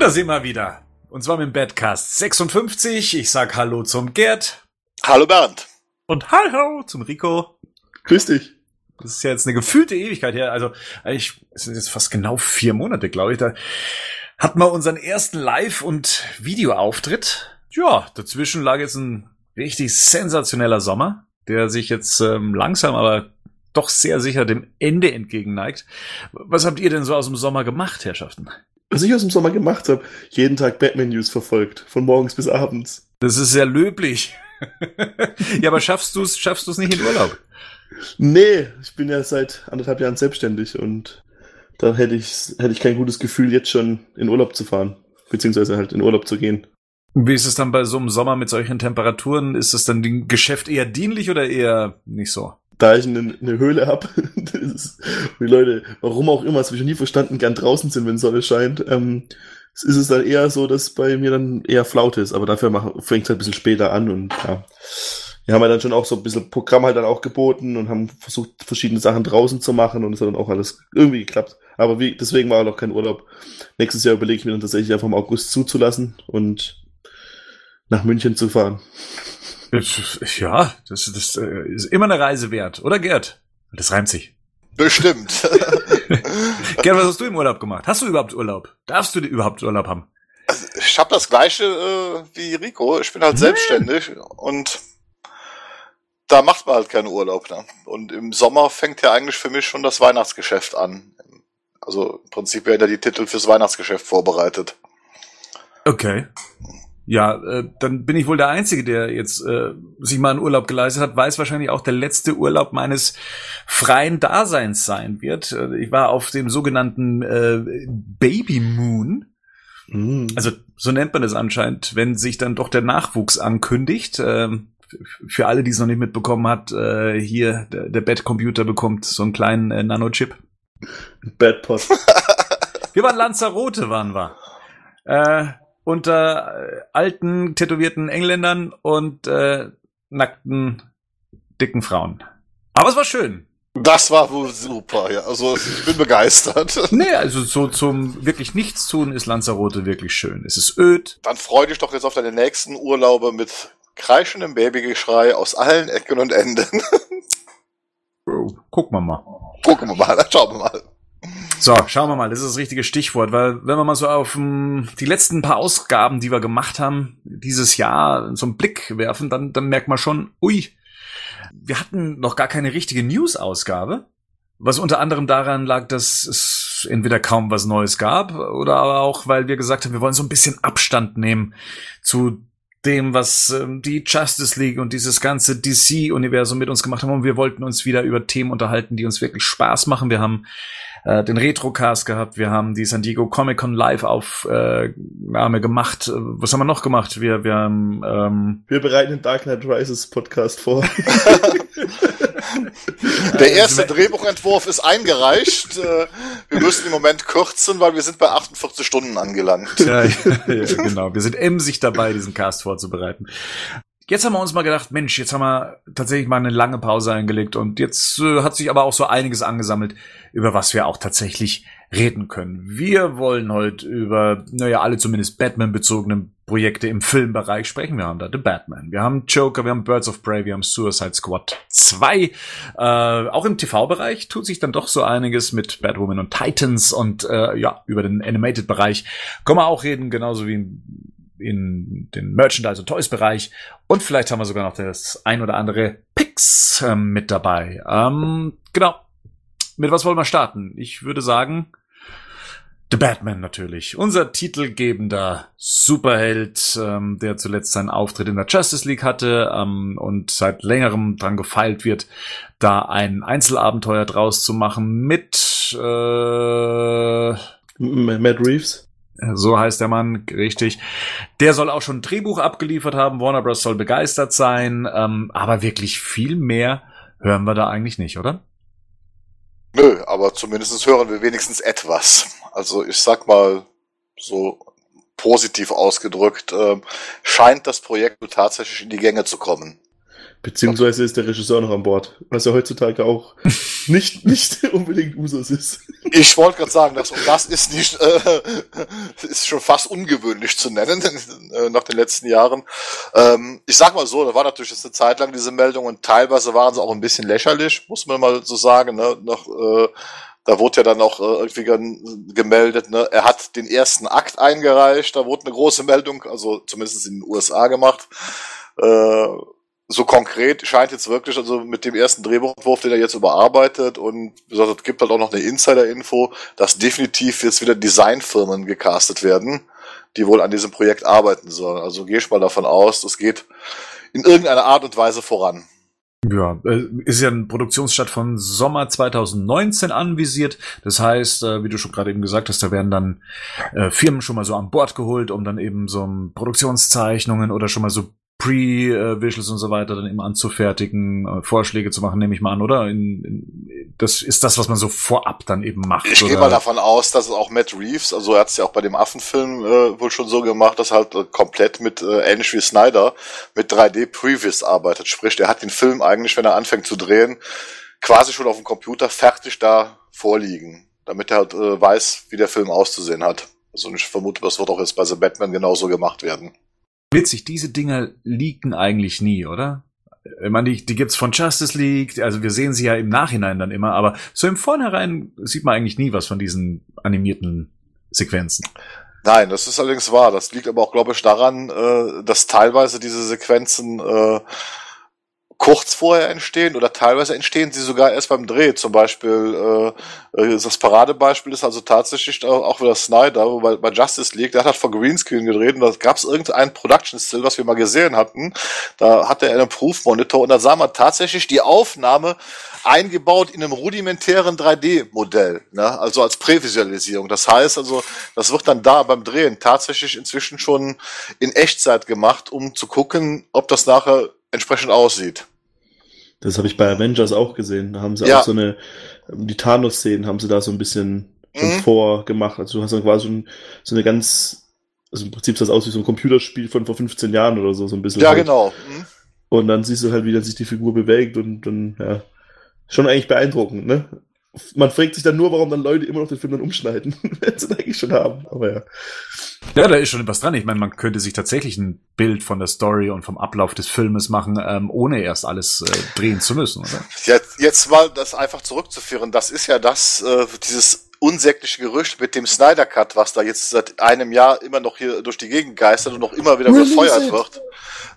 Und da sind wir wieder. Und zwar mit dem Badcast 56. Ich sag Hallo zum Gerd. Hallo Bernd. Und Hallo zum Rico. Grüß dich. Das ist ja jetzt eine gefühlte Ewigkeit her. Also, ich, es sind jetzt fast genau vier Monate, glaube ich. Da hatten wir unseren ersten Live- und Videoauftritt. Ja, dazwischen lag jetzt ein richtig sensationeller Sommer, der sich jetzt ähm, langsam, aber doch sehr sicher dem Ende entgegenneigt. Was habt ihr denn so aus dem Sommer gemacht, Herrschaften? Was ich aus dem Sommer gemacht habe, jeden Tag Batman-News verfolgt, von morgens bis abends. Das ist sehr löblich. ja, aber schaffst du es schaffst du's nicht in Urlaub? Nee, ich bin ja seit anderthalb Jahren selbstständig und da hätte ich, hätte ich kein gutes Gefühl, jetzt schon in Urlaub zu fahren, beziehungsweise halt in Urlaub zu gehen. Wie ist es dann bei so einem Sommer mit solchen Temperaturen? Ist es dann dem Geschäft eher dienlich oder eher nicht so? Da ich eine, eine Höhle habe, die Leute, warum auch immer, das habe ich noch nie verstanden, gern draußen sind, wenn Sonne scheint, ähm, ist es dann eher so, dass bei mir dann eher Flaut ist, aber dafür fängt es halt ein bisschen später an und ja. Wir haben ja dann schon auch so ein bisschen Programm halt dann auch geboten und haben versucht, verschiedene Sachen draußen zu machen und es hat dann auch alles irgendwie geklappt. Aber wie, deswegen war auch noch kein Urlaub. Nächstes Jahr überlege ich mir dann tatsächlich einfach im August zuzulassen und nach München zu fahren. Ja, das, das äh, ist immer eine Reise wert, oder Gerd? Das reimt sich. Bestimmt. Gerd, was hast du im Urlaub gemacht? Hast du überhaupt Urlaub? Darfst du überhaupt Urlaub haben? Also, ich habe das gleiche äh, wie Rico. Ich bin halt selbstständig und da macht man halt keinen Urlaub. Ne? Und im Sommer fängt ja eigentlich für mich schon das Weihnachtsgeschäft an. Also im Prinzip werden ja die Titel fürs Weihnachtsgeschäft vorbereitet. Okay. Ja, äh, dann bin ich wohl der Einzige, der jetzt äh, sich mal einen Urlaub geleistet hat, weiß wahrscheinlich auch der letzte Urlaub meines freien Daseins sein wird. Äh, ich war auf dem sogenannten äh, Baby Moon. Mm. Also so nennt man es anscheinend, wenn sich dann doch der Nachwuchs ankündigt. Ähm, für alle, die es noch nicht mitbekommen hat, äh, hier der, der Bettcomputer bekommt so einen kleinen äh, Nanochip. Bedpot. wir waren Lanzarote, waren wir. Äh, unter äh, alten, tätowierten Engländern und äh, nackten, dicken Frauen. Aber es war schön. Das war wohl super, ja. Also ich bin begeistert. Nee, also so zum wirklich nichts tun ist Lanzarote wirklich schön. Es ist öd. Dann freu dich doch jetzt auf deine nächsten Urlaube mit kreischendem Babygeschrei aus allen Ecken und Enden. Gucken wir mal. Gucken wir mal, schauen wir mal. So, schauen wir mal, das ist das richtige Stichwort, weil wenn wir mal so auf um, die letzten paar Ausgaben, die wir gemacht haben, dieses Jahr so einen Blick werfen, dann, dann merkt man schon, ui, wir hatten noch gar keine richtige News-Ausgabe, was unter anderem daran lag, dass es entweder kaum was Neues gab oder aber auch, weil wir gesagt haben, wir wollen so ein bisschen Abstand nehmen zu dem, was ähm, die Justice League und dieses ganze DC-Universum mit uns gemacht haben. Und wir wollten uns wieder über Themen unterhalten, die uns wirklich Spaß machen. Wir haben äh, den Retrocast gehabt, wir haben die San Diego Comic Con Live Aufnahme äh, gemacht. Was haben wir noch gemacht? Wir, wir haben ähm, Wir bereiten den Dark Knight Rises Podcast vor. Der erste Drehbuchentwurf ist eingereicht. Äh, wir müssen im Moment kürzen, weil wir sind bei 48 Stunden angelangt. Ja, ja, ja, genau. Wir sind emsig dabei, diesen Cast vorzubereiten. Jetzt haben wir uns mal gedacht, Mensch, jetzt haben wir tatsächlich mal eine lange Pause eingelegt und jetzt äh, hat sich aber auch so einiges angesammelt, über was wir auch tatsächlich reden können. Wir wollen heute über, naja, alle zumindest Batman-bezogenen Projekte im Filmbereich sprechen. Wir haben da The Batman, wir haben Joker, wir haben Birds of Prey, wir haben Suicide Squad 2. Äh, auch im TV-Bereich tut sich dann doch so einiges mit Batwoman und Titans und äh, ja, über den Animated-Bereich können wir auch reden, genauso wie in den Merchandise- und Toys-Bereich. Und vielleicht haben wir sogar noch das ein oder andere Pix äh, mit dabei. Ähm, genau. Mit was wollen wir starten? Ich würde sagen, The Batman natürlich. Unser titelgebender Superheld, ähm, der zuletzt seinen Auftritt in der Justice League hatte ähm, und seit längerem dran gefeilt wird, da ein Einzelabenteuer draus zu machen mit äh, Matt Reeves. So heißt der Mann, richtig. Der soll auch schon ein Drehbuch abgeliefert haben. Warner Bros. soll begeistert sein. Ähm, aber wirklich viel mehr hören wir da eigentlich nicht, oder? Nö, aber zumindest hören wir wenigstens etwas. Also ich sag mal so positiv ausgedrückt, äh, scheint das Projekt tatsächlich in die Gänge zu kommen. Beziehungsweise ist der Regisseur noch an Bord, was ja heutzutage auch nicht, nicht unbedingt Usus ist. Ich wollte gerade sagen, das, das ist nicht, äh, ist schon fast ungewöhnlich zu nennen äh, nach den letzten Jahren. Ähm, ich sag mal so, da war natürlich jetzt eine Zeit lang diese Meldung und teilweise waren sie auch ein bisschen lächerlich, muss man mal so sagen. Ne? Nach, äh, da wurde ja dann auch äh, irgendwie gemeldet, ne? er hat den ersten Akt eingereicht, da wurde eine große Meldung, also zumindest in den USA gemacht. Äh, so konkret scheint jetzt wirklich, also mit dem ersten Drehbuchentwurf, den er jetzt überarbeitet und gesagt, es gibt halt auch noch eine Insider-Info, dass definitiv jetzt wieder Designfirmen gecastet werden, die wohl an diesem Projekt arbeiten sollen. Also gehe ich mal davon aus, das geht in irgendeiner Art und Weise voran. Ja, äh, ist ja ein Produktionsstart von Sommer 2019 anvisiert. Das heißt, äh, wie du schon gerade eben gesagt hast, da werden dann äh, Firmen schon mal so an Bord geholt, um dann eben so Produktionszeichnungen oder schon mal so Pre-Visuals und so weiter dann immer anzufertigen, äh, Vorschläge zu machen, nehme ich mal an, oder? In, in, das ist das, was man so vorab dann eben macht. Ich gehe mal davon aus, dass auch Matt Reeves, also er hat es ja auch bei dem Affenfilm äh, wohl schon so gemacht, dass halt äh, komplett mit, äh, ähnlich wie Snyder, mit 3D-Previs arbeitet. Sprich, er hat den Film eigentlich, wenn er anfängt zu drehen, quasi schon auf dem Computer fertig da vorliegen, damit er halt äh, weiß, wie der Film auszusehen hat. Also ich vermute, das wird auch jetzt bei The Batman genauso gemacht werden. Witzig, diese Dinger leaken eigentlich nie, oder? Ich meine, die, die gibt's von Justice League, also wir sehen sie ja im Nachhinein dann immer, aber so im Vornherein sieht man eigentlich nie was von diesen animierten Sequenzen. Nein, das ist allerdings wahr. Das liegt aber auch, glaube ich, daran, äh, dass teilweise diese Sequenzen äh, kurz vorher entstehen oder teilweise entstehen sie sogar erst beim Dreh. Zum Beispiel äh, äh das Paradebeispiel ist also tatsächlich auch wieder Snyder, wobei bei Justice League, der hat vor Greenscreen gedreht und da gab es irgendein Production Still, was wir mal gesehen hatten. Da hatte er einen Proof Monitor und da sah man tatsächlich die Aufnahme eingebaut in einem rudimentären 3D-Modell, ne? also als Prävisualisierung. Das heißt also, das wird dann da beim Drehen tatsächlich inzwischen schon in Echtzeit gemacht, um zu gucken, ob das nachher entsprechend aussieht. Das habe ich bei Avengers auch gesehen. Da haben sie ja. auch so eine, die Thanos-Szenen haben sie da so ein bisschen mhm. vorgemacht. Also du hast dann quasi so eine ganz, also im Prinzip sieht das aus wie so ein Computerspiel von vor 15 Jahren oder so, so ein bisschen. Ja, halt. genau. Mhm. Und dann siehst du halt, wie dann sich die Figur bewegt und dann, ja, schon eigentlich beeindruckend, ne? Man fragt sich dann nur, warum dann Leute immer noch den Film dann umschneiden, wenn sie ihn eigentlich schon haben. Aber ja. Ja, da ist schon etwas dran. Ich meine, man könnte sich tatsächlich ein Bild von der Story und vom Ablauf des Filmes machen, ähm, ohne erst alles äh, drehen zu müssen, oder? Jetzt, jetzt mal das einfach zurückzuführen. Das ist ja das, äh, dieses unsägliche Gerücht mit dem Snyder Cut, was da jetzt seit einem Jahr immer noch hier durch die Gegend geistert und noch immer wieder befeuert wird.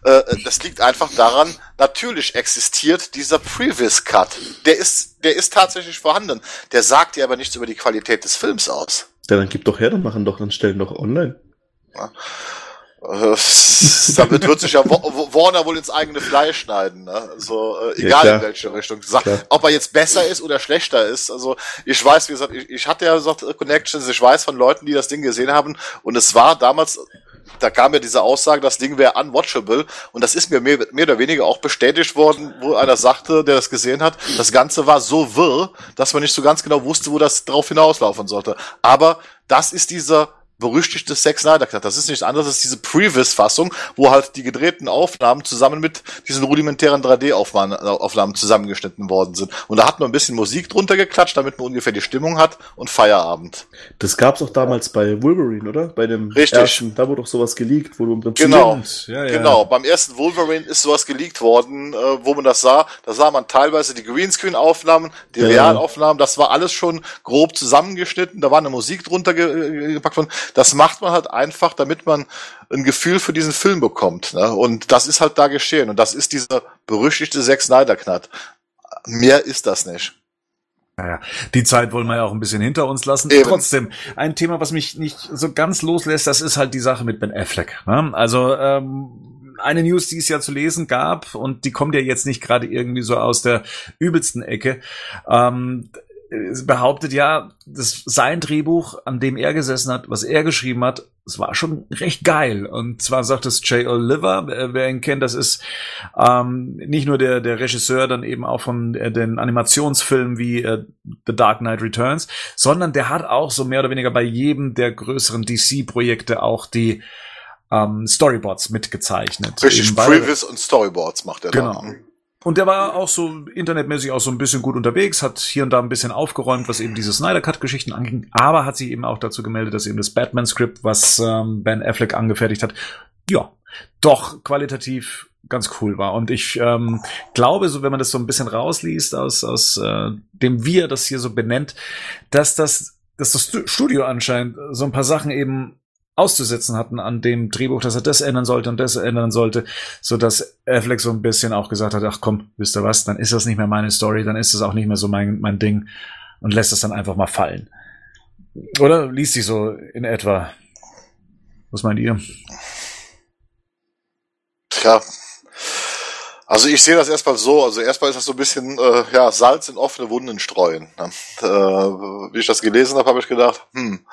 Äh, das liegt einfach daran, natürlich existiert dieser Previous Cut. Der ist, der ist tatsächlich vorhanden. Der sagt dir aber nichts über die Qualität des Films aus. Ja, dann gib doch her, dann machen doch, dann stellen doch online. Ja. Damit wird sich ja Warner wohl ins eigene Fleisch schneiden, ne? Also äh, egal ja, in welche Richtung. Sag, ob er jetzt besser ist oder schlechter ist. Also ich weiß, wie gesagt, ich, ich hatte ja gesagt Connections, ich weiß von Leuten, die das Ding gesehen haben und es war damals da kam ja diese Aussage, das Ding wäre unwatchable und das ist mir mehr, mehr oder weniger auch bestätigt worden, wo einer sagte, der das gesehen hat, das Ganze war so wirr, dass man nicht so ganz genau wusste, wo das drauf hinauslaufen sollte. Aber das ist dieser berüchtigte Zack Snyder Cut. Das ist nichts anderes als diese Previous-Fassung, wo halt die gedrehten Aufnahmen zusammen mit diesen rudimentären 3D-Aufnahmen zusammengeschnitten worden sind. Und da hat man ein bisschen Musik drunter geklatscht, damit man ungefähr die Stimmung hat und Feierabend. Das gab's auch damals bei Wolverine, oder? Bei dem Richtig. ersten, da wurde doch sowas geleakt, wo du im Prinzip Genau, ja, ja. genau. Beim ersten Wolverine ist sowas geleakt worden, äh, wo man das sah. Da sah man teilweise die Greenscreen-Aufnahmen, die ja. Realaufnahmen, das war alles schon grob zusammengeschnitten, da war eine Musik drunter gepackt worden das macht man halt einfach, damit man ein Gefühl für diesen Film bekommt. Ne? Und das ist halt da geschehen. Und das ist dieser berüchtigte Zack Snyder Knat. Mehr ist das nicht. Naja, die Zeit wollen wir ja auch ein bisschen hinter uns lassen. Eben. Trotzdem, ein Thema, was mich nicht so ganz loslässt, das ist halt die Sache mit Ben Affleck. Ne? Also, ähm, eine News, die es ja zu lesen gab, und die kommt ja jetzt nicht gerade irgendwie so aus der übelsten Ecke. Ähm, behauptet ja, dass sein Drehbuch, an dem er gesessen hat, was er geschrieben hat, es war schon recht geil. Und zwar sagt es Jay Oliver, wer ihn kennt, das ist ähm, nicht nur der, der Regisseur dann eben auch von äh, den Animationsfilmen wie äh, The Dark Knight Returns, sondern der hat auch so mehr oder weniger bei jedem der größeren DC-Projekte auch die ähm, Storyboards mitgezeichnet. Richtig, Previous und Storyboards macht er genau. dann. Und der war auch so internetmäßig auch so ein bisschen gut unterwegs, hat hier und da ein bisschen aufgeräumt, was eben diese Snyder Cut Geschichten anging, aber hat sich eben auch dazu gemeldet, dass eben das Batman Skript, was ähm, Ben Affleck angefertigt hat, ja, doch qualitativ ganz cool war. Und ich ähm, glaube, so wenn man das so ein bisschen rausliest aus, aus äh, dem, wie er das hier so benennt, dass das, dass das Studio anscheinend so ein paar Sachen eben auszusetzen hatten an dem Drehbuch, dass er das ändern sollte und das ändern sollte, so dass Affleck so ein bisschen auch gesagt hat, ach komm, wisst ihr was, dann ist das nicht mehr meine Story, dann ist das auch nicht mehr so mein, mein Ding und lässt es dann einfach mal fallen. Oder liest sich so in etwa. Was meint ihr? Tja, also ich sehe das erstmal so, also erstmal ist das so ein bisschen äh, ja, Salz in offene Wunden streuen. Ne? Äh, wie ich das gelesen habe, habe ich gedacht, hm,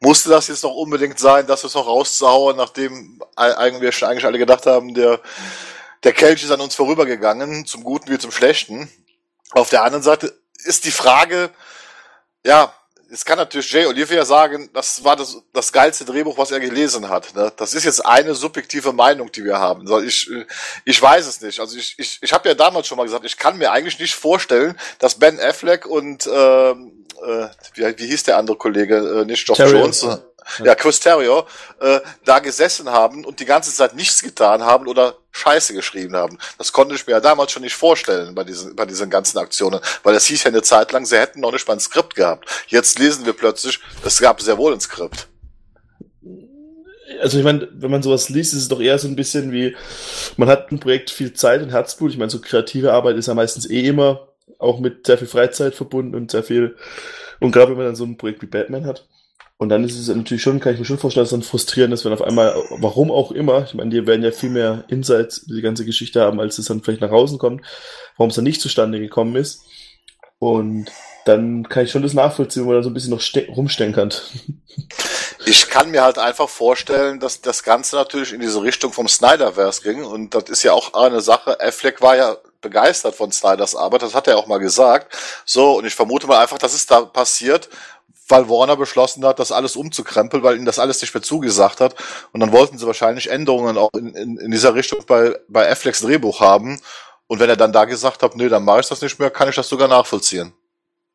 musste das jetzt noch unbedingt sein, das jetzt noch rauszuhauen, nachdem eigentlich eigentlich alle gedacht haben, der, der Kelch ist an uns vorübergegangen, zum Guten wie zum Schlechten. Auf der anderen Seite ist die Frage, ja, Jetzt kann natürlich Jay Olivia sagen, das war das, das geilste Drehbuch, was er gelesen hat. Ne? Das ist jetzt eine subjektive Meinung, die wir haben. Ich, ich weiß es nicht. Also ich, ich, ich habe ja damals schon mal gesagt, ich kann mir eigentlich nicht vorstellen, dass Ben Affleck und äh, äh, wie, wie hieß der andere Kollege, äh, nicht Geoff Jones, ja, Chris Terrier, äh, da gesessen haben und die ganze Zeit nichts getan haben oder Scheiße geschrieben haben. Das konnte ich mir ja damals schon nicht vorstellen bei diesen, bei diesen ganzen Aktionen, weil es hieß ja eine Zeit lang, sie hätten noch nicht mal ein Skript gehabt. Jetzt lesen wir plötzlich, es gab sehr wohl ein Skript. Also ich meine, wenn man sowas liest, ist es doch eher so ein bisschen wie, man hat ein Projekt viel Zeit und Herzblut. Ich meine, so kreative Arbeit ist ja meistens eh immer auch mit sehr viel Freizeit verbunden und sehr viel, und gerade wenn man dann so ein Projekt wie Batman hat, und dann ist es natürlich schon, kann ich mir schon vorstellen, dass es dann frustrierend ist, wenn auf einmal, warum auch immer, ich meine, die werden ja viel mehr Insights die ganze Geschichte haben, als es dann vielleicht nach außen kommt, warum es dann nicht zustande gekommen ist. Und dann kann ich schon das nachvollziehen, wo man da so ein bisschen noch rumstenkert. Ich kann mir halt einfach vorstellen, dass das Ganze natürlich in diese Richtung vom Snyderverse ging. Und das ist ja auch eine Sache. Affleck war ja begeistert von Snyders Arbeit. Das hat er auch mal gesagt. So, und ich vermute mal einfach, dass es da passiert, weil Warner beschlossen hat, das alles umzukrempeln, weil ihnen das alles nicht mehr zugesagt hat. Und dann wollten sie wahrscheinlich Änderungen auch in, in, in dieser Richtung bei, bei Afflecks Drehbuch haben. Und wenn er dann da gesagt hat, nee, dann mache ich das nicht mehr, kann ich das sogar nachvollziehen.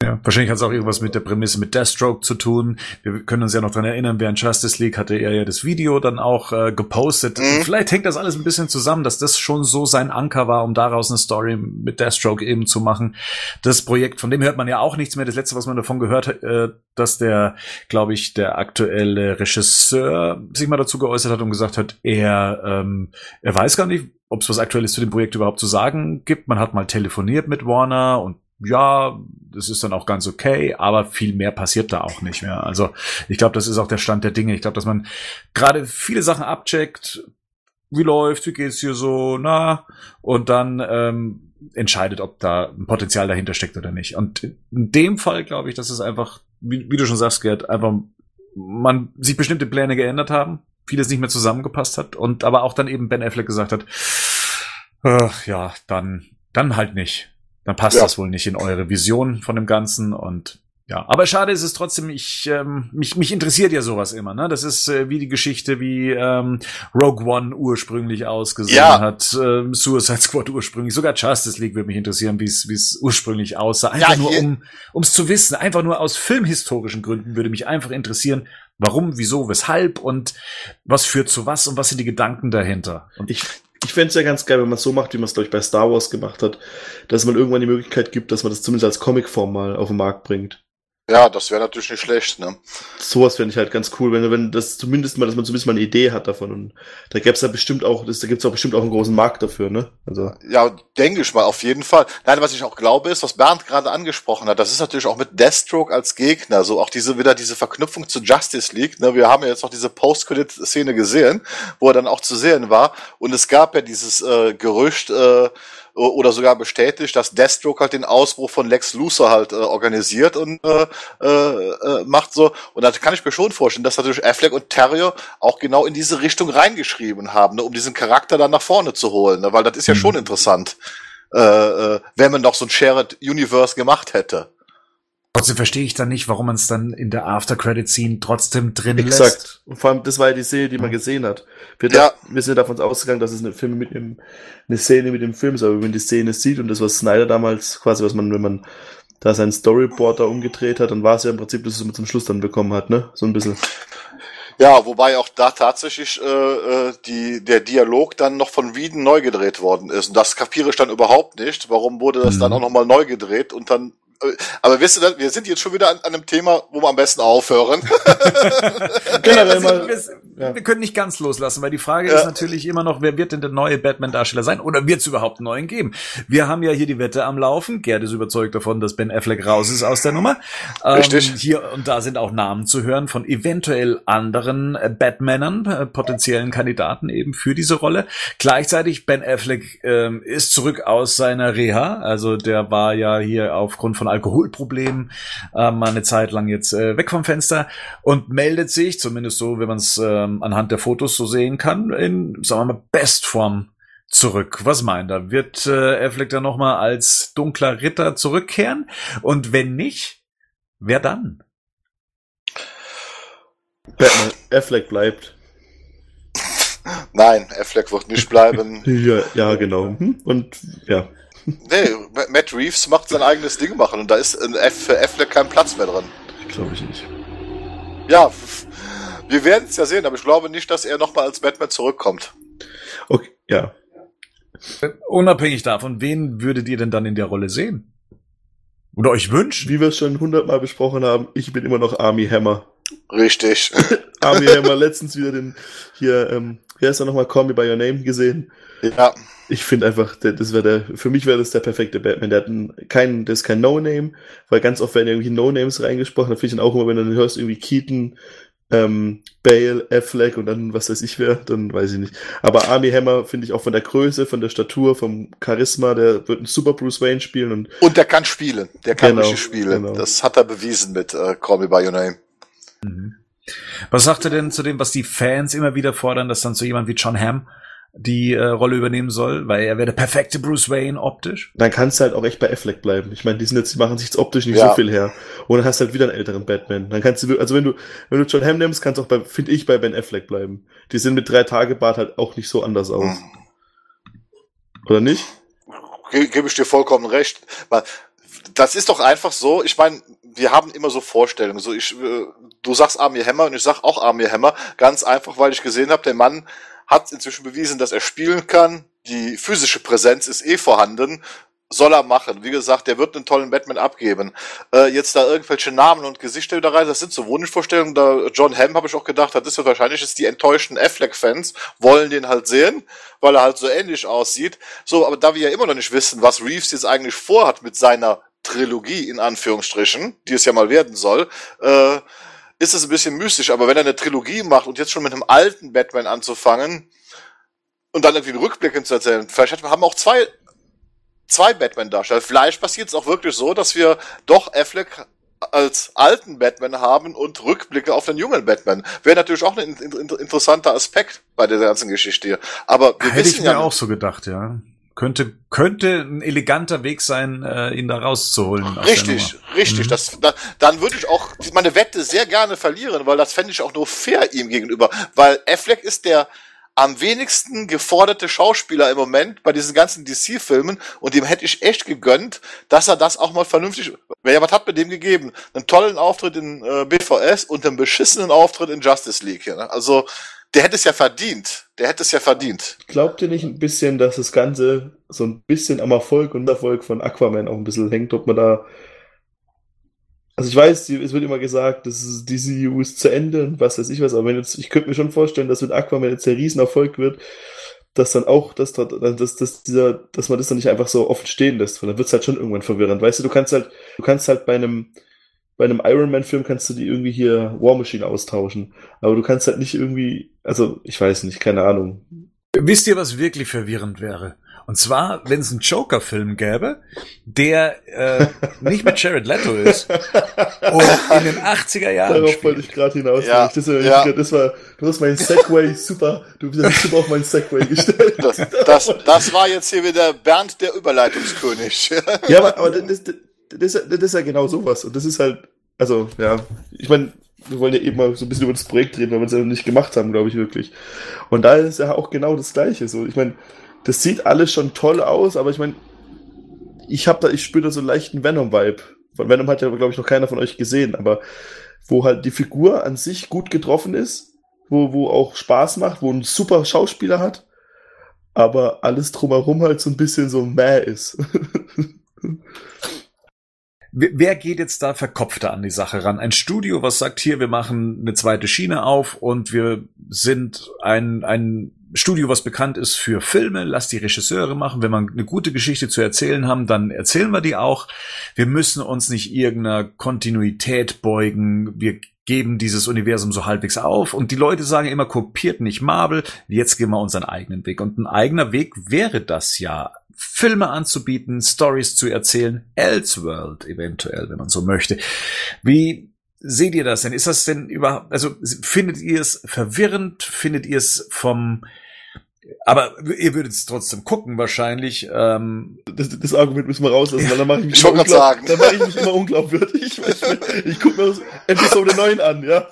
Ja, wahrscheinlich hat es auch irgendwas mit der Prämisse mit Deathstroke zu tun. Wir können uns ja noch dran erinnern, während Justice League hatte er ja das Video dann auch äh, gepostet. Mhm. Vielleicht hängt das alles ein bisschen zusammen, dass das schon so sein Anker war, um daraus eine Story mit Deathstroke eben zu machen. Das Projekt, von dem hört man ja auch nichts mehr. Das letzte, was man davon gehört hat, äh, dass der, glaube ich, der aktuelle Regisseur sich mal dazu geäußert hat und gesagt hat, er, ähm, er weiß gar nicht, ob es was Aktuelles zu dem Projekt überhaupt zu sagen gibt. Man hat mal telefoniert mit Warner und ja, das ist dann auch ganz okay, aber viel mehr passiert da auch nicht mehr. Also ich glaube, das ist auch der Stand der Dinge. Ich glaube, dass man gerade viele Sachen abcheckt, wie läuft, wie geht's hier so, na, und dann ähm, entscheidet, ob da ein Potenzial dahinter steckt oder nicht. Und in dem Fall glaube ich, dass es einfach, wie, wie du schon sagst, Gerd, einfach man sich bestimmte Pläne geändert haben, vieles nicht mehr zusammengepasst hat und aber auch dann eben Ben Affleck gesagt hat, äh, ja, dann, dann halt nicht dann passt ja. das wohl nicht in eure Vision von dem Ganzen und ja, aber schade ist es trotzdem, ich, ähm, mich, mich interessiert ja sowas immer, ne? Das ist äh, wie die Geschichte, wie ähm, Rogue One ursprünglich ausgesehen ja. hat, ähm, Suicide Squad ursprünglich, sogar Justice League würde mich interessieren, wie es ursprünglich aussah. Einfach ja, nur um ums zu wissen, einfach nur aus filmhistorischen Gründen würde mich einfach interessieren, warum, wieso, weshalb und was führt zu was und was sind die Gedanken dahinter. Und ich, ich fände es ja ganz geil, wenn man es so macht, wie man es, glaube ich, bei Star Wars gemacht hat, dass man irgendwann die Möglichkeit gibt, dass man das zumindest als Comicform mal auf den Markt bringt. Ja, das wäre natürlich nicht schlecht, ne? Sowas fände ich halt ganz cool, wenn, wenn das zumindest mal, dass man zumindest mal eine Idee hat davon. Und da gäbe es ja bestimmt auch, das, da gibt es auch bestimmt auch einen großen Markt dafür, ne? Also. Ja, denke ich mal, auf jeden Fall. Nein, was ich auch glaube, ist, was Bernd gerade angesprochen hat, das ist natürlich auch mit Deathstroke als Gegner, so auch diese, wieder diese Verknüpfung zu Justice League, ne? Wir haben ja jetzt noch diese Post-Credit-Szene gesehen, wo er dann auch zu sehen war. Und es gab ja dieses äh, Gerücht, äh, oder sogar bestätigt, dass Deathstroke halt den Ausbruch von Lex Luthor halt äh, organisiert und äh, äh, äh, macht so. Und da kann ich mir schon vorstellen, dass natürlich Affleck und Terrier auch genau in diese Richtung reingeschrieben haben, ne, um diesen Charakter dann nach vorne zu holen, ne, weil das ist ja mhm. schon interessant, äh, äh, wenn man doch so ein Shared Universe gemacht hätte. Trotzdem verstehe ich dann nicht, warum man es dann in der After-Credit-Scene trotzdem drin Exakt. lässt. Und vor allem, das war ja die Szene, die man gesehen hat. Wir, Ja. da, wir sind davon ausgegangen, dass es eine, Film mit dem, eine Szene mit dem Film ist, aber wenn man die Szene sieht und das, was Snyder damals quasi, was man, wenn man da sein Storyboard da umgedreht hat, dann war es ja im Prinzip, das, was man zum Schluss dann bekommen hat, ne? So ein bisschen. Ja, wobei auch da tatsächlich äh, äh, die, der Dialog dann noch von Wieden neu gedreht worden ist. Und das kapiere ich dann überhaupt nicht. Warum wurde das Mhm. dann auch nochmal neu gedreht und dann. Äh, aber wisst ihr, wir sind jetzt schon wieder an, an einem Thema, wo wir am besten aufhören. Generell wir, mal, ja. wir können nicht ganz loslassen, weil die Frage Ja. ist natürlich immer noch, wer wird denn der neue Batman-Darsteller sein oder wird es überhaupt einen neuen geben? Wir haben ja hier die Wette am Laufen. Gerd ist überzeugt davon, dass Ben Affleck raus ist aus der Nummer. Richtig. Ähm, hier und da sind auch Namen zu hören von eventuell anderen äh, Batmanern, äh, potenziellen Kandidaten eben für diese Rolle. Gleichzeitig Ben Affleck ähm, ist zurück aus seiner Reha. Also der war ja hier aufgrund von Alkoholproblemen äh, mal eine Zeit lang jetzt äh, weg vom Fenster und meldet sich, zumindest so, wenn man es ähm, anhand der Fotos so sehen kann, in, sagen wir mal, Bestform zurück. Was meint er? Wird äh, Affleck dann nochmal als dunkler Ritter zurückkehren? Und wenn nicht, wer dann? Batman, Affleck bleibt. Nein, Affleck wird nicht bleiben. Ja, ja, genau. Hm? Und, ja. Nee, Matt Reeves macht sein eigenes Ding machen und da ist in F für Affleck kein Platz mehr drin. Glaube ich nicht. Ja, wir werden es ja sehen, aber ich glaube nicht, dass er nochmal als Batman zurückkommt. Okay, ja. Unabhängig davon, wen würdet ihr denn dann in der Rolle sehen? Oder euch wünschen? Wie wir es schon hundertmal besprochen haben, ich bin immer noch Army Hammer. Richtig. Army Hammer letztens wieder den, hier, ähm, wer ist da nochmal Call Me By Your Name gesehen? Ja, Ich finde einfach, das wäre der, für mich wäre das der perfekte Batman. Der hat einen, kein, das ist kein No-Name, weil ganz oft werden irgendwie No-Names reingesprochen. Da finde ich dann auch immer, wenn du dann hörst, irgendwie Keaton, ähm, Bale, Affleck und dann was weiß ich wer, dann weiß ich nicht. Aber Army Hammer finde ich auch von der Größe, von der Statur, vom Charisma, der wird ein super Bruce Wayne spielen und und der kann spielen. Der kann Genau, richtig spielen. genau. Das hat er bewiesen mit äh, Call Me By Your Name. Mhm. Was sagt er denn zu dem, was die Fans immer wieder fordern, dass dann so jemand wie John Hamm die äh, Rolle übernehmen soll, weil er wäre der perfekte Bruce Wayne optisch? dann kannst du halt auch echt bei Affleck bleiben. Ich meine, die sind jetzt, die machen sich jetzt optisch nicht Ja. so viel her. Und dann hast du halt wieder einen älteren Batman. Dann kannst du, also wenn du, wenn du John Hamm nimmst, kannst du auch bei, finde ich, bei Ben Affleck bleiben. Die sehen mit drei Tage Bart halt auch nicht so anders aus. Hm. Oder nicht? Ge Gebe ich dir vollkommen recht. Weil Das ist doch einfach so, ich meine, wir haben immer so Vorstellungen. So ich, äh, du sagst Armie Hammer und ich sag auch Armie Hammer. Ganz einfach, weil ich gesehen habe, der Mann hat inzwischen bewiesen, dass er spielen kann. Die physische Präsenz ist eh vorhanden. Soll er machen. Wie gesagt, der wird einen tollen Batman abgeben. Äh, jetzt da irgendwelche Namen und Gesichter wieder rein, das sind so Wunschvorstellungen. Da John Hamm habe ich auch gedacht, das ist ja wahrscheinlich ist die enttäuschten Affleck-Fans wollen den halt sehen, weil er halt so ähnlich aussieht. So, aber da wir ja immer noch nicht wissen, was Reeves jetzt eigentlich vorhat mit seiner Trilogie in Anführungsstrichen, die es ja mal werden soll, äh, ist es ein bisschen mystisch. Aber wenn er eine Trilogie macht und jetzt schon mit einem alten Batman anzufangen und dann irgendwie einen Rückblick zu erzählen, vielleicht haben wir auch zwei zwei Batman-Darsteller. Vielleicht passiert es auch wirklich so, dass wir doch Affleck als alten Batman haben und Rückblicke auf den jungen Batman. Wäre natürlich auch ein in, in, interessanter Aspekt bei der ganzen Geschichte hier. Aber wir Hätte ich wissen mir ja auch so gedacht, ja. Könnte, könnte ein eleganter Weg sein, äh, ihn da rauszuholen. Richtig, richtig. Mhm. Das, da, dann würde ich auch meine Wette sehr gerne verlieren, weil das fände ich auch nur fair ihm gegenüber. Weil Affleck ist der am wenigsten geforderte Schauspieler im Moment bei diesen ganzen DC-Filmen und dem hätte ich echt gegönnt, dass er das auch mal vernünftig. Wer ja was hat mit dem gegeben? Einen tollen Auftritt in äh, BVS und einen beschissenen Auftritt in Justice League. Ja, ne? Also der hätte es ja verdient. Der hätte es ja verdient. Glaubt ihr nicht ein bisschen, dass das Ganze so ein bisschen am Erfolg und Erfolg von Aquaman auch ein bisschen hängt, ob man da. Also ich weiß, es wird immer gesagt, das ist, diese EU ist zu Ende und was weiß ich was, aber wenn jetzt, ich könnte mir schon vorstellen, dass wenn Aquaman jetzt der Riesenerfolg wird, dass dann auch, dass, dass, dass, dieser, dass man das dann nicht einfach so offen stehen lässt, weil dann wird es halt schon irgendwann verwirrend. Weißt du, du kannst halt, du kannst halt bei einem, bei einem Iron Man-Film kannst du die irgendwie hier War Machine austauschen. Aber du kannst halt nicht irgendwie, also ich weiß nicht, keine Ahnung. Wisst ihr, was wirklich verwirrend wäre? Und zwar, wenn es einen Joker-Film gäbe, der äh, nicht mit Jared Leto ist und in den 80er Jahren Darauf wollte spielt. ich gerade hinaus. Ja, das, war, ja. das war, du hast mein Segway super, du hast super auf meinen Segway gestellt. Das, das, das war jetzt hier wieder Bernd der Überleitungskönig. ja, aber, aber das, das, das, das ist ja genau sowas. Und das ist halt, also, ja, ich meine, wir wollen ja eben mal so ein bisschen über das Projekt reden, weil wir es ja noch nicht gemacht haben, glaube ich, wirklich. Und da ist ja auch genau das Gleiche. So, ich meine, das sieht alles schon toll aus, aber ich meine, ich habe da, ich spüre da so einen leichten Venom-Vibe. Von Venom hat ja, glaube ich, noch keiner von euch gesehen, aber wo halt die Figur an sich gut getroffen ist, wo, wo auch Spaß macht, wo ein super Schauspieler hat, aber alles drumherum halt so ein bisschen so mäh ist. Wer geht jetzt da verkopfter an die Sache ran? Ein Studio, was sagt hier, wir machen eine zweite Schiene auf und wir sind ein, ein Studio, was bekannt ist für Filme, lass die Regisseure machen. Wenn wir eine gute Geschichte zu erzählen haben, dann erzählen wir die auch. Wir müssen uns nicht irgendeiner Kontinuität beugen. Wir geben dieses Universum so halbwegs auf. Und die Leute sagen immer, kopiert nicht Marvel, jetzt gehen wir unseren eigenen Weg. Und ein eigener Weg wäre das ja. Filme anzubieten, Stories zu erzählen, Elseworld eventuell, wenn man so möchte. Wie seht ihr das denn? Ist das denn überhaupt, also findet ihr es verwirrend? Findet ihr es vom aber ihr würdet es trotzdem gucken, wahrscheinlich. Ähm, das, das Argument müssen wir rauslassen, weil dann mache ich mich, ich immer, sagen. Dann mache ich mich immer unglaubwürdig. ich, ich gucke mir Episode 9 an, ja.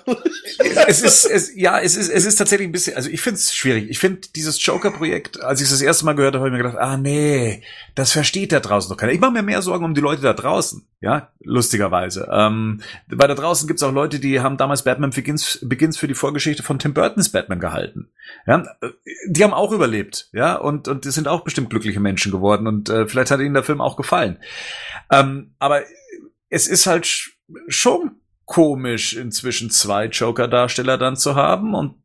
es ist, es, ja, es ist, es ist tatsächlich ein bisschen, also ich finde es schwierig. Ich finde dieses Joker-Projekt, als ich es das erste Mal gehört habe, habe ich mir gedacht, ah nee, das versteht da draußen noch keiner. Ich mache mir mehr Sorgen um die Leute da draußen, ja, lustigerweise. Ähm, weil da draußen gibt es auch Leute, die haben damals Batman Begins, Begins für die Vorgeschichte von Tim Burtons Batman gehalten. Ja, die haben auch überlebt, ja, und, und die sind auch bestimmt glückliche Menschen geworden und äh, vielleicht hat ihnen der Film auch gefallen. Ähm, aber es ist halt schon komisch, inzwischen zwei Joker-Darsteller dann zu haben und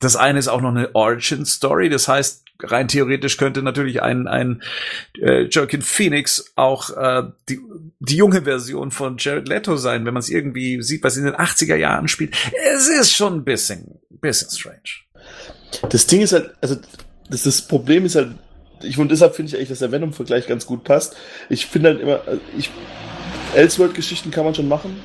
das eine ist auch noch eine Origin-Story, das heißt, rein theoretisch könnte natürlich ein, ein äh, Joaquin Phoenix auch äh, die, die junge Version von Jared Leto sein, wenn man es irgendwie sieht, was in den 80er Jahren spielt. Es ist schon ein bisschen, bisschen strange. Das Ding ist halt, also das, das Problem ist halt, ich und deshalb finde ich eigentlich, dass der Venom-Vergleich ganz gut passt. Ich finde halt immer, ich Elseworld-Geschichten kann man schon machen,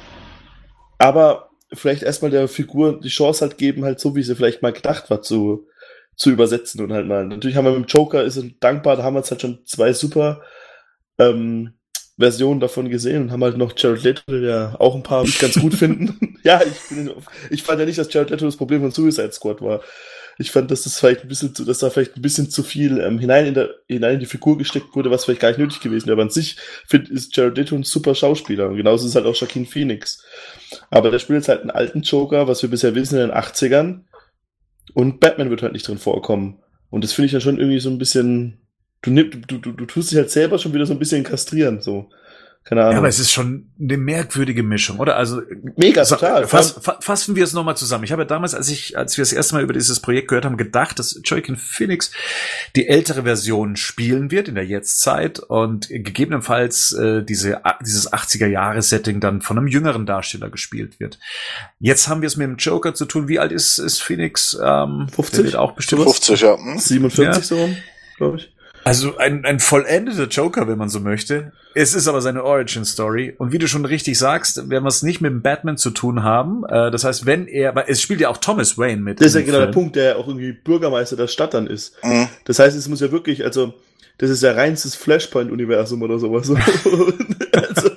aber vielleicht erstmal der Figur die Chance halt geben, halt so wie sie vielleicht mal gedacht war, zu, zu übersetzen und halt mal. Natürlich haben wir mit dem Joker, ist dankbar, da haben wir jetzt halt schon zwei super ähm, Versionen davon gesehen und haben halt noch Jared Leto, der auch ein paar ganz gut finden. ja, ich, ich fand ja nicht, dass Jared Leto das Problem von Suicide Squad war. Ich fand, dass das vielleicht ein bisschen, zu, dass da vielleicht ein bisschen zu viel ähm, hinein in der, hinein in die Figur gesteckt wurde, was vielleicht gar nicht nötig gewesen wäre. Aber an sich finde ist Jared Leto ein super Schauspieler. Und genauso ist halt auch Joaquin Phoenix. Aber der spielt jetzt halt einen alten Joker, was wir bisher wissen in den 80ern. Und Batman wird halt nicht drin vorkommen. Und das finde ich ja schon irgendwie so ein bisschen, du, du, du, du tust dich halt selber schon wieder so ein bisschen kastrieren, so. Keine Ahnung. Ja, aber es ist schon eine merkwürdige Mischung, oder? Also mega total. Fass, fassen wir es nochmal zusammen. Ich habe ja damals, als ich, als wir das erste Mal über dieses Projekt gehört haben, gedacht, dass Joaquin Phoenix die ältere Version spielen wird in der Jetztzeit und gegebenenfalls äh, diese dieses 80er Jahre Setting dann von einem jüngeren Darsteller gespielt wird. Jetzt haben wir es mit dem Joker zu tun. Wie alt ist ist Phoenix? Ähm, 50 auch bestimmt 50 ja. Hm? 47 ja. so, glaube ich. Also ein, ein vollendeter Joker, wenn man so möchte. Es ist aber seine Origin-Story. Und wie du schon richtig sagst, werden wir es nicht mit dem Batman zu tun haben. Äh, das heißt, wenn er, weil es spielt ja auch Thomas Wayne mit. Das ist ja genau Film. der Punkt, der auch irgendwie Bürgermeister der Stadt dann ist. Mhm. Das heißt, es muss ja wirklich, also, das ist ja reinstes Flashpoint-Universum oder sowas. also.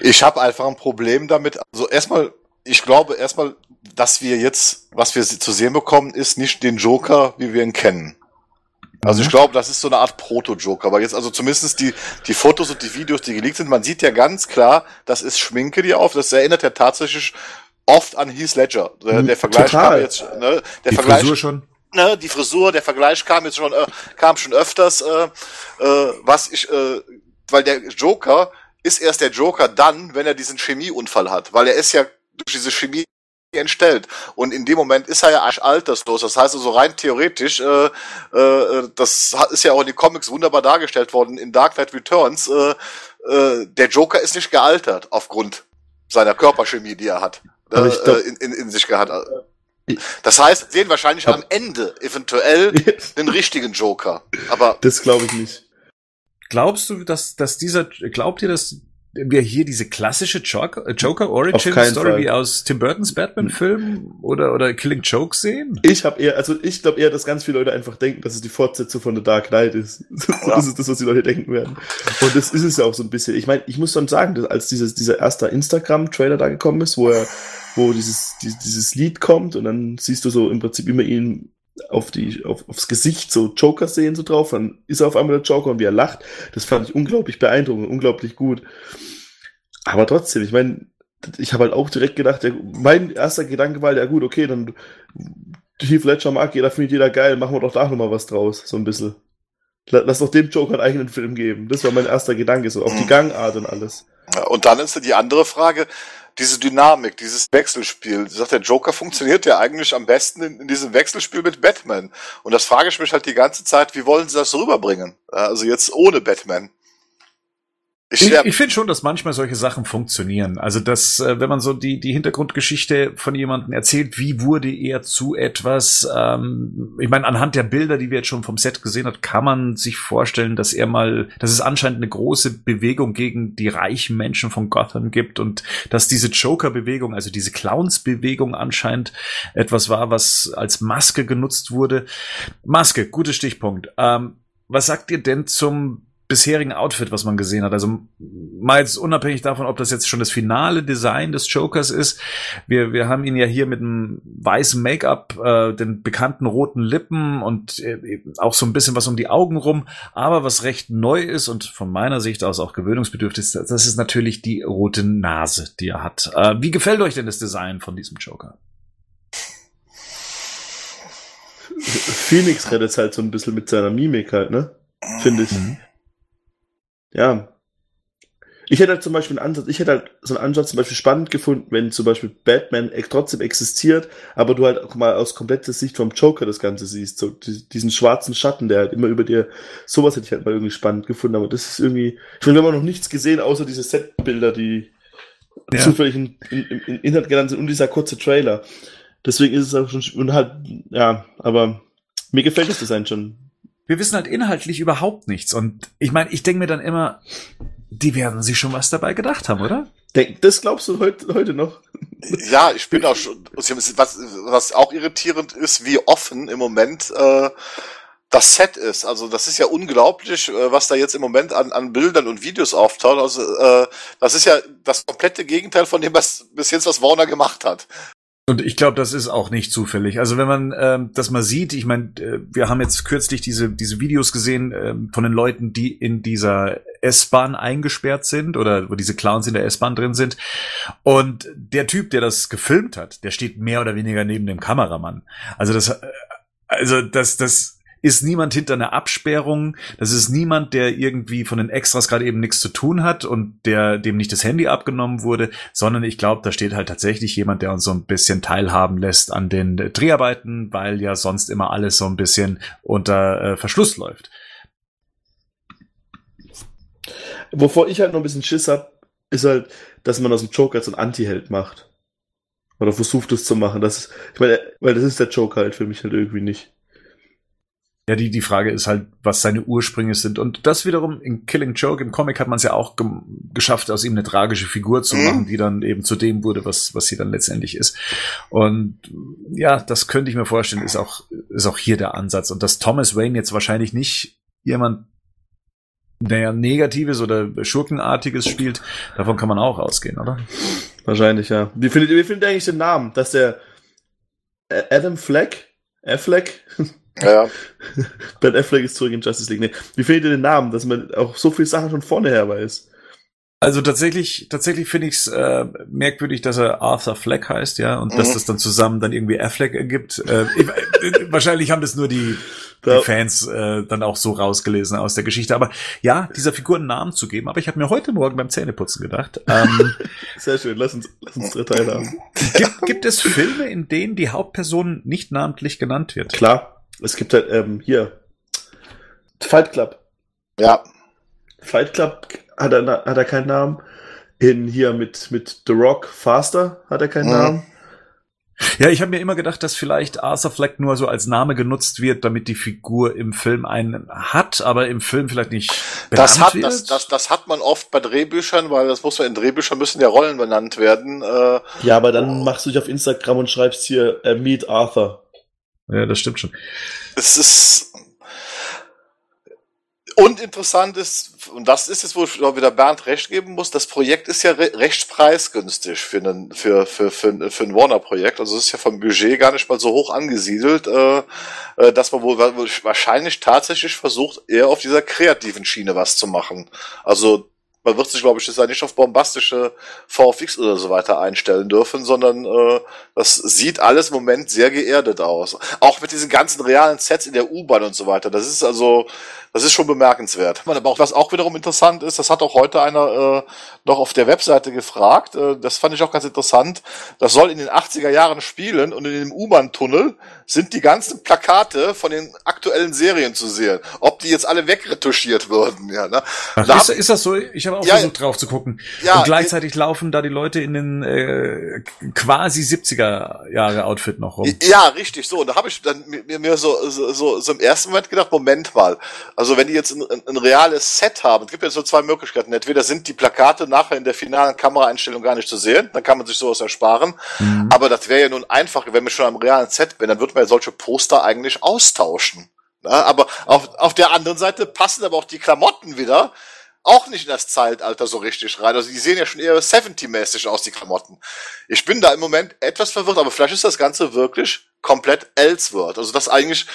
Ich habe einfach ein Problem damit. Also erstmal, ich glaube erstmal, dass wir jetzt, was wir zu sehen bekommen, ist nicht den Joker, wie wir ihn kennen. Also ich mhm. glaube, das ist so eine Art Proto-Joker. Aber jetzt also zumindest die, die Fotos und die Videos, die geleakt sind, man sieht ja ganz klar, das ist Schminke, die auf. Das erinnert ja tatsächlich oft an Heath Ledger. Der, der Vergleich Total. kam jetzt, ne, der die Vergleich. Frisur schon. Ne, die Frisur, der Vergleich kam jetzt schon, äh, kam schon öfters, äh, äh, was ich, äh, weil der Joker ist erst der Joker dann, wenn er diesen Chemieunfall hat, weil er ist ja durch diese Chemie entstellt. Und in dem Moment ist er ja alterslos. Das heißt also rein theoretisch, äh, äh, das ist ja auch in den Comics wunderbar dargestellt worden, in Dark Knight Returns, äh, äh, der Joker ist nicht gealtert aufgrund seiner Körperchemie, die er hat, äh, glaub, in, in, in sich gehabt. Das heißt, sehen wahrscheinlich am Ende eventuell den richtigen Joker. Aber das glaube ich nicht. Glaubst du, dass, dass dieser, glaubt ihr, dass wir hier diese klassische Joker, äh, Joker Origin Story wie aus Tim Burtons Batman-Film oder, oder Killing Joke sehen? Ich habe eher, also ich glaube eher, dass ganz viele Leute einfach denken, dass es die Fortsetzung von The Dark Knight ist. Ja. Das ist das, was die Leute denken werden. Und das ist es ja auch so ein bisschen. Ich meine, ich muss dann sagen, dass als dieses, dieser erste Instagram-Trailer da gekommen ist, wo er, wo dieses, dieses Lied kommt und dann siehst du so im Prinzip immer ihn auf die, auf, aufs Gesicht so Joker sehen so drauf, dann ist er auf einmal der Joker und wie er lacht. Das fand ich unglaublich beeindruckend, unglaublich gut. Aber trotzdem, ich meine, ich habe halt auch direkt gedacht, der, mein erster Gedanke war, ja gut, okay, dann Heath Ledger mag jeder, findet jeder geil, machen wir doch da nochmal was draus, so ein bisschen. Lass doch dem Joker einen eigenen Film geben. Das war mein erster Gedanke, so auf die mhm. Gangart und alles. Und dann ist die andere Frage, diese Dynamik, dieses Wechselspiel. Sagt der Joker funktioniert ja eigentlich am besten in, in, diesem Wechselspiel mit Batman. Und das frage ich mich halt die ganze Zeit, wie wollen sie das rüberbringen? Also jetzt ohne Batman. Ich, ich, ich finde schon, dass manchmal solche Sachen funktionieren. Also, dass, äh, wenn man so die, die Hintergrundgeschichte von jemandem erzählt, wie wurde er zu etwas, ähm, ich meine, anhand der Bilder, die wir jetzt schon vom Set gesehen hat, kann man sich vorstellen, dass er mal, dass es anscheinend eine große Bewegung gegen die reichen Menschen von Gotham gibt und dass diese Joker-Bewegung, also diese Clowns-Bewegung anscheinend etwas war, was als Maske genutzt wurde. Maske, guter Stichpunkt. Ähm, was sagt ihr denn zum bisherigen Outfit, was man gesehen hat. Also mal jetzt unabhängig davon, ob das jetzt schon das finale Design des Jokers ist. Wir, wir haben ihn ja hier mit einem weißen Make-up, äh, den bekannten roten Lippen und äh, auch so ein bisschen was um die Augen rum. Aber was recht neu ist und von meiner Sicht aus auch gewöhnungsbedürftig ist, das ist natürlich die rote Nase, die er hat. Äh, wie gefällt euch denn das Design von diesem Joker? Phoenix redet halt so ein bisschen mit seiner Mimik halt, ne? Finde ich. Mhm ja. Ich hätte halt zum Beispiel einen Ansatz, ich hätte halt so einen Ansatz zum Beispiel spannend gefunden, wenn zum Beispiel Batman trotzdem existiert, aber du halt auch mal aus kompletter Sicht vom Joker das Ganze siehst, so diesen schwarzen Schatten, der halt immer über dir, sowas hätte ich halt mal irgendwie spannend gefunden, aber das ist irgendwie, ich meine, wir haben noch nichts gesehen, außer diese Setbilder, die ja. zufällig in, in, in Inhalt genannt sind und dieser kurze Trailer. Deswegen ist es auch schon, und halt, ja, aber mir gefällt das Design schon wir wissen halt inhaltlich überhaupt nichts. Und ich meine, ich denke mir dann immer, die werden sich schon was dabei gedacht haben, oder? Das glaubst du heute, heute noch? Ja, ich bin auch schon. Was, was auch irritierend ist, wie offen im Moment äh, das Set ist. Also das ist ja unglaublich, äh, was da jetzt im Moment an, an Bildern und Videos auftaucht. Also äh, das ist ja das komplette Gegenteil von dem, was bis jetzt was Warner gemacht hat. Und ich glaube, das ist auch nicht zufällig. Also wenn man ähm, das mal sieht, ich meine, äh, wir haben jetzt kürzlich diese, diese Videos gesehen äh, von den Leuten, die in dieser S-Bahn eingesperrt sind oder wo diese Clowns in der S-Bahn drin sind. Und der Typ, der das gefilmt hat, der steht mehr oder weniger neben dem Kameramann. Also das, äh, also das, das ist niemand hinter einer Absperrung. Das ist niemand, der irgendwie von den Extras gerade eben nichts zu tun hat und der dem nicht das Handy abgenommen wurde, sondern ich glaube, da steht halt tatsächlich jemand, der uns so ein bisschen teilhaben lässt an den Dreharbeiten, weil ja sonst immer alles so ein bisschen unter äh, Verschluss läuft. Wovor ich halt noch ein bisschen Schiss hab, ist halt, dass man aus dem Joker so einen Anti-Held macht. Oder versucht es zu machen. Das ist, ich meine, weil das ist der Joker halt für mich halt irgendwie nicht. Ja, die, die Frage ist halt, was seine Ursprünge sind. Und das wiederum in Killing Joke im Comic hat man es ja auch geschafft, aus ihm eine tragische Figur zu mhm. machen, die dann eben zu dem wurde, was, was sie dann letztendlich ist. Und ja, das könnte ich mir vorstellen, ist auch, ist auch hier der Ansatz. Und dass Thomas Wayne jetzt wahrscheinlich nicht jemand naja, Negatives oder Schurkenartiges spielt, davon kann man auch ausgehen, oder? Wahrscheinlich, ja. Wie findet, wie findet ihr eigentlich den Namen? Dass der Adam Fleck, Affleck, ja. ben Affleck ist zurück in Justice League. Nee. Wie fehlt dir den Namen, dass man auch so viele Sachen schon vorne her weiß? Also tatsächlich, tatsächlich finde ich es äh, merkwürdig, dass er Arthur Fleck heißt, ja, und mhm. dass das dann zusammen dann irgendwie Affleck ergibt. Äh, äh, wahrscheinlich haben das nur die, die Fans äh, dann auch so rausgelesen aus der Geschichte. Aber ja, dieser Figur einen Namen zu geben. Aber ich habe mir heute Morgen beim Zähneputzen gedacht. Ähm, Sehr schön, lass uns, lass uns drei Teile haben. Gibt, gibt es Filme, in denen die Hauptperson nicht namentlich genannt wird? Klar. Es gibt halt ähm, hier Fight Club. Ja. Fight Club hat er, hat er keinen Namen. In hier mit, mit The Rock Faster hat er keinen mhm. Namen. Ja, ich habe mir immer gedacht, dass vielleicht Arthur Fleck nur so als Name genutzt wird, damit die Figur im Film einen hat, aber im Film vielleicht nicht Das benannt hat, wird? das, das, das hat man oft bei Drehbüchern, weil das muss man in Drehbüchern müssen ja Rollen benannt werden. Äh, Ja, aber dann machst du dich auf Instagram und schreibst hier äh, Meet Arthur. Ja, das stimmt schon. es ist und interessant ist, und das ist es, wo ich wieder Bernd recht geben muss, das Projekt ist ja re recht preisgünstig für einen, für, für, für, für ein Warner-Projekt. Also es ist ja vom Budget gar nicht mal so hoch angesiedelt, äh, äh, dass man wohl wa- wahrscheinlich tatsächlich versucht, eher auf dieser kreativen Schiene was zu machen. Also man wird sich, glaube ich, ja nicht auf bombastische VFX oder so weiter einstellen dürfen, sondern äh, das sieht alles im Moment sehr geerdet aus. Auch mit diesen ganzen realen Sets in der U-Bahn und so weiter. Das ist also, das ist schon bemerkenswert. Aber auch, was auch wiederum interessant ist, das hat auch heute einer äh, noch auf der Webseite gefragt. Äh, das fand ich auch ganz interessant. Das soll in den 80er Jahren spielen und in dem U-Bahn-Tunnel sind die ganzen Plakate von den aktuellen Serien zu sehen. Ob die jetzt alle wegretuschiert würden, ja. Ne? Ach, Da ist, ist das so? Ich habe auch Ja, versucht drauf zu gucken. ja, und gleichzeitig laufen da die Leute in den äh, quasi 70er Jahre Outfit noch rum. Ja, richtig, so. Und da habe ich dann mir, mir so, so, so, so im ersten Moment gedacht, Moment mal. Also wenn die jetzt ein, ein, ein reales Set haben, es gibt ja so zwei Möglichkeiten. Entweder sind die Plakate nachher in der finalen Kameraeinstellung gar nicht zu sehen, dann kann man sich sowas ersparen. Mhm. Aber das wäre ja nun einfach, wenn wir schon am realen Set bin, dann würden wir ja solche Poster eigentlich austauschen. Na, aber auf, auf der anderen Seite passen aber auch die Klamotten wieder auch nicht in das Zeitalter so richtig rein. Also die sehen ja schon eher 70-mäßig aus, die Klamotten. Ich bin da im Moment etwas verwirrt, aber vielleicht ist das Ganze wirklich komplett Elseworld. Also dass eigentlich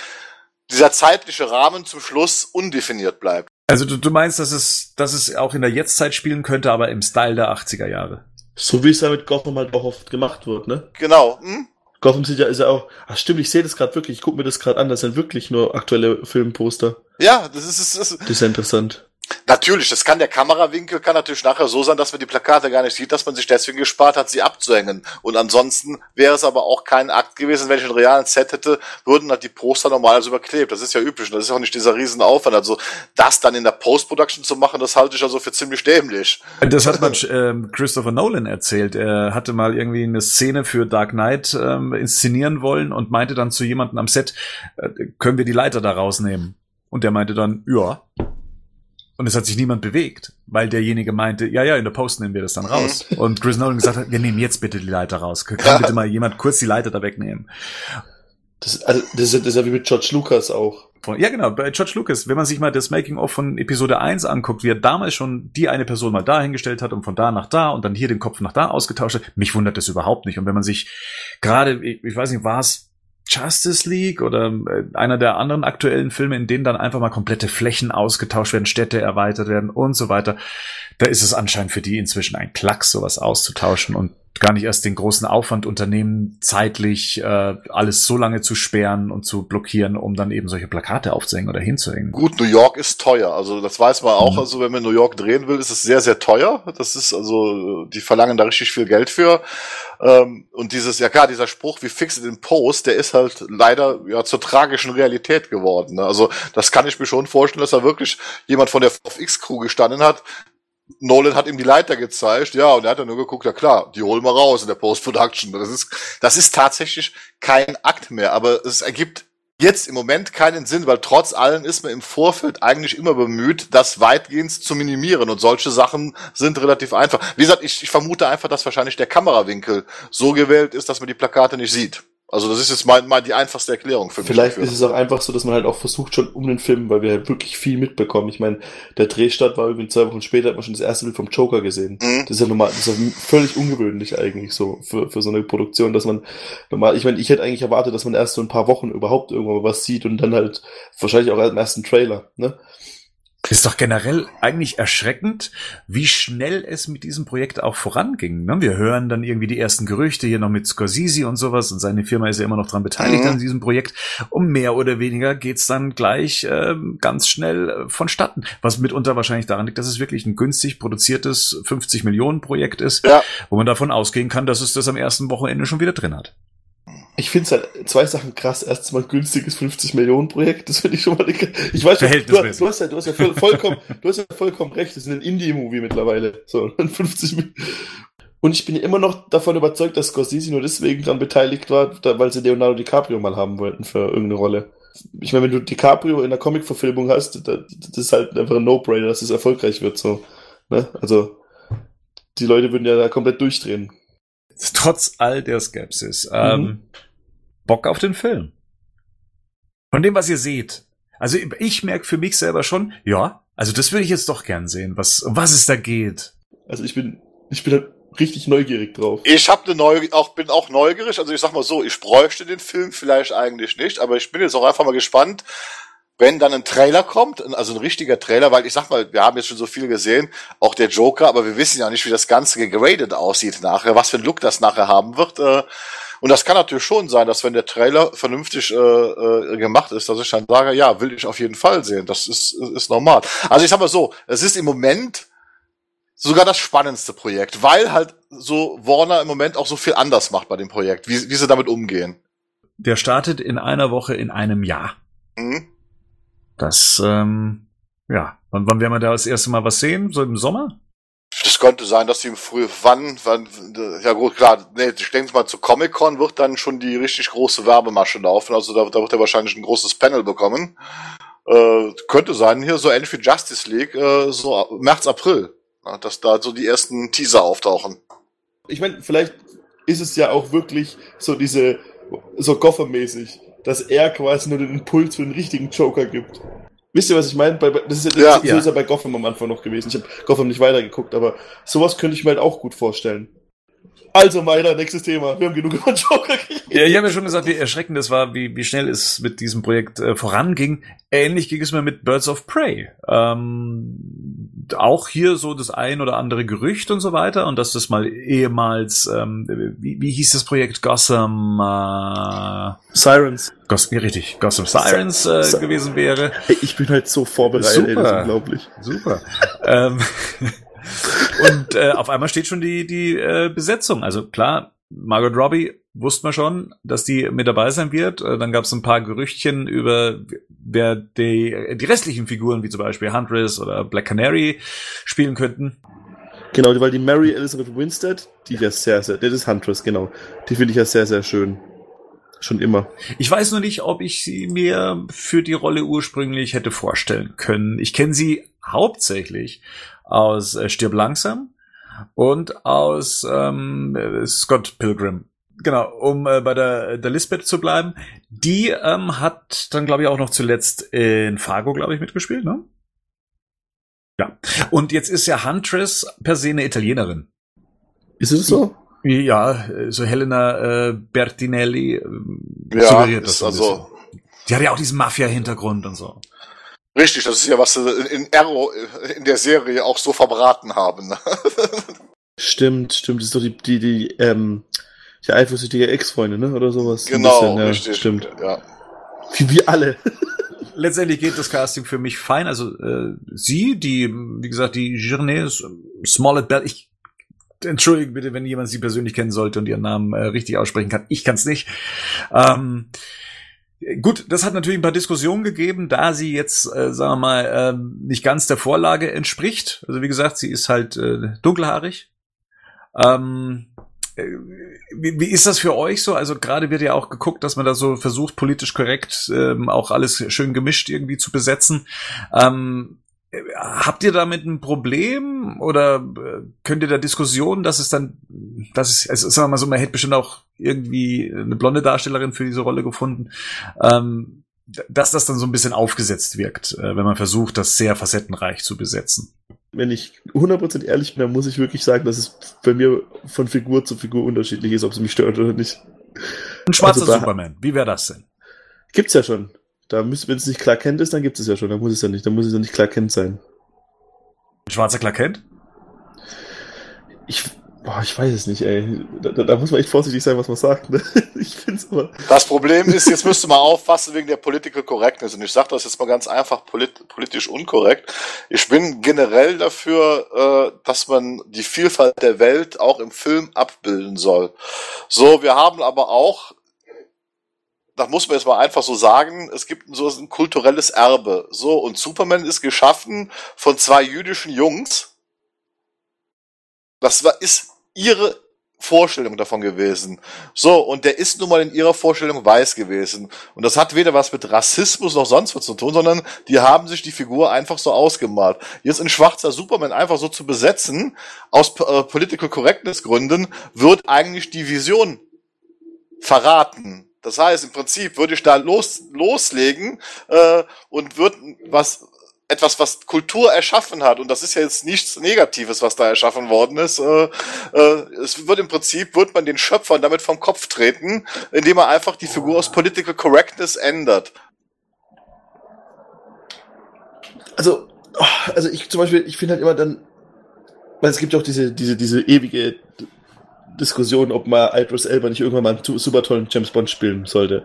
dieser zeitliche Rahmen zum Schluss undefiniert bleibt. Also du, du meinst, dass es, dass es auch in der Jetztzeit spielen könnte, aber im Style der 80er Jahre. So wie es ja mit Gotham halt auch oft gemacht wird, ne? Genau. Hm? Gotham ja, ist ja auch. Ach stimmt, ich sehe das gerade wirklich. Ich gucke mir das gerade an. Das sind wirklich nur aktuelle Filmposter. Ja, das ist, das ist Das ist ja interessant. Natürlich, das kann der Kamerawinkel kann natürlich nachher so sein, dass man die Plakate gar nicht sieht, dass man sich deswegen gespart hat, sie abzuhängen. Und ansonsten wäre es aber auch kein Akt gewesen, wenn ich einen realen Set hätte, würden halt die Poster normalerweise überklebt. Das ist ja üblich. und Das ist auch nicht dieser Riesenaufwand. Also das dann in der Post-Production zu machen, das halte ich also für ziemlich dämlich. Das hat man ähm, Christopher Nolan erzählt. Er hatte mal irgendwie eine Szene für Dark Knight ähm, inszenieren wollen und meinte dann zu jemandem am Set, äh, können wir die Leiter da rausnehmen? Und der meinte dann, ja. Und es hat sich niemand bewegt, weil derjenige meinte, ja, ja, in der Post nehmen wir das dann raus. Und Chris Nolan gesagt hat, wir nehmen jetzt bitte die Leiter raus. Kann Ja. bitte mal jemand kurz die Leiter da wegnehmen? Das, also, das, ist, ja- das ist ja wie mit George Lucas auch. Ja, genau, bei George Lucas, wenn man sich mal das Making-of von Episode 1 anguckt, wie er damals schon die eine Person mal da hingestellt hat und von da nach da und dann hier den Kopf nach da ausgetauscht hat, mich wundert das überhaupt nicht. Und wenn man sich gerade, ich, ich weiß nicht, war es Justice League oder äh, einer der anderen aktuellen Filme, in denen dann einfach mal komplette Flächen ausgetauscht werden, Städte erweitert werden und so weiter, da ist es anscheinend für die inzwischen ein Klacks, sowas auszutauschen und gar nicht erst den großen Aufwand unternehmen, zeitlich äh, alles so lange zu sperren und zu blockieren, um dann eben solche Plakate aufzuhängen oder hinzuhängen. Gut, New York ist teuer. Also das weiß man auch. Mhm. Also wenn man New York drehen will, ist es sehr, sehr teuer. Das ist also, die verlangen da richtig viel Geld für. Ähm, und dieses, ja klar, dieser Spruch, wie fix it in post, der ist halt leider ja zur tragischen Realität geworden. ne? Also das kann ich mir schon vorstellen, dass da wirklich jemand von der VFX-Crew gestanden hat. Nolan hat ihm die Leiter gezeigt, ja, und er hat dann nur geguckt, ja klar, die holen wir raus in der Post-Production. Das ist, das ist tatsächlich kein Akt mehr, aber es ergibt jetzt im Moment keinen Sinn, weil trotz allem ist man im Vorfeld eigentlich immer bemüht, das weitgehend zu minimieren und solche Sachen sind relativ einfach. Wie gesagt, ich, ich vermute einfach, dass wahrscheinlich der Kamerawinkel so gewählt ist, dass man die Plakate nicht sieht. Also das ist jetzt mal, mal die einfachste Erklärung für mich. Vielleicht dafür. ist es auch einfach so, dass man halt auch versucht schon um den Film, weil wir halt wirklich viel mitbekommen. Ich meine, der Drehstart war irgendwie zwei Wochen später, hat man schon das erste Bild vom Joker gesehen. Mhm. Das ist ja normal, das ist ja völlig ungewöhnlich eigentlich so für, für so eine Produktion, dass man normal, ich meine, ich hätte eigentlich erwartet, dass man erst so ein paar Wochen überhaupt irgendwann mal was sieht und dann halt wahrscheinlich auch im ersten Trailer, ne? Ist doch generell eigentlich erschreckend, wie schnell es mit diesem Projekt auch voranging. Ne? Wir hören dann irgendwie die ersten Gerüchte hier noch mit Scorsese und sowas und seine Firma ist ja immer noch dran beteiligt Mhm. an diesem Projekt. Und mehr oder weniger geht's dann gleich ähm, ganz schnell äh, vonstatten. Was mitunter wahrscheinlich daran liegt, dass es wirklich ein günstig produziertes 50 Millionen Projekt ist, Ja. wo man davon ausgehen kann, dass es das am ersten Wochenende schon wieder drin hat. Ich finde es halt zwei Sachen krass. Erstens mal günstiges 50 Millionen Projekt, das finde ich schon mal eine, ich weiß schon, du, du hast ja, du hast ja voll, vollkommen, du hast ja vollkommen recht. Das ist ein Indie-Movie mittlerweile. So, 50 Millionen. Und ich bin immer noch davon überzeugt, dass Scorsese nur deswegen dran beteiligt war, weil sie Leonardo DiCaprio mal haben wollten für irgendeine Rolle. ich meine, wenn du DiCaprio in der Comic-Verfilmung hast, das, das ist halt einfach ein No-Brainer, dass es erfolgreich wird, so. Ne? Also, die Leute würden ja da komplett durchdrehen. Trotz all der Skepsis. Ähm, Mhm. Bock auf den Film. Von dem, was ihr seht. Also ich merke für mich selber schon, ja, also das würde ich jetzt doch gern sehen, was, um was es da geht. Also ich bin, ich bin halt richtig neugierig drauf. Ich hab ne Neu auch, bin auch neugierig. Also ich sag mal so, ich bräuchte den Film vielleicht eigentlich nicht, aber ich bin jetzt auch einfach mal gespannt, wenn dann ein Trailer kommt, also ein richtiger Trailer, weil ich sag mal, wir haben jetzt schon so viel gesehen, auch der Joker, aber wir wissen ja nicht, wie das Ganze gegradet aussieht nachher, was für ein Look das nachher haben wird. äh, Und das kann natürlich schon sein, dass wenn der Trailer vernünftig äh, äh, gemacht ist, dass ich dann sage, ja, will ich auf jeden Fall sehen. Das ist, ist normal. Also ich sag mal so, es ist im Moment sogar das spannendste Projekt, weil halt so Warner im Moment auch so viel anders macht bei dem Projekt, wie, wie sie damit umgehen. Der startet in einer Woche in einem Jahr. Mhm. Das, ähm, ja. Wann, wann werden wir da das erste Mal was sehen? So im Sommer? Das könnte sein, dass sie im Früh, wann, wann, ja gut, klar, nee, ich denke mal zu Comic-Con wird dann schon die richtig große Werbemasche laufen, also da, da wird er wahrscheinlich ein großes Panel bekommen. Äh, könnte sein, hier so ähnlich wie Justice League, äh, so März, April, ja, dass da so die ersten Teaser auftauchen. Ich meine, vielleicht ist es ja auch wirklich so diese, so Gotham-mäßig, dass er quasi nur den Impuls für den richtigen Joker gibt. Wisst ihr, was ich meine? Das ist ja, Ja. das ist ja bei Gotham am Anfang noch gewesen. Ich habe Gotham nicht weitergeguckt, aber sowas könnte ich mir halt auch gut vorstellen. Also, Meiler, nächstes Thema. Wir haben genug über Joker geredet. Ja, ich habe ja schon gesagt, wie erschreckend es war, wie, wie schnell es mit diesem Projekt äh, voranging. Ähnlich ging es mir mit Birds of Prey. Ähm, auch hier so das ein oder andere Gerücht und so weiter. Und dass das mal ehemals, ähm, wie, wie hieß das Projekt Gotham? Äh, Sirens. Ja, richtig, Gotham Sirens äh, gewesen wäre. Ich bin halt so vorbereitet, ey, das ist Super. unglaublich. Super. ähm, und äh, auf einmal steht schon die, die äh, Besetzung. Also klar, Margot Robbie wusste man schon, dass die mit dabei sein wird. Äh, dann gab es ein paar Gerüchtchen über, wer die, die restlichen Figuren, wie zum Beispiel Huntress oder Black Canary, spielen könnten. Genau, weil die Mary Elizabeth Winstead, die ja sehr, sehr, das ist Huntress, genau. Die finde ich ja sehr, sehr schön. Schon immer. Ich weiß nur nicht, ob ich sie mir für die Rolle ursprünglich hätte vorstellen können. Ich kenne sie hauptsächlich aus äh, Stirb langsam und aus ähm, äh, Scott Pilgrim. Genau, um äh, bei der, der Lisbeth zu bleiben. Die ähm, hat dann, glaube ich, auch noch zuletzt in Fargo, glaube ich, mitgespielt, ne? Ja. Und jetzt ist ja Huntress per se eine Italienerin. Ist es so? Ja, so Helena äh, Bertinelli äh, Ja, suggeriert das ist bisschen. also Die hat ja auch diesen Mafia-Hintergrund und so. Richtig, das ist ja, was sie in, in Arrow in der Serie auch so verbraten haben. ne? Stimmt, stimmt. Das ist doch die, die, die, ähm, die eifersüchtige Ex-Freundin, ne? Oder sowas. Genau, bisschen, ja, richtig. Stimmt. Ja. Wie wir alle. Letztendlich geht das Casting für mich fein. Also äh, sie, die, wie gesagt, die Journée Smollett Bell, ich entschuldige bitte, wenn jemand sie persönlich kennen sollte und ihren Namen äh, richtig aussprechen kann. Ich kann es nicht. Ähm, Gut, das hat natürlich ein paar Diskussionen gegeben, da sie jetzt, äh, sagen wir mal, ähm, nicht ganz der Vorlage entspricht. Also wie gesagt, sie ist halt äh, dunkelhaarig. Ähm, äh, wie, wie ist das für euch so? Also gerade wird ja auch geguckt, dass man da so versucht, politisch korrekt ähm, auch alles schön gemischt irgendwie zu besetzen. Ähm, äh, habt ihr damit ein Problem oder äh, könnt ihr da Diskussionen, dass es dann, dass es, also sagen wir mal so, man hätte bestimmt auch irgendwie eine blonde Darstellerin für diese Rolle gefunden, ähm, dass das dann so ein bisschen aufgesetzt wirkt, äh, wenn man versucht, das sehr facettenreich zu besetzen. Wenn ich 100% ehrlich bin, dann muss ich wirklich sagen, dass es bei mir von Figur zu Figur unterschiedlich ist, ob es mich stört oder nicht. Ein schwarzer Also Superman, wie wäre das denn? Gibt's ja schon. Da müsste, wenn es nicht klar kennt ist, dann gibt es ja schon. Dann muss es ja nicht, dann muss es ja nicht klar kennt sein. Ein schwarzer Clark Kent? Ich, boah, ich weiß es nicht, ey. Da, da, da muss man echt vorsichtig sein, was man sagt. Ne? Ich find's aber. Das Problem ist, jetzt müsste man aufpassen wegen der Political Correctness. Und ich sage das jetzt mal ganz einfach polit politisch unkorrekt. Ich bin generell dafür, äh, dass man die Vielfalt der Welt auch im Film abbilden soll. So, wir haben aber auch, das muss man jetzt mal einfach so sagen, es gibt so ein kulturelles Erbe. So, und Superman ist geschaffen von zwei jüdischen Jungs. Das war, ist ihre Vorstellung davon gewesen. So, und der ist nun mal in ihrer Vorstellung weiß gewesen. Und das hat weder was mit Rassismus noch sonst was zu tun, sondern die haben sich die Figur einfach so ausgemalt. Jetzt ein schwarzer Superman einfach so zu besetzen, aus äh, Political Correctness Gründen, wird eigentlich die Vision verraten. Das heißt, im Prinzip würde ich da los, loslegen äh, und würde was etwas, was Kultur erschaffen hat, und das ist ja jetzt nichts Negatives, was da erschaffen worden ist, äh, äh, es wird im Prinzip, wird man den Schöpfern damit vom Kopf treten, indem er einfach die Figur aus Political Correctness ändert. Also, also ich zum Beispiel, ich finde halt immer dann, weil es gibt ja auch diese, diese, diese ewige Diskussion, ob man Idris Elba nicht irgendwann mal einen super tollen James Bond spielen sollte.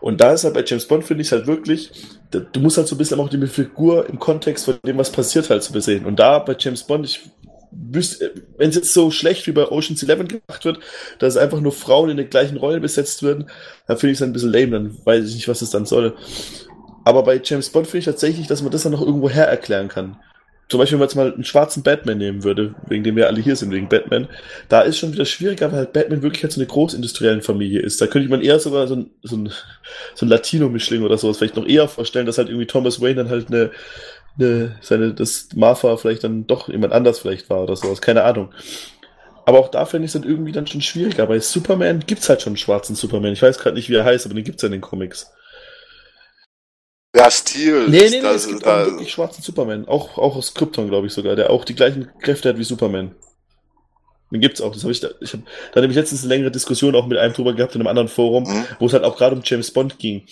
Und da ist halt bei James Bond, finde ich halt wirklich, du musst halt so ein bisschen auch die Figur im Kontext von dem, was passiert, halt so besehen. Und da bei James Bond, ich wüsste, wenn es jetzt so schlecht wie bei Ocean's Eleven gemacht wird, dass einfach nur Frauen in den gleichen Rollen besetzt werden, dann finde ich es ein bisschen lame, dann weiß ich nicht, was es dann soll. Aber bei James Bond finde ich tatsächlich, dass man das dann noch irgendwo her erklären kann zum Beispiel, wenn man jetzt mal einen schwarzen Batman nehmen würde, wegen dem wir alle hier sind, wegen Batman, da ist schon wieder schwieriger, weil halt Batman wirklich halt so eine großindustrielle Familie ist. Da könnte man eher sogar so ein, so ein, so ein Latino-Mischling oder sowas vielleicht noch eher vorstellen, dass halt irgendwie Thomas Wayne dann halt eine, eine seine, das Martha vielleicht dann doch jemand anders vielleicht war oder sowas, keine Ahnung. Aber auch da fände ich es dann irgendwie dann schon schwieriger. Bei Superman gibt's halt schon einen schwarzen Superman. Ich weiß gerade nicht, wie er heißt, aber den gibt's ja in den Comics. Ja, Stil. Nee, nee, nee, es gibt da, auch wirklich schwarzen Superman. Auch, auch aus Krypton, glaube ich sogar, der auch die gleichen Kräfte hat wie Superman. Den gibt's auch. Das habe ich da, ich hab, da habe ich letztens eine längere Diskussion auch mit einem drüber gehabt in einem anderen Forum, mhm. wo es halt auch gerade um James Bond ging.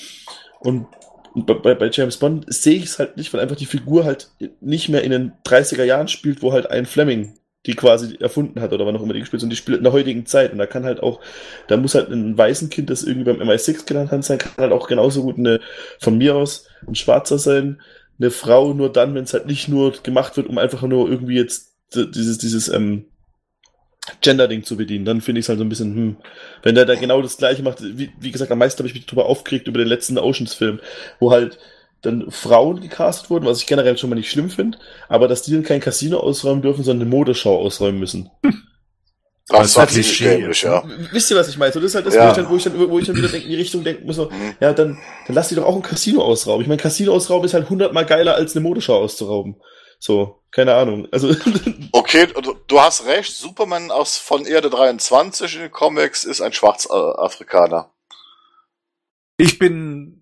Und bei, bei James Bond sehe ich es halt nicht, weil einfach die Figur halt nicht mehr in den 30er Jahren spielt, wo halt ein Fleming die quasi erfunden hat oder wann auch immer die gespielt und die spielt in der heutigen Zeit und da kann halt auch, da muss halt ein Waisenkind, das irgendwie beim MI6 gelernt hat sein, kann halt auch genauso gut eine, von mir aus, ein Schwarzer sein, eine Frau nur dann, wenn es halt nicht nur gemacht wird, um einfach nur irgendwie jetzt dieses, dieses, ähm, Gender-Ding zu bedienen, dann finde ich es halt so ein bisschen, hm, wenn der da genau das gleiche macht, wie, wie gesagt, am meisten habe ich mich drüber aufgeregt über den letzten Oceans-Film, wo halt dann Frauen gecastet wurden, was ich generell schon mal nicht schlimm finde, aber dass die dann kein Casino ausräumen dürfen, sondern eine Modeschau ausräumen müssen. Das, das ist ziemlich dämlich, ja. Wisst ihr, was ich meine? So, das ist halt das, ja. wo, ich dann, wo, ich dann, wo ich dann wieder denke, in die Richtung denken muss, so, mhm. ja, dann, dann lass die doch auch ein Casino ausrauben. Ich meine, Casino ausrauben ist halt hundertmal geiler, als eine Modeschau auszurauben. So, keine Ahnung. Also okay, du, du hast recht. Superman aus von Erde 23 in den Comics ist ein Schwarzafrikaner. Ich bin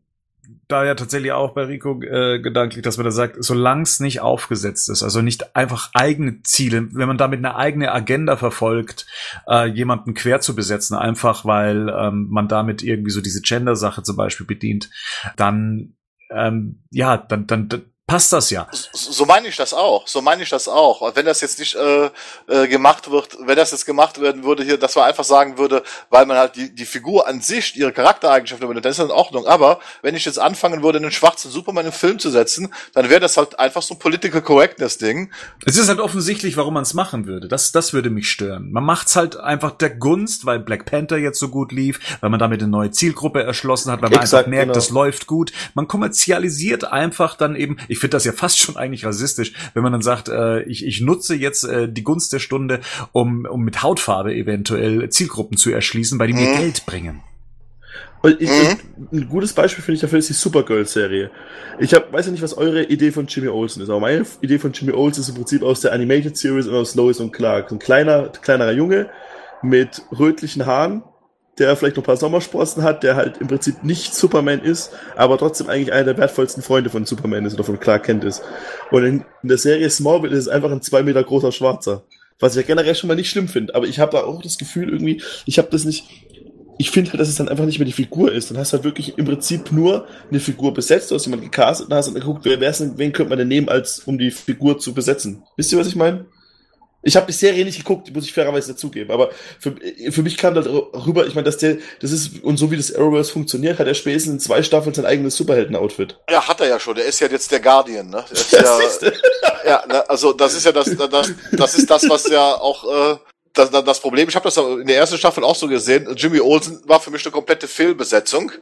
da ja tatsächlich auch bei Rico äh, gedanklich, dass man da sagt, solange es nicht aufgesetzt ist, also nicht einfach eigene Ziele, wenn man damit eine eigene Agenda verfolgt, äh, jemanden quer zu besetzen, einfach weil ähm, man damit irgendwie so diese Gender-Sache zum Beispiel bedient, dann ähm, ja, dann, dann, passt das ja. So meine ich das auch. So meine ich das auch. Wenn das jetzt nicht äh, äh, gemacht wird, wenn das jetzt gemacht werden würde hier, dass man einfach sagen würde, weil man halt die, die Figur an sich, ihre Charaktereigenschaften übernimmt, dann ist das in Ordnung. Aber wenn ich jetzt anfangen würde, einen schwarzen Superman in Film zu setzen, dann wäre das halt einfach so ein Political Correctness Ding. Es ist halt offensichtlich, warum man es machen würde. Das, das würde mich stören. Man macht's halt einfach der Gunst, weil Black Panther jetzt so gut lief, weil man damit eine neue Zielgruppe erschlossen hat, weil man Exakt, einfach merkt, genau. das läuft gut. Man kommerzialisiert einfach dann eben, ich finde das ja fast schon eigentlich rassistisch, wenn man dann sagt, äh, ich, ich nutze jetzt äh, die Gunst der Stunde, um, um mit Hautfarbe eventuell Zielgruppen zu erschließen, weil die mir mhm. Geld bringen. Und ich, mhm. Ein gutes Beispiel finde ich dafür ist die Supergirl-Serie. Ich hab, weiß ja nicht, was eure Idee von Jimmy Olsen ist, aber meine Idee von Jimmy Olsen ist im Prinzip aus der Animated Series und aus Lois und Clark. Ein kleiner, kleinerer Junge mit rötlichen Haaren, der vielleicht noch ein paar Sommersprossen hat, der halt im Prinzip nicht Superman ist, aber trotzdem eigentlich einer der wertvollsten Freunde von Superman ist oder von Clark Kent ist. Und in, in der Serie Smallville ist es einfach ein zwei Meter großer Schwarzer. Was ich ja generell schon mal nicht schlimm finde, aber ich habe da auch das Gefühl irgendwie, ich habe das nicht, ich finde halt, dass es dann einfach nicht mehr die Figur ist. Dann hast du halt wirklich im Prinzip nur eine Figur besetzt, du hast jemanden gecastet und hast dann geguckt, wer, wer denn, wen könnte man denn nehmen, als um die Figur zu besetzen. Wisst ihr, was ich meine? Ich habe die Serie nicht geguckt, muss ich fairerweise dazugeben. Aber für, für mich kam da rüber, ich meine, dass der, das ist, und so wie das Arrowverse funktioniert, hat er spätestens in zwei Staffeln sein eigenes Superhelden-Outfit. Ja, hat er ja schon. Der ist ja jetzt der Guardian, ne? Der ist ja, ja ne, also das ist ja das, das, das ist das, was ja auch, äh, das, das Problem, ich habe das in der ersten Staffel auch so gesehen, Jimmy Olsen war für mich eine komplette Fehlbesetzung,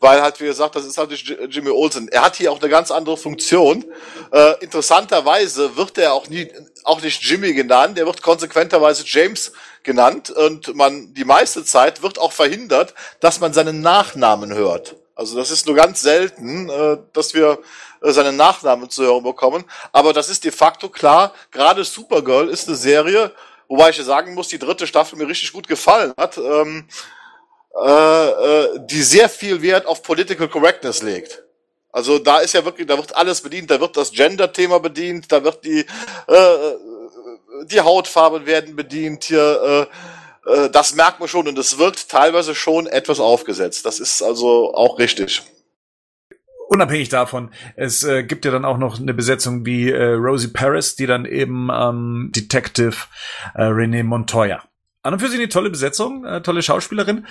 weil halt, wie gesagt, das ist halt nicht Jimmy Olsen. Er hat hier auch eine ganz andere Funktion. Äh, interessanterweise wird er auch nie, auch nicht Jimmy genannt, er wird konsequenterweise James genannt und man die meiste Zeit wird auch verhindert, dass man seinen Nachnamen hört. Also das ist nur ganz selten, äh, dass wir äh, seinen Nachnamen zu hören bekommen. Aber das ist de facto klar. Gerade Supergirl ist eine Serie, wobei ich sagen muss, die dritte Staffel mir richtig gut gefallen hat, ähm, äh, äh, die sehr viel Wert auf Political Correctness legt. Also da ist ja wirklich, da wird alles bedient, da wird das Gender-Thema bedient, da wird die äh, die Hautfarben werden bedient hier. Äh, äh, das merkt man schon und es wirkt teilweise schon etwas aufgesetzt. Das ist also auch richtig unabhängig davon, es äh, gibt ja dann auch noch eine Besetzung wie äh, Rosie Paris, die dann eben ähm, Detective äh, René Montoya an und für sich eine tolle Besetzung, äh, tolle Schauspielerin.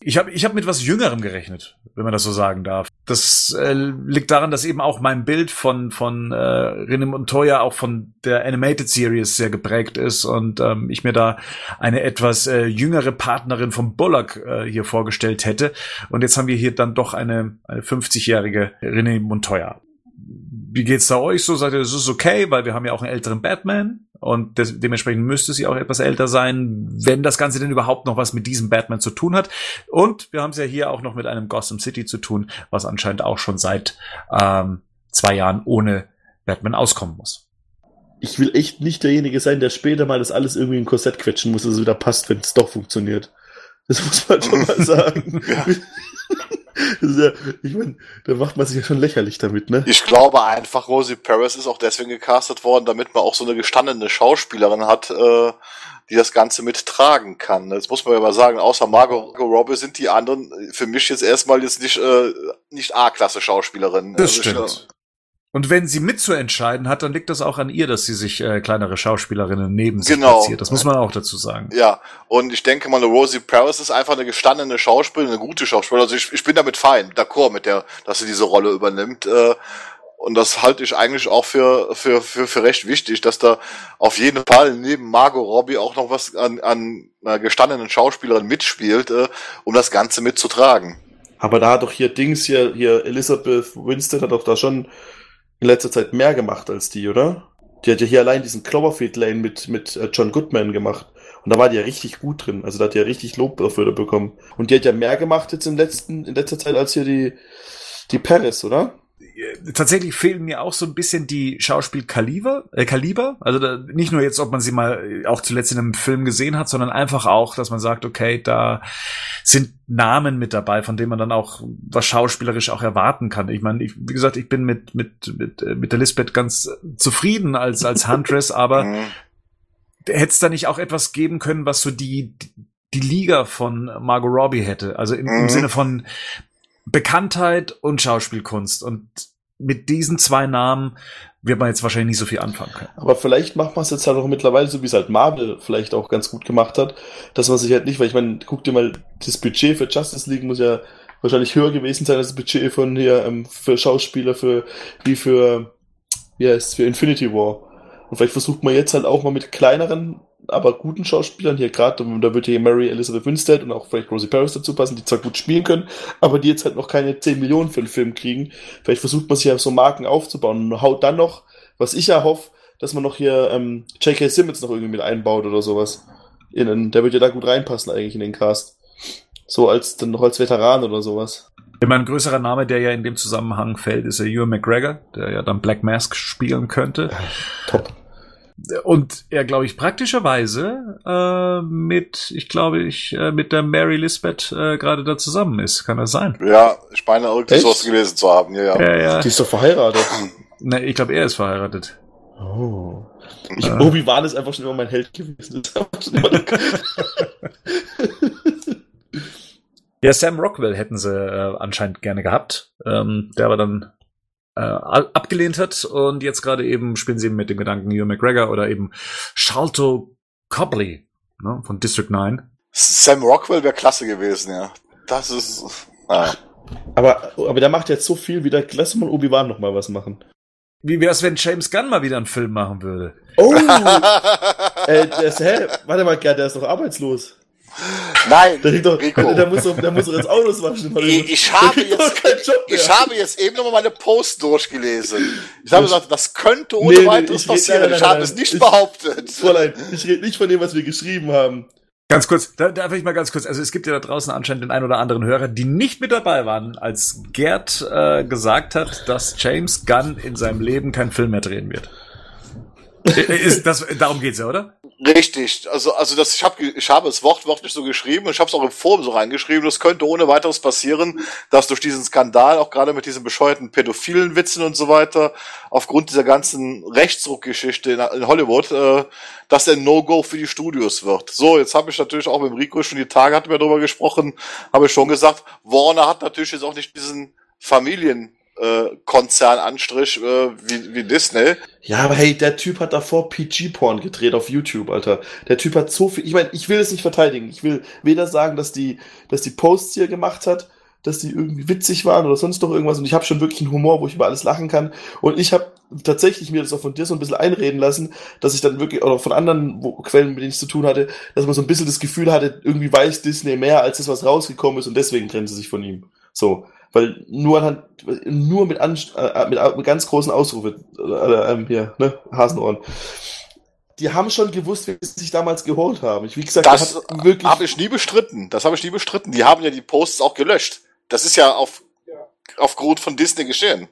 Ich habe ich hab mit was Jüngerem gerechnet, wenn man das so sagen darf. Das äh, liegt daran, dass eben auch mein Bild von von äh, René Montoya auch von der Animated Series sehr geprägt ist und ähm, ich mir da eine etwas äh, jüngere Partnerin von Bullock äh, hier vorgestellt hätte. Und jetzt haben wir hier dann doch eine, eine 50-jährige René Montoya. Wie geht's da euch so? Sagt ihr, das ist okay, weil wir haben ja auch einen älteren Batman und des, dementsprechend müsste sie auch etwas älter sein, wenn das Ganze denn überhaupt noch was mit diesem Batman zu tun hat. Und wir haben es ja hier auch noch mit einem Gotham City zu tun, was anscheinend auch schon seit ähm, zwei Jahren ohne Batman auskommen muss. Ich will echt nicht derjenige sein, der später mal das alles irgendwie in Korsett quetschen muss, dass es wieder passt, wenn es doch funktioniert. Das muss man schon mal sagen. Ja, ich meine, da macht man sich ja schon lächerlich damit, ne? Ich glaube einfach, Rosie Paris ist auch deswegen gecastet worden, damit man auch so eine gestandene Schauspielerin hat, äh, die das Ganze mittragen kann. Das muss man ja mal sagen, außer Margot Robbie sind die anderen für mich jetzt erstmal jetzt nicht, äh, nicht A-Klasse Schauspielerinnen. Das also stimmt. Und wenn sie mitzuentscheiden hat, dann liegt das auch an ihr, dass sie sich äh, kleinere Schauspielerinnen neben sich genau. platziert. Das muss man auch dazu sagen. Ja, und ich denke mal, Rosie Paris ist einfach eine gestandene Schauspielerin, eine gute Schauspielerin. Also ich, ich bin damit fein, d'accord mit der, dass sie diese Rolle übernimmt. Äh, und das halte ich eigentlich auch für, für, für, für recht wichtig, dass da auf jeden Fall neben Margot Robbie auch noch was an, an einer gestandenen Schauspielerin mitspielt, äh, um das Ganze mitzutragen. Aber da hat doch hier Dings hier, hier Elizabeth Winston hat doch da schon in letzter Zeit mehr gemacht als die, oder? Die hat ja hier allein diesen Cloverfield Lane mit, mit äh, John Goodman gemacht. Und da war die ja richtig gut drin. Also da hat die ja richtig Lob dafür bekommen. Und die hat ja mehr gemacht jetzt im letzten, in letzter Zeit als hier die, die Paris, oder? Tatsächlich fehlen mir auch so ein bisschen die Schauspielkaliber, äh, Kaliber. Also da, nicht nur jetzt, ob man sie mal auch zuletzt in einem Film gesehen hat, sondern einfach auch, dass man sagt, okay, da sind Namen mit dabei, von denen man dann auch was schauspielerisch auch erwarten kann. Ich meine, ich, wie gesagt, ich bin mit mit mit äh, mit der Lisbeth ganz zufrieden als als Huntress, aber mhm. hätte es da nicht auch etwas geben können, was so die die Liga von Margot Robbie hätte. Also im, im mhm. Sinne von Bekanntheit und Schauspielkunst. Und mit diesen zwei Namen wird man jetzt wahrscheinlich nicht so viel anfangen können. Aber vielleicht macht man es jetzt halt auch mittlerweile, so wie es halt Marvel vielleicht auch ganz gut gemacht hat, dass man sich halt nicht, weil ich meine, guck dir mal, das Budget für Justice League muss ja wahrscheinlich höher gewesen sein als das Budget von hier ähm, für Schauspieler für wie für wie heißt für Infinity War. Und vielleicht versucht man jetzt halt auch mal mit kleineren aber guten Schauspielern hier gerade, da würde hier Mary Elizabeth Winstead und auch vielleicht Rosie Paris dazu passen, die zwar gut spielen können, aber die jetzt halt noch keine 10 Millionen für den Film kriegen. Vielleicht versucht man sich ja so Marken aufzubauen und haut dann noch, was ich ja hoffe, dass man noch hier ähm, J.K. Simmons noch irgendwie mit einbaut oder sowas. Innen. Der würde ja da gut reinpassen eigentlich in den Cast. So als dann noch als Veteran oder sowas. Immer ein größerer Name, der ja in dem Zusammenhang fällt, ist ja Ewan McGregor, der ja dann Black Mask spielen könnte. Top und er, glaube ich, praktischerweise äh, mit, ich glaube, ich äh, mit der Mary Lisbeth äh, gerade da zusammen ist. Kann das sein? Ja, ich meine, irgendwie sowas gelesen zu haben. Ja, ja. ja, ja. Die ist doch verheiratet. ne, ich glaube, er ist verheiratet. Oh. Ich, äh. Obi-Wan ist einfach schon immer mein Held gewesen. ja, Sam Rockwell hätten sie äh, anscheinend gerne gehabt. Ähm, der aber dann äh, abgelehnt hat und jetzt gerade eben spielen sie mit dem Gedanken Hugh McGregor oder eben Charlton Copley ne, von District 9. Sam Rockwell wäre klasse gewesen, ja. Das ist. Ah. Aber, aber der macht jetzt so viel wieder. Lass mal Obi-Wan noch mal was machen. Wie wär's, wenn James Gunn mal wieder einen Film machen würde? Oh! äh, das, hä? Warte mal, der ist doch arbeitslos. Nein, Der, kriegt doch, Rico. der, der muss doch, der muss doch jetzt Autos waschen. Ich, ich, habe jetzt, ich habe jetzt eben nochmal meine Post durchgelesen. Ich habe gesagt, das könnte ohne Nee, nee, weiteres ich red- passieren. nein, nein, ich habe nein, es nicht Ich- behauptet. Fräulein, ich rede nicht von dem, was wir geschrieben haben. Ganz kurz, da darf ich mal ganz kurz, also es gibt ja da draußen anscheinend den einen oder anderen Hörer, die nicht mit dabei waren, als Gerd äh, gesagt hat, dass James Gunn in seinem Leben keinen Film mehr drehen wird. Äh, Ist das, darum geht's ja, oder? Richtig, also also das ich habe ich habe es wortwörtlich so geschrieben und ich habe es auch im Forum so reingeschrieben. Das könnte ohne weiteres passieren, dass durch diesen Skandal auch gerade mit diesen bescheuerten pädophilen Witzen und so weiter aufgrund dieser ganzen Rechtsruckgeschichte in, in Hollywood, äh, dass der No-Go für die Studios wird. So, jetzt habe ich natürlich auch mit dem Rico schon die Tage hatten wir darüber gesprochen, habe ich schon gesagt, Warner hat natürlich jetzt auch nicht diesen Familien äh, Konzernanstrich äh, wie, wie Disney. Ja, aber hey, der Typ hat davor PG-Porn gedreht auf YouTube, Alter. Der Typ hat so viel. Ich meine, ich will es nicht verteidigen. Ich will weder sagen, dass die, dass die Posts, die er gemacht hat, dass die irgendwie witzig waren oder sonst noch irgendwas. Und ich habe schon wirklich einen Humor, wo ich über alles lachen kann. Und ich habe tatsächlich mir das auch von dir so ein bisschen einreden lassen, dass ich dann wirklich, oder von anderen wo, Quellen, mit denen ich zu tun hatte, dass man so ein bisschen das Gefühl hatte, irgendwie weiß Disney mehr als das, was rausgekommen ist und deswegen trennen sie sich von ihm. So. Weil nur anhand, nur mit, an, äh, mit, mit ganz großen Ausrufe, äh, ähm, hier, ne, Hasenohren. Die haben schon gewusst, wie sie sich damals geholt haben. Ich, wie gesagt, Das habe ich nie bestritten. Das habe ich nie bestritten. Die haben ja die Posts auch gelöscht. Das ist ja auf aufgrund von Disney geschehen.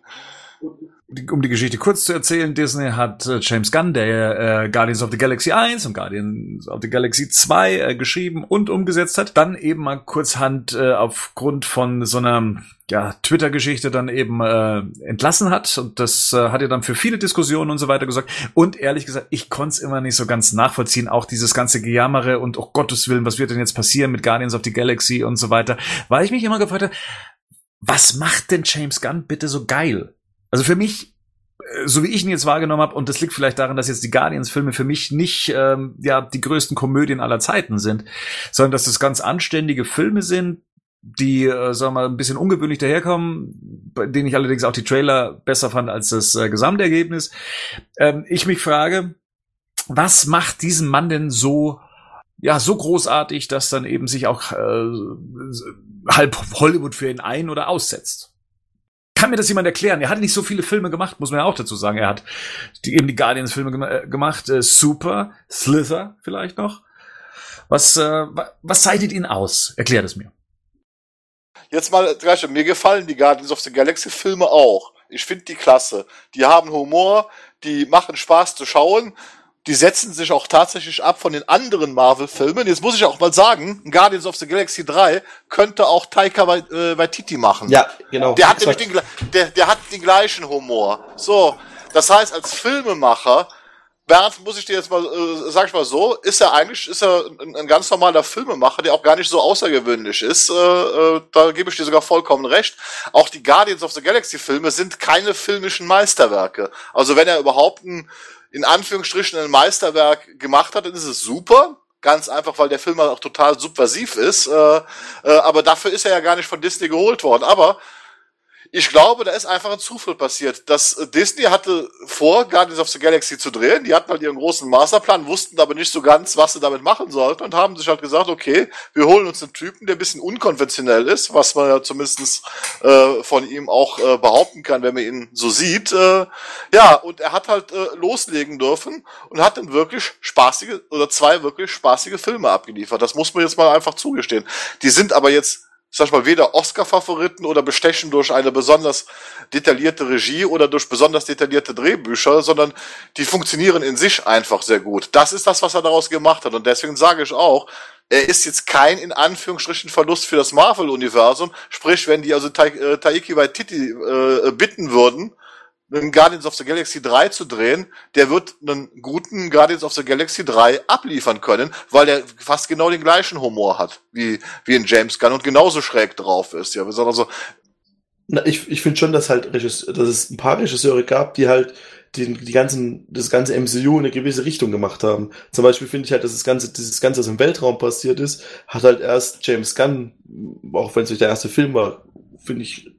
Die- Um die Geschichte kurz zu erzählen, Disney hat äh, James Gunn, der äh, Guardians of the Galaxy 1 und Guardians of the Galaxy 2 äh, geschrieben und umgesetzt hat, dann eben mal kurzhand äh, aufgrund von so einer ja, Twitter-Geschichte dann eben äh, entlassen hat. Und das äh, hat ja dann für viele Diskussionen und so weiter gesorgt. Und ehrlich gesagt, ich konnte es immer nicht so ganz nachvollziehen. Auch dieses ganze Gejammere und oh Gottes Willen, was wird denn jetzt passieren mit Guardians of the Galaxy und so weiter. Weil ich mich immer gefragt habe, was macht denn James Gunn bitte so geil? Also für mich, äh, so wie ich ihn jetzt wahrgenommen habe, und das liegt vielleicht daran, dass jetzt die Guardians-Filme für mich nicht ähm, ja die größten Komödien aller Zeiten sind, sondern dass das ganz anständige Filme sind, die, äh, sagen wir mal, ein bisschen ungewöhnlich daherkommen, bei denen ich allerdings auch die Trailer besser fand als das äh, Gesamtergebnis. Ähm, ich mich frage, was macht diesen Mann denn so ja, so großartig, dass dann eben sich auch äh, halb Hollywood für ihn ein- oder aussetzt. Kann mir das jemand erklären? Er hat nicht so viele Filme gemacht, muss man ja auch dazu sagen. Er hat die, eben die Guardians-Filme äh, gemacht, äh, Super, Slither vielleicht noch. Was, äh, wa- was zeichnet ihn aus? Erklär das mir. Jetzt mal gleich, mir gefallen die Guardians of the Galaxy Filme auch. Ich finde die klasse. Die haben Humor, die machen Spaß zu schauen. Die setzen sich auch tatsächlich ab von den anderen Marvel-Filmen. Jetzt muss ich auch mal sagen, Guardians of the Galaxy 3 könnte auch Taika äh, Waititi machen. ja, genau. Der hat, nämlich den, der, der hat den gleichen Humor. So, das heißt, als Filmemacher, Bernd, muss ich dir jetzt mal, äh, sag ich mal so, ist er eigentlich, ist er ein, ein ganz normaler Filmemacher, der auch gar nicht so außergewöhnlich ist. Äh, äh, da gebe ich dir sogar vollkommen recht. Auch die Guardians of the Galaxy Filme sind keine filmischen Meisterwerke. Also wenn er überhaupt ein, in Anführungsstrichen ein Meisterwerk gemacht hat, dann ist es super. Ganz einfach, weil der Film halt auch total subversiv ist. Äh, äh, aber dafür ist er ja gar nicht von Disney geholt worden. Aber ich glaube, da ist einfach ein Zufall passiert. dass äh, Disney hatte vor, Guardians of the Galaxy zu drehen. Die hatten halt ihren großen Masterplan, wussten aber nicht so ganz, was sie damit machen sollten und haben sich halt gesagt, okay, wir holen uns einen Typen, der ein bisschen unkonventionell ist, was man ja zumindest äh, von ihm auch äh, behaupten kann, wenn man ihn so sieht. Äh, ja, und er hat halt äh, loslegen dürfen und hat dann wirklich spaßige oder zwei wirklich spaßige Filme abgeliefert. Das muss man jetzt mal einfach zugestehen. Die sind aber jetzt sag mal, weder Oscar-Favoriten oder bestechen durch eine besonders detaillierte Regie oder durch besonders detaillierte Drehbücher, sondern die funktionieren in sich einfach sehr gut. Das ist das, was er daraus gemacht hat. Und deswegen sage ich auch, er ist jetzt kein in Anführungsstrichen Verlust für das Marvel-Universum. Sprich, wenn die also Ta äh, Taiki Waititi äh, bitten würden, einen Guardians of the Galaxy 3 zu drehen, der wird einen guten Guardians of the Galaxy 3 abliefern können, weil der fast genau den gleichen Humor hat wie, wie in James Gunn und genauso schräg drauf ist. Ja, also, Na, ich ich finde schon, dass halt Regisse dass es ein paar Regisseure gab, die halt die, die ganzen, das ganze MCU in eine gewisse Richtung gemacht haben. Zum Beispiel finde ich halt, dass das ganze, dieses Ganze, was im Weltraum passiert ist, hat halt erst James Gunn, auch wenn es nicht der erste Film war, finde ich,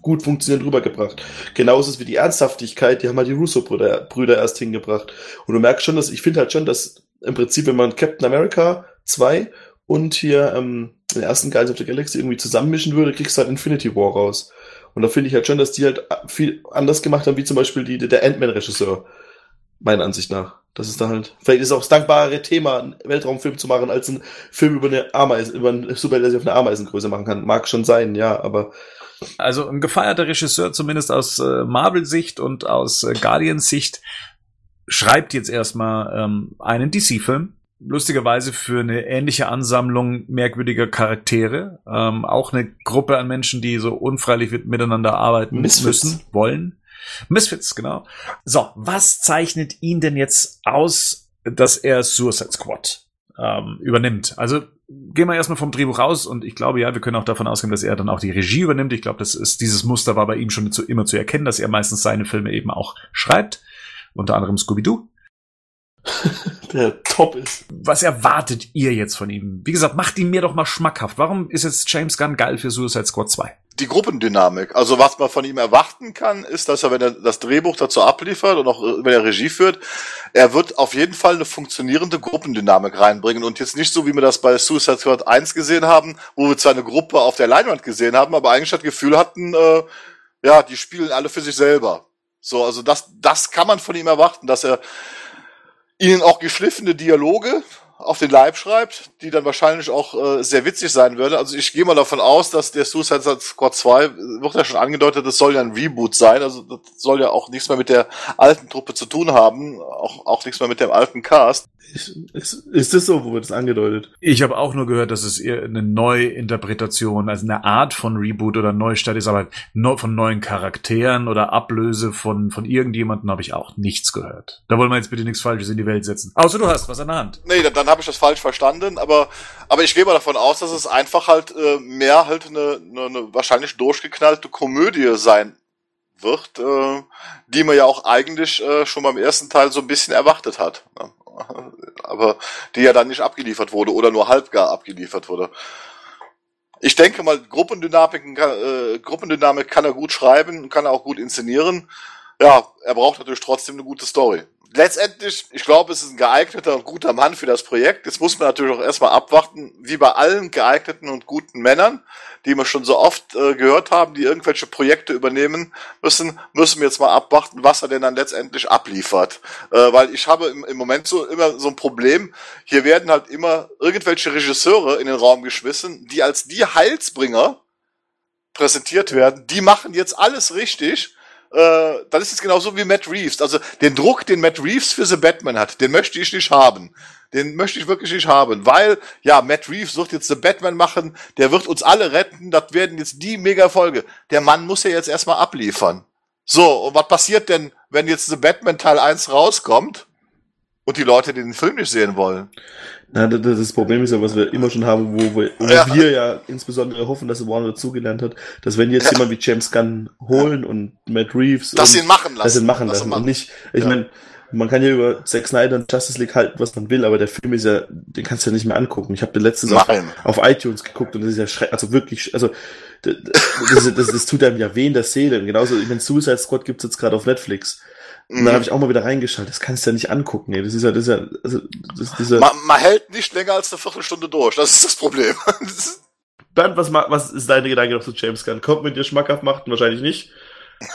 gut funktionierend rübergebracht. Genauso ist wie die Ernsthaftigkeit, die haben halt die Russo-Brüder Brüder erst hingebracht. Und du merkst schon, dass, ich finde halt schon, dass im Prinzip, wenn man Captain America 2 und hier ähm, den ersten Guardians of the Galaxy irgendwie zusammenmischen würde, kriegst du halt Infinity War raus. Und da finde ich halt schon, dass die halt viel anders gemacht haben, wie zum Beispiel die, der Ant-Man-Regisseur. Meiner Ansicht nach. Das ist da halt, vielleicht ist es auch das dankbare Thema, einen Weltraumfilm zu machen, als einen Film über eine Ameisen, über einen Superheld, der sich auf eine Ameisengröße machen kann. Mag schon sein, ja, aber. Also ein gefeierter Regisseur, zumindest aus äh, Marvel-Sicht und aus äh, Guardians-Sicht, schreibt jetzt erstmal ähm, einen DC-Film. Lustigerweise für eine ähnliche Ansammlung merkwürdiger Charaktere. Ähm, auch eine Gruppe an Menschen, die so unfreilich miteinander arbeiten Misfits. müssen, wollen. Misfits, genau. So, was zeichnet ihn denn jetzt aus, dass er Suicide Squad ähm, übernimmt? Also gehen wir erstmal vom Drehbuch aus und ich glaube ja, wir können auch davon ausgehen, dass er dann auch die Regie übernimmt. Ich glaube, das ist dieses Muster war bei ihm schon zu, immer zu erkennen, dass er meistens seine Filme eben auch schreibt, unter anderem Scooby-Doo. Der top ist. Was erwartet ihr jetzt von ihm? Wie gesagt, macht ihn mir doch mal schmackhaft. Warum ist jetzt James Gunn geil für Suicide Squad 2? Die Gruppendynamik. Also was man von ihm erwarten kann, ist, dass er, wenn er das Drehbuch dazu abliefert und auch wenn er Regie führt, er wird auf jeden Fall eine funktionierende Gruppendynamik reinbringen und jetzt nicht so, wie wir das bei Suicide Squad 1 gesehen haben, wo wir zwar eine Gruppe auf der Leinwand gesehen haben, aber eigentlich das Gefühl hatten, äh, ja, die spielen alle für sich selber. So, also das, das kann man von ihm erwarten, dass er ihnen auch geschliffene Dialoge auf den Leib schreibt, die dann wahrscheinlich auch äh, sehr witzig sein würde. Also ich gehe mal davon aus, dass der Suicide Squad 2, wird ja schon angedeutet, das soll ja ein Reboot sein. Also das soll ja auch nichts mehr mit der alten Truppe zu tun haben, auch, auch nichts mehr mit dem alten Cast. Ist, ist das so, wo wird das angedeutet? Ich habe auch nur gehört, dass es eher eine Neuinterpretation, also eine Art von Reboot oder Neustart ist, aber von neuen Charakteren oder Ablöse von, von irgendjemandem habe ich auch nichts gehört. Da wollen wir jetzt bitte nichts Falsches in die Welt setzen. Außer du hast was an der Hand. Nee, dann, dann habe ich das falsch verstanden, aber, aber ich gehe mal davon aus, dass es einfach halt äh, mehr halt eine, eine, eine wahrscheinlich durchgeknallte Komödie sein wird, äh, die man ja auch eigentlich äh, schon beim ersten Teil so ein bisschen erwartet hat. Ne? Aber die ja dann nicht abgeliefert wurde oder nur halbgar abgeliefert wurde. Ich denke mal, Gruppendynamiken, äh, Gruppendynamik kann er gut schreiben, kann er auch gut inszenieren. Ja, er braucht natürlich trotzdem eine gute Story letztendlich, ich glaube, es ist ein geeigneter und guter Mann für das Projekt. Jetzt muss man natürlich auch erstmal abwarten, wie bei allen geeigneten und guten Männern, die wir schon so oft äh, gehört haben, die irgendwelche Projekte übernehmen müssen, müssen wir jetzt mal abwarten, was er denn dann letztendlich abliefert. Äh, weil ich habe im, im Moment so immer so ein Problem, hier werden halt immer irgendwelche Regisseure in den Raum geschmissen, die als die Heilsbringer präsentiert werden, die machen jetzt alles richtig äh, dann ist es genauso wie Matt Reeves. Also den Druck, den Matt Reeves für The Batman hat, den möchte ich nicht haben. Den möchte ich wirklich nicht haben, weil, ja, Matt Reeves wird jetzt The Batman machen, der wird uns alle retten, das werden jetzt die Mega-Folge. Der Mann muss ja jetzt erstmal abliefern. So, und was passiert denn, wenn jetzt The Batman Teil 1 rauskommt und die Leute den Film nicht sehen wollen? Na, das, das Problem ist ja, was wir immer schon haben, wo, wir, wo ja. wir ja insbesondere hoffen, dass Warner dazugelernt hat, dass wenn jetzt ja. jemand wie James Gunn holen und Matt Reeves, dass sie ihn machen lassen, dass ihn machen lassen und nicht, ich ja. meine, man kann ja über Zack Snyder und Justice League halten, was man will, aber der Film ist ja, den kannst du ja nicht mehr angucken. Ich habe den letztens auf, auf, iTunes geguckt und das ist ja schrecklich, also wirklich, also das, das, das, das tut einem ja weh in der Seele. Und genauso, ich meine, Suicide Squad gibt's jetzt gerade auf Netflix. Und dann habe ich auch mal wieder reingeschaltet. Das kannst du ja nicht angucken. Ey. Das ist ja, das ist ja, also, das, dieser man, man hält nicht länger als eine Viertelstunde durch. Das ist das Problem. Bernd, was, was ist deine Gedanke noch zu James Gunn? Kommt mit dir schmackhaft macht? Wahrscheinlich nicht.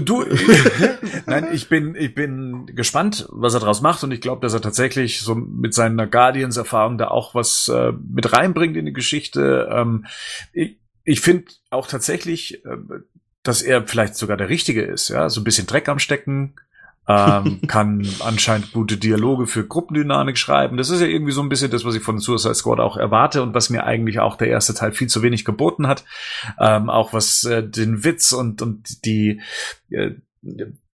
Du, nein, ich bin, ich bin gespannt, was er daraus macht und ich glaube, dass er tatsächlich so mit seiner Guardians-Erfahrung da auch was äh, mit reinbringt in die Geschichte. Ähm, ich ich finde auch tatsächlich, äh, dass er vielleicht sogar der Richtige ist, ja, so ein bisschen Dreck am Stecken, ähm, kann anscheinend gute Dialoge für Gruppendynamik schreiben. Das ist ja irgendwie so ein bisschen das, was ich von Suicide Squad auch erwarte und was mir eigentlich auch der erste Teil viel zu wenig geboten hat. Ähm, auch was äh, den Witz und, und die, äh,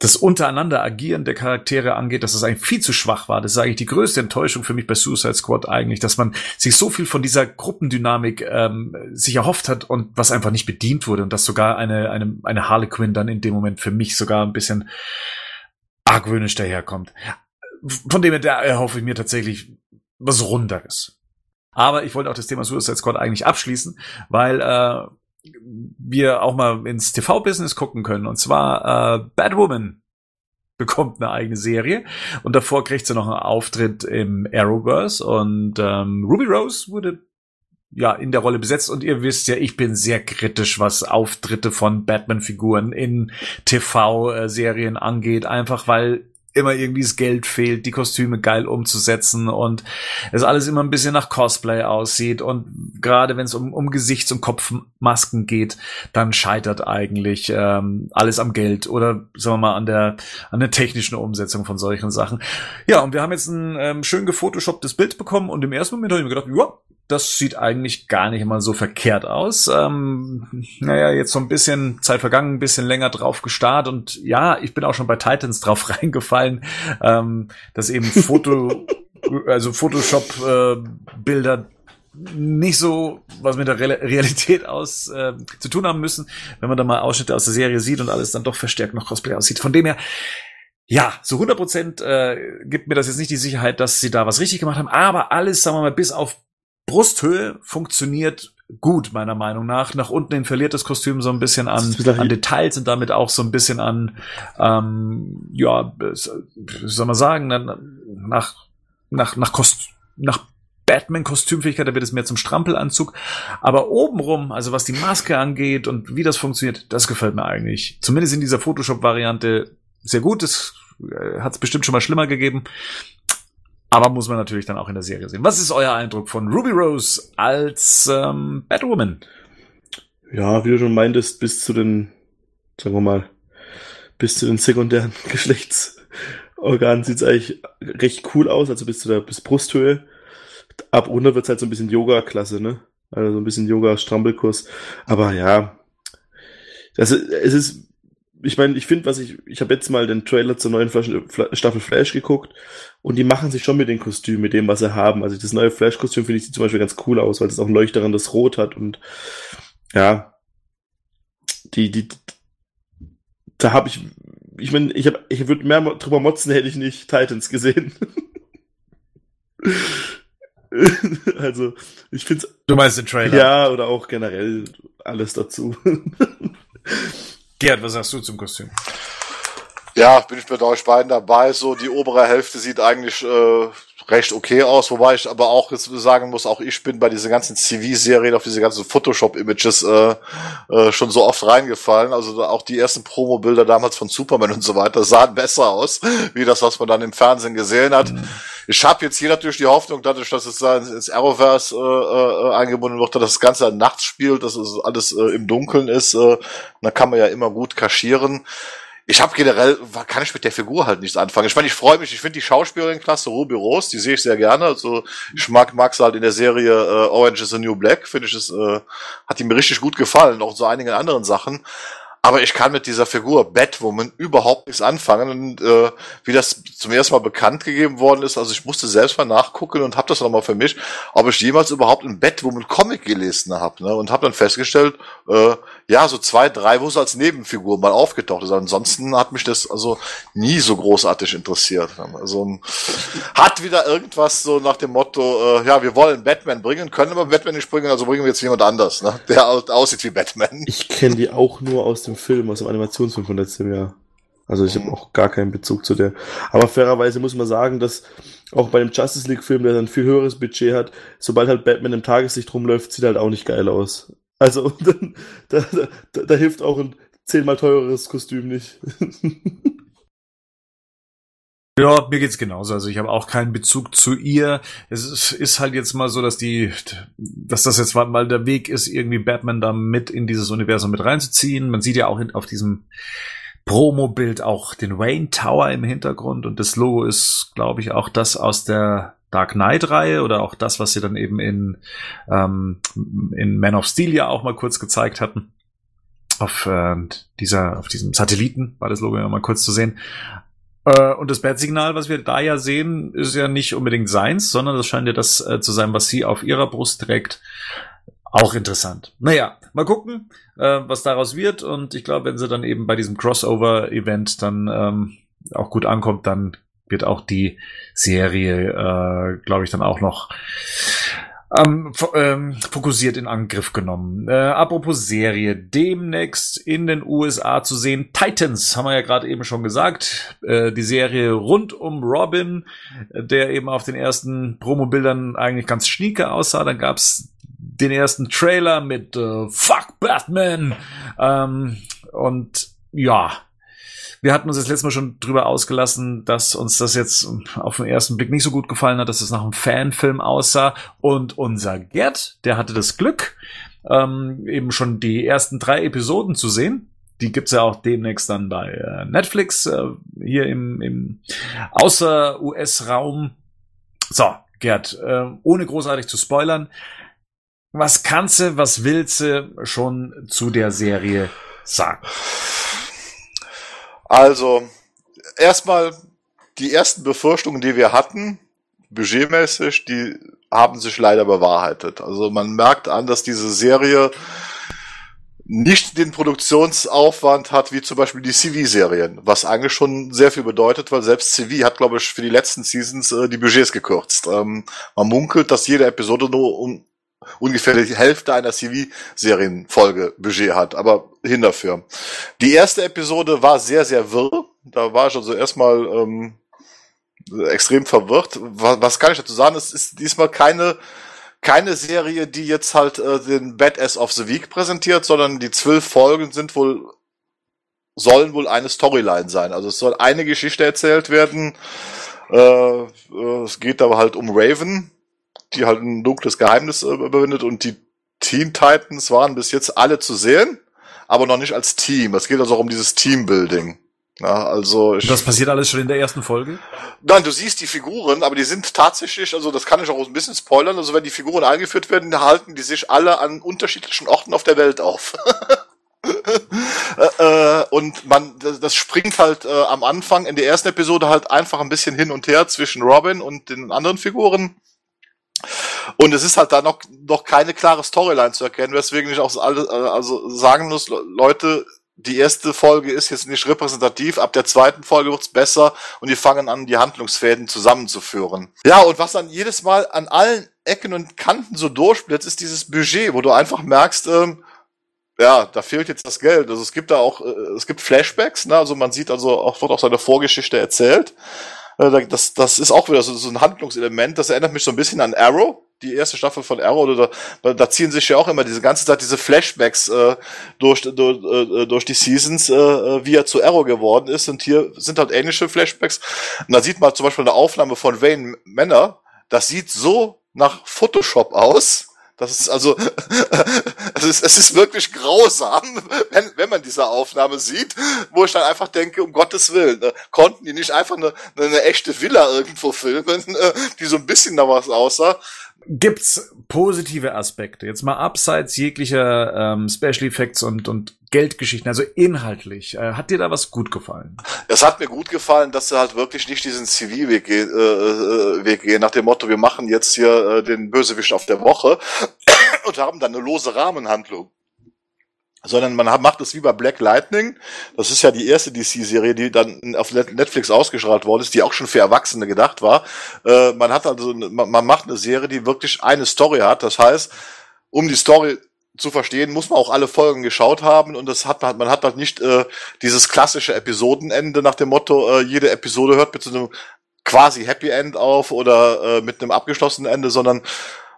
das untereinander agieren der Charaktere angeht, dass es eigentlich viel zu schwach war. Das ist eigentlich die größte Enttäuschung für mich bei Suicide Squad eigentlich, dass man sich so viel von dieser Gruppendynamik ähm, sich erhofft hat und was einfach nicht bedient wurde und dass sogar eine, eine, eine Harlequin dann in dem Moment für mich sogar ein bisschen argwöhnisch daherkommt. Von dem her erhoffe ich mir tatsächlich was Runderes. Aber ich wollte auch das Thema Suicide Squad eigentlich abschließen, weil äh, wir auch mal ins TV-Business gucken können. Und zwar äh, Batwoman bekommt eine eigene Serie. Und davor kriegt sie noch einen Auftritt im Arrowverse. Und ähm, Ruby Rose wurde ja in der Rolle besetzt. Und ihr wisst ja, ich bin sehr kritisch, was Auftritte von Batman-Figuren in TV-Serien angeht, einfach weil immer irgendwie das Geld fehlt, die Kostüme geil umzusetzen und es alles immer ein bisschen nach Cosplay aussieht und gerade wenn es um, um Gesichts- und Kopfmasken geht, dann scheitert eigentlich ähm, alles am Geld oder sagen wir mal an der an der technischen Umsetzung von solchen Sachen. Ja, und wir haben jetzt ein ähm, schön gefotoshopptes Bild bekommen und im ersten Moment habe ich mir gedacht, ja, das sieht eigentlich gar nicht mal so verkehrt aus. Ähm, naja, jetzt so ein bisschen Zeit vergangen, ein bisschen länger drauf gestarrt und ja, ich bin auch schon bei Titans drauf reingefallen, ähm, dass eben Foto, also Photoshop-Bilder äh, nicht so was mit der Realität aus äh, zu tun haben müssen, wenn man da mal Ausschnitte aus der Serie sieht und alles dann doch verstärkt noch Cosplay aussieht. Von dem her, ja, so 100 Prozent äh, gibt mir das jetzt nicht die Sicherheit, dass sie da was richtig gemacht haben, aber alles, sagen wir mal, bis auf Brusthöhe funktioniert gut, meiner Meinung nach. Nach unten hin verliert das Kostüm so ein bisschen an, an Details und damit auch so ein bisschen an, ähm, ja, wie soll man sagen, nach, nach, nach Kost, nach Batman-Kostümfähigkeit, da wird es mehr zum Strampelanzug. Aber obenrum, also was die Maske angeht und wie das funktioniert, das gefällt mir eigentlich. Zumindest in dieser Photoshop-Variante sehr gut. Das äh, hat es bestimmt schon mal schlimmer gegeben. Aber muss man natürlich dann auch in der Serie sehen. Was ist euer Eindruck von Ruby Rose als ähm, Batwoman? Ja, wie du schon meintest, bis zu den, sagen wir mal, bis zu den sekundären Geschlechtsorganen sieht's eigentlich recht cool aus, also bis zu der bis Brusthöhe. Ab runter wird's halt so ein bisschen Yoga-Klasse, ne? Also so ein bisschen Yoga-Strampelkurs. Aber ja, das, es ist ich meine, ich finde, was ich, ich habe jetzt mal den Trailer zur neuen Staffel Flash geguckt und die machen sich schon mit den Kostümen, mit dem, was sie haben. Also das neue Flash-Kostüm finde ich zum Beispiel ganz cool aus, weil es auch ein leuchterndes Rot hat und ja, die, die, da habe ich, ich meine, ich habe, ich würde mehr drüber motzen, hätte ich nicht Titans gesehen. also, ich finde Du meinst den Trailer? Ja, oder auch generell alles dazu. Gerd, was sagst du zum Kostüm? Ja, bin ich mit euch beiden dabei. So, die obere Hälfte sieht eigentlich äh, recht okay aus, wobei ich aber auch jetzt sagen muss, auch ich bin bei diesen ganzen CV-Serien auf diese ganzen Photoshop-Images äh, äh, schon so oft reingefallen. Also auch die ersten Promo-Bilder damals von Superman und so weiter sahen besser aus, wie das, was man dann im Fernsehen gesehen hat. Mhm. Ich habe jetzt hier natürlich die Hoffnung, dadurch, dass es da ins Arrowverse äh, äh, eingebunden wird, dass das Ganze nachts spielt, dass es alles äh, im Dunkeln ist. Äh, dann kann man ja immer gut kaschieren ich habe generell, kann ich mit der Figur halt nichts anfangen. Ich meine, ich freue mich, ich finde die Schauspielerin klasse, Ruby Rose, die sehe ich sehr gerne. Also ich mag mag's halt in der Serie äh, Orange is the New Black, finde ich es, äh, hat die mir richtig gut gefallen, auch so einigen anderen Sachen. Aber ich kann mit dieser Figur Batwoman überhaupt nichts anfangen. Und äh, wie das zum ersten Mal bekannt gegeben worden ist, also ich musste selbst mal nachgucken und habe das nochmal für mich, ob ich jemals überhaupt einen Batwoman-Comic gelesen habe. Ne? Und habe dann festgestellt, äh, ja, so zwei, drei, wo es als Nebenfigur mal aufgetaucht ist. Ansonsten hat mich das also nie so großartig interessiert. Also hat wieder irgendwas so nach dem Motto, äh, ja, wir wollen Batman bringen, können aber Batman nicht bringen, also bringen wir jetzt jemand anders, ne? der aussieht wie Batman. Ich kenne die auch nur aus dem Film, aus dem Animationsfilm von letztem Jahr. Also ich mhm. habe auch gar keinen Bezug zu der. Aber fairerweise muss man sagen, dass auch bei dem Justice League Film, der ein viel höheres Budget hat, sobald halt Batman im Tageslicht rumläuft, sieht halt auch nicht geil aus. Also dann, da, da, da hilft auch ein zehnmal teureres Kostüm nicht. Ja, mir geht's genauso. Also ich habe auch keinen Bezug zu ihr. Es ist, halt jetzt mal so, dass die, dass das jetzt mal der Weg ist, irgendwie Batman da mit in dieses Universum mit reinzuziehen. Man sieht ja auch auf diesem Promo-Bild auch den Wayne Tower im Hintergrund und das Logo ist, glaube ich, auch das aus der Dark Knight-Reihe oder auch das, was sie dann eben in, ähm, in Man of Steel ja auch mal kurz gezeigt hatten. Auf äh, dieser, auf diesem Satelliten war das Logo ja mal kurz zu sehen. Äh, und das Bat-Signal, was wir da ja sehen, ist ja nicht unbedingt seins, sondern das scheint ja das äh, zu sein, was sie auf ihrer Brust trägt. Auch interessant. Naja, mal gucken, äh, was daraus wird. Und ich glaube, wenn sie dann eben bei diesem Crossover-Event dann ähm, auch gut ankommt, dann wird auch die Serie, äh, glaube ich, dann auch noch ähm, ähm, fokussiert in Angriff genommen. Äh, apropos Serie, demnächst in den USA zu sehen. Titans, haben wir ja gerade eben schon gesagt. Äh, die Serie rund um Robin, der eben auf den ersten Promobildern eigentlich ganz schnieke aussah. Dann gab's den ersten Trailer mit äh, Fuck Batman. Ähm, und ja, wir hatten uns das letzte Mal schon drüber ausgelassen, dass uns das jetzt auf den ersten Blick nicht so gut gefallen hat, dass es nach einem Fanfilm aussah. Und unser Gerd, der hatte das Glück, ähm, eben schon die ersten drei Episoden zu sehen. Die gibt's ja auch demnächst dann bei äh, Netflix äh, hier im, im Außer-US-Raum. So, Gerd, äh, ohne großartig zu spoilern, was kannst du, was willst du schon zu der Serie sagen? Also, erstmal die ersten Befürchtungen, die wir hatten, budgetmäßig, die haben sich leider bewahrheitet. Also man merkt an, dass diese Serie nicht den Produktionsaufwand hat, wie zum Beispiel die CV-Serien, was eigentlich schon sehr viel bedeutet, weil selbst CV hat, glaube ich, für die letzten Seasons äh, die Budgets gekürzt. Ähm, man munkelt, dass jede Episode nur um ungefähr die Hälfte einer CV-Serienfolge Budget hat, aber hin dafür. Die erste Episode war sehr, sehr wirr. Da war ich also erstmal ähm, extrem verwirrt. Was, was kann ich dazu sagen? Es ist diesmal keine keine Serie, die jetzt halt äh, den Badass of the Week präsentiert, sondern die zwölf Folgen sind wohl sollen wohl eine Storyline sein. Also es soll eine Geschichte erzählt werden. Äh, äh, es geht aber halt um Raven, die halt ein dunkles Geheimnis äh, überwindet und die Teen Titans waren bis jetzt alle zu sehen, aber noch nicht als Team. Es geht also auch um dieses Teambuilding. Ja, also ich, das passiert alles schon in der ersten Folge? Nein, du siehst die Figuren, aber die sind tatsächlich, also das kann ich auch ein bisschen spoilern, also wenn die Figuren eingeführt werden, halten die sich alle an unterschiedlichen Orten auf der Welt auf. Äh, äh, und man, das springt halt am Anfang in der ersten Episode halt einfach ein bisschen hin und her zwischen Robin und den anderen Figuren. Und es ist halt da noch, noch keine klare Storyline zu erkennen, weswegen ich auch alle, äh, also sagen muss, Leute, die erste Folge ist jetzt nicht repräsentativ, ab der zweiten Folge wird's besser und die fangen an, die Handlungsfäden zusammenzuführen. Ja, und was dann jedes Mal an allen Ecken und Kanten so durchblitzt, ist dieses Budget, wo du einfach merkst, ähm, ja, da fehlt jetzt das Geld. Also es gibt da auch, äh, es gibt Flashbacks, ne? also man sieht also auch, wird auch seine Vorgeschichte erzählt. Äh, das, das ist auch wieder so, so ein Handlungselement. Das erinnert mich so ein bisschen an Arrow, die erste Staffel von Arrow. Da, da ziehen sich ja auch immer diese ganze Zeit diese Flashbacks äh, durch, durch, äh, durch die Seasons, äh, wie er zu Arrow geworden ist. Und hier sind halt ähnliche Flashbacks. Und da sieht man zum Beispiel eine Aufnahme von Wayne Manor. Das sieht so nach Photoshop aus das ist also, es ist, es ist wirklich grausam, wenn, wenn man diese Aufnahme sieht, wo ich dann einfach denke, um Gottes Willen, ne, konnten die nicht einfach eine, eine echte Villa irgendwo filmen, äh, die so ein bisschen nach was aussah. Gibt's positive Aspekte? Jetzt mal abseits jeglicher ähm, Special Effects und, und Geldgeschichten, also inhaltlich. Äh, hat dir da was gut gefallen? Es hat mir gut gefallen, dass sie halt wirklich nicht diesen CV-Weg äh, äh, Weg gehen, nach dem Motto, wir machen jetzt hier äh, den Bösewicht auf der Woche und haben dann eine lose Rahmenhandlung sondern man macht es wie bei Black Lightning. Das ist ja die erste DC-Serie, die dann auf Netflix ausgestrahlt worden ist, die auch schon für Erwachsene gedacht war. Äh, man hat also, man macht eine Serie, die wirklich eine Story hat. Das heißt, um die Story zu verstehen, muss man auch alle Folgen geschaut haben und das hat man, man hat halt nicht äh, dieses klassische Episodenende nach dem Motto, äh, jede Episode hört mit so einem quasi Happy End auf oder äh, mit einem abgeschlossenen Ende, sondern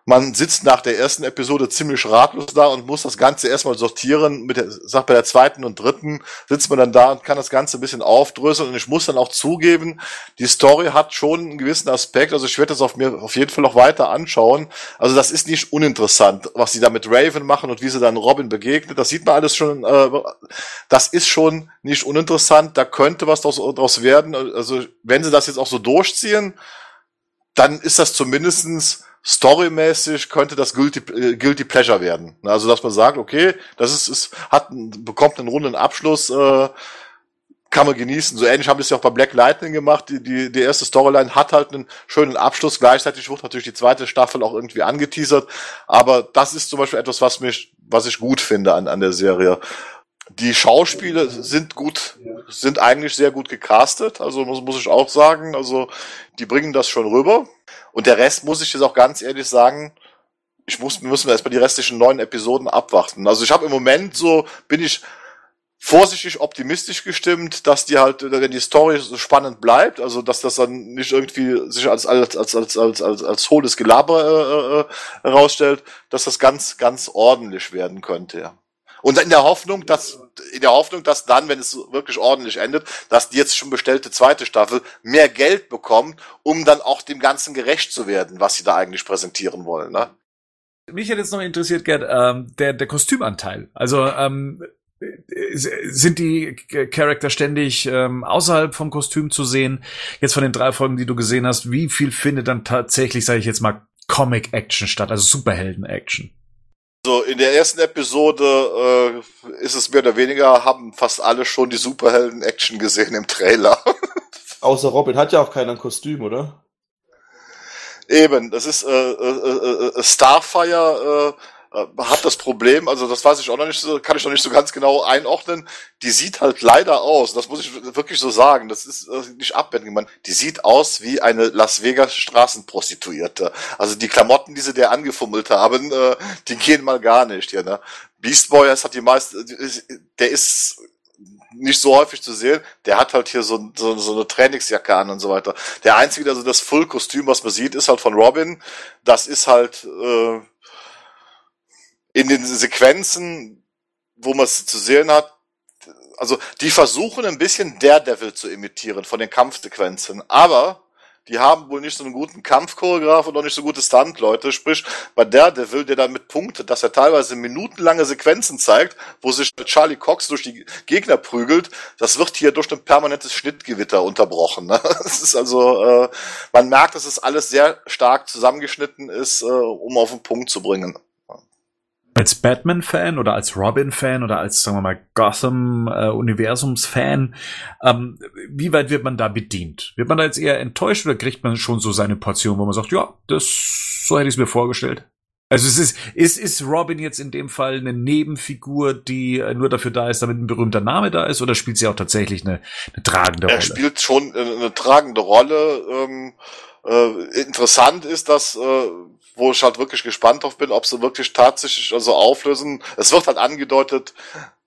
man sitzt nach der ersten Episode ziemlich ratlos da und muss das Ganze erstmal sortieren. Mit der, sag bei der zweiten und dritten sitzt man dann da und kann das Ganze ein bisschen aufdröseln. Und ich muss dann auch zugeben, die Story hat schon einen gewissen Aspekt. Also ich werde das auf mir auf jeden Fall noch weiter anschauen. Also das ist nicht uninteressant, was sie da mit Raven machen und wie sie dann Robin begegnet. Das sieht man alles schon. Äh, das ist schon nicht uninteressant. Da könnte was daraus, daraus werden. Also wenn sie das jetzt auch so durchziehen, dann ist das zumindestens storymäßig könnte das Guilty, äh, Guilty Pleasure werden. Also, dass man sagt, okay, das ist, ist hat, bekommt einen runden Abschluss, äh, kann man genießen. So ähnlich haben wir es ja auch bei Black Lightning gemacht. Die, die, die erste Storyline hat halt einen schönen Abschluss. Gleichzeitig wird natürlich die zweite Staffel auch irgendwie angeteasert. Aber das ist zum Beispiel etwas, was mich, was ich gut finde an, an der Serie. Die Schauspiele sind gut, sind eigentlich sehr gut gecastet. Also muss, muss ich auch sagen. Also, die bringen das schon rüber. Und der Rest, muss ich jetzt auch ganz ehrlich sagen, ich muss, wir müssen erstmal die restlichen neun Episoden abwarten. Also ich habe im Moment so, bin ich vorsichtig optimistisch gestimmt, dass die halt, wenn die Story so spannend bleibt, also dass das dann nicht irgendwie sich als als als als als als, als hohles Gelaber äh, äh, herausstellt, dass das ganz ganz ordentlich werden könnte. Ja. Und in der Hoffnung, dass in der Hoffnung, dass dann, wenn es wirklich ordentlich endet, dass die jetzt schon bestellte zweite Staffel mehr Geld bekommt, um dann auch dem Ganzen gerecht zu werden, was sie da eigentlich präsentieren wollen. Ne? Mich hätte jetzt noch interessiert, Gerd, ähm, der, der Kostümanteil. Also ähm, sind die Charakter ständig ähm, außerhalb vom Kostüm zu sehen? Jetzt von den drei Folgen, die du gesehen hast, wie viel findet dann tatsächlich, sage ich jetzt mal, Comic-Action statt, also Superhelden-Action? So, in der ersten Episode äh, ist es mehr oder weniger, haben fast alle schon die Superhelden-Action gesehen im Trailer. Außer Robin hat ja auch keiner ein Kostüm, oder? Eben, das ist äh, äh, äh, Starfire äh, hat das Problem, also das weiß ich auch noch nicht so, kann ich noch nicht so ganz genau einordnen. Die sieht halt leider aus, das muss ich wirklich so sagen, das ist äh, nicht abwenden, man, die sieht aus wie eine Las Vegas Straßenprostituierte. Also die Klamotten, die sie der angefummelt haben, äh, die gehen mal gar nicht hier, ne? Beast Boy, das hat die meiste, der ist nicht so häufig zu sehen. Der hat halt hier so, so, so eine Trainingsjacke an und so weiter. Der einzige, also das Full-Kostüm, was man sieht, ist halt von Robin. Das ist halt äh, in den Sequenzen, wo man es zu sehen hat, also die versuchen ein bisschen Daredevil zu imitieren von den Kampfsequenzen, aber die haben wohl nicht so einen guten Kampfchoreograf und auch nicht so gute Stunt-Leute. Sprich, bei Daredevil, der damit punktet, dass er teilweise minutenlange Sequenzen zeigt, wo sich Charlie Cox durch die Gegner prügelt, das wird hier durch ein permanentes Schnittgewitter unterbrochen. Ne? Ist also, äh, man merkt, dass es alles sehr stark zusammengeschnitten ist, äh, um auf den Punkt zu bringen als Batman-Fan oder als Robin-Fan oder als, sagen wir mal, Gotham-Universums-Fan, ähm, wie weit wird man da bedient? Wird man da jetzt eher enttäuscht oder kriegt man schon so seine Portion, wo man sagt, ja, das, so hätte ich es mir vorgestellt? Also es ist, ist, ist Robin jetzt in dem Fall eine Nebenfigur, die äh, nur dafür da ist, damit ein berühmter Name da ist, oder spielt sie auch tatsächlich eine, eine tragende Rolle? Er spielt schon eine tragende Rolle. Ähm, äh, interessant ist, dass äh, wo ich halt wirklich gespannt drauf bin, ob sie wirklich tatsächlich also auflösen. Es wird halt angedeutet,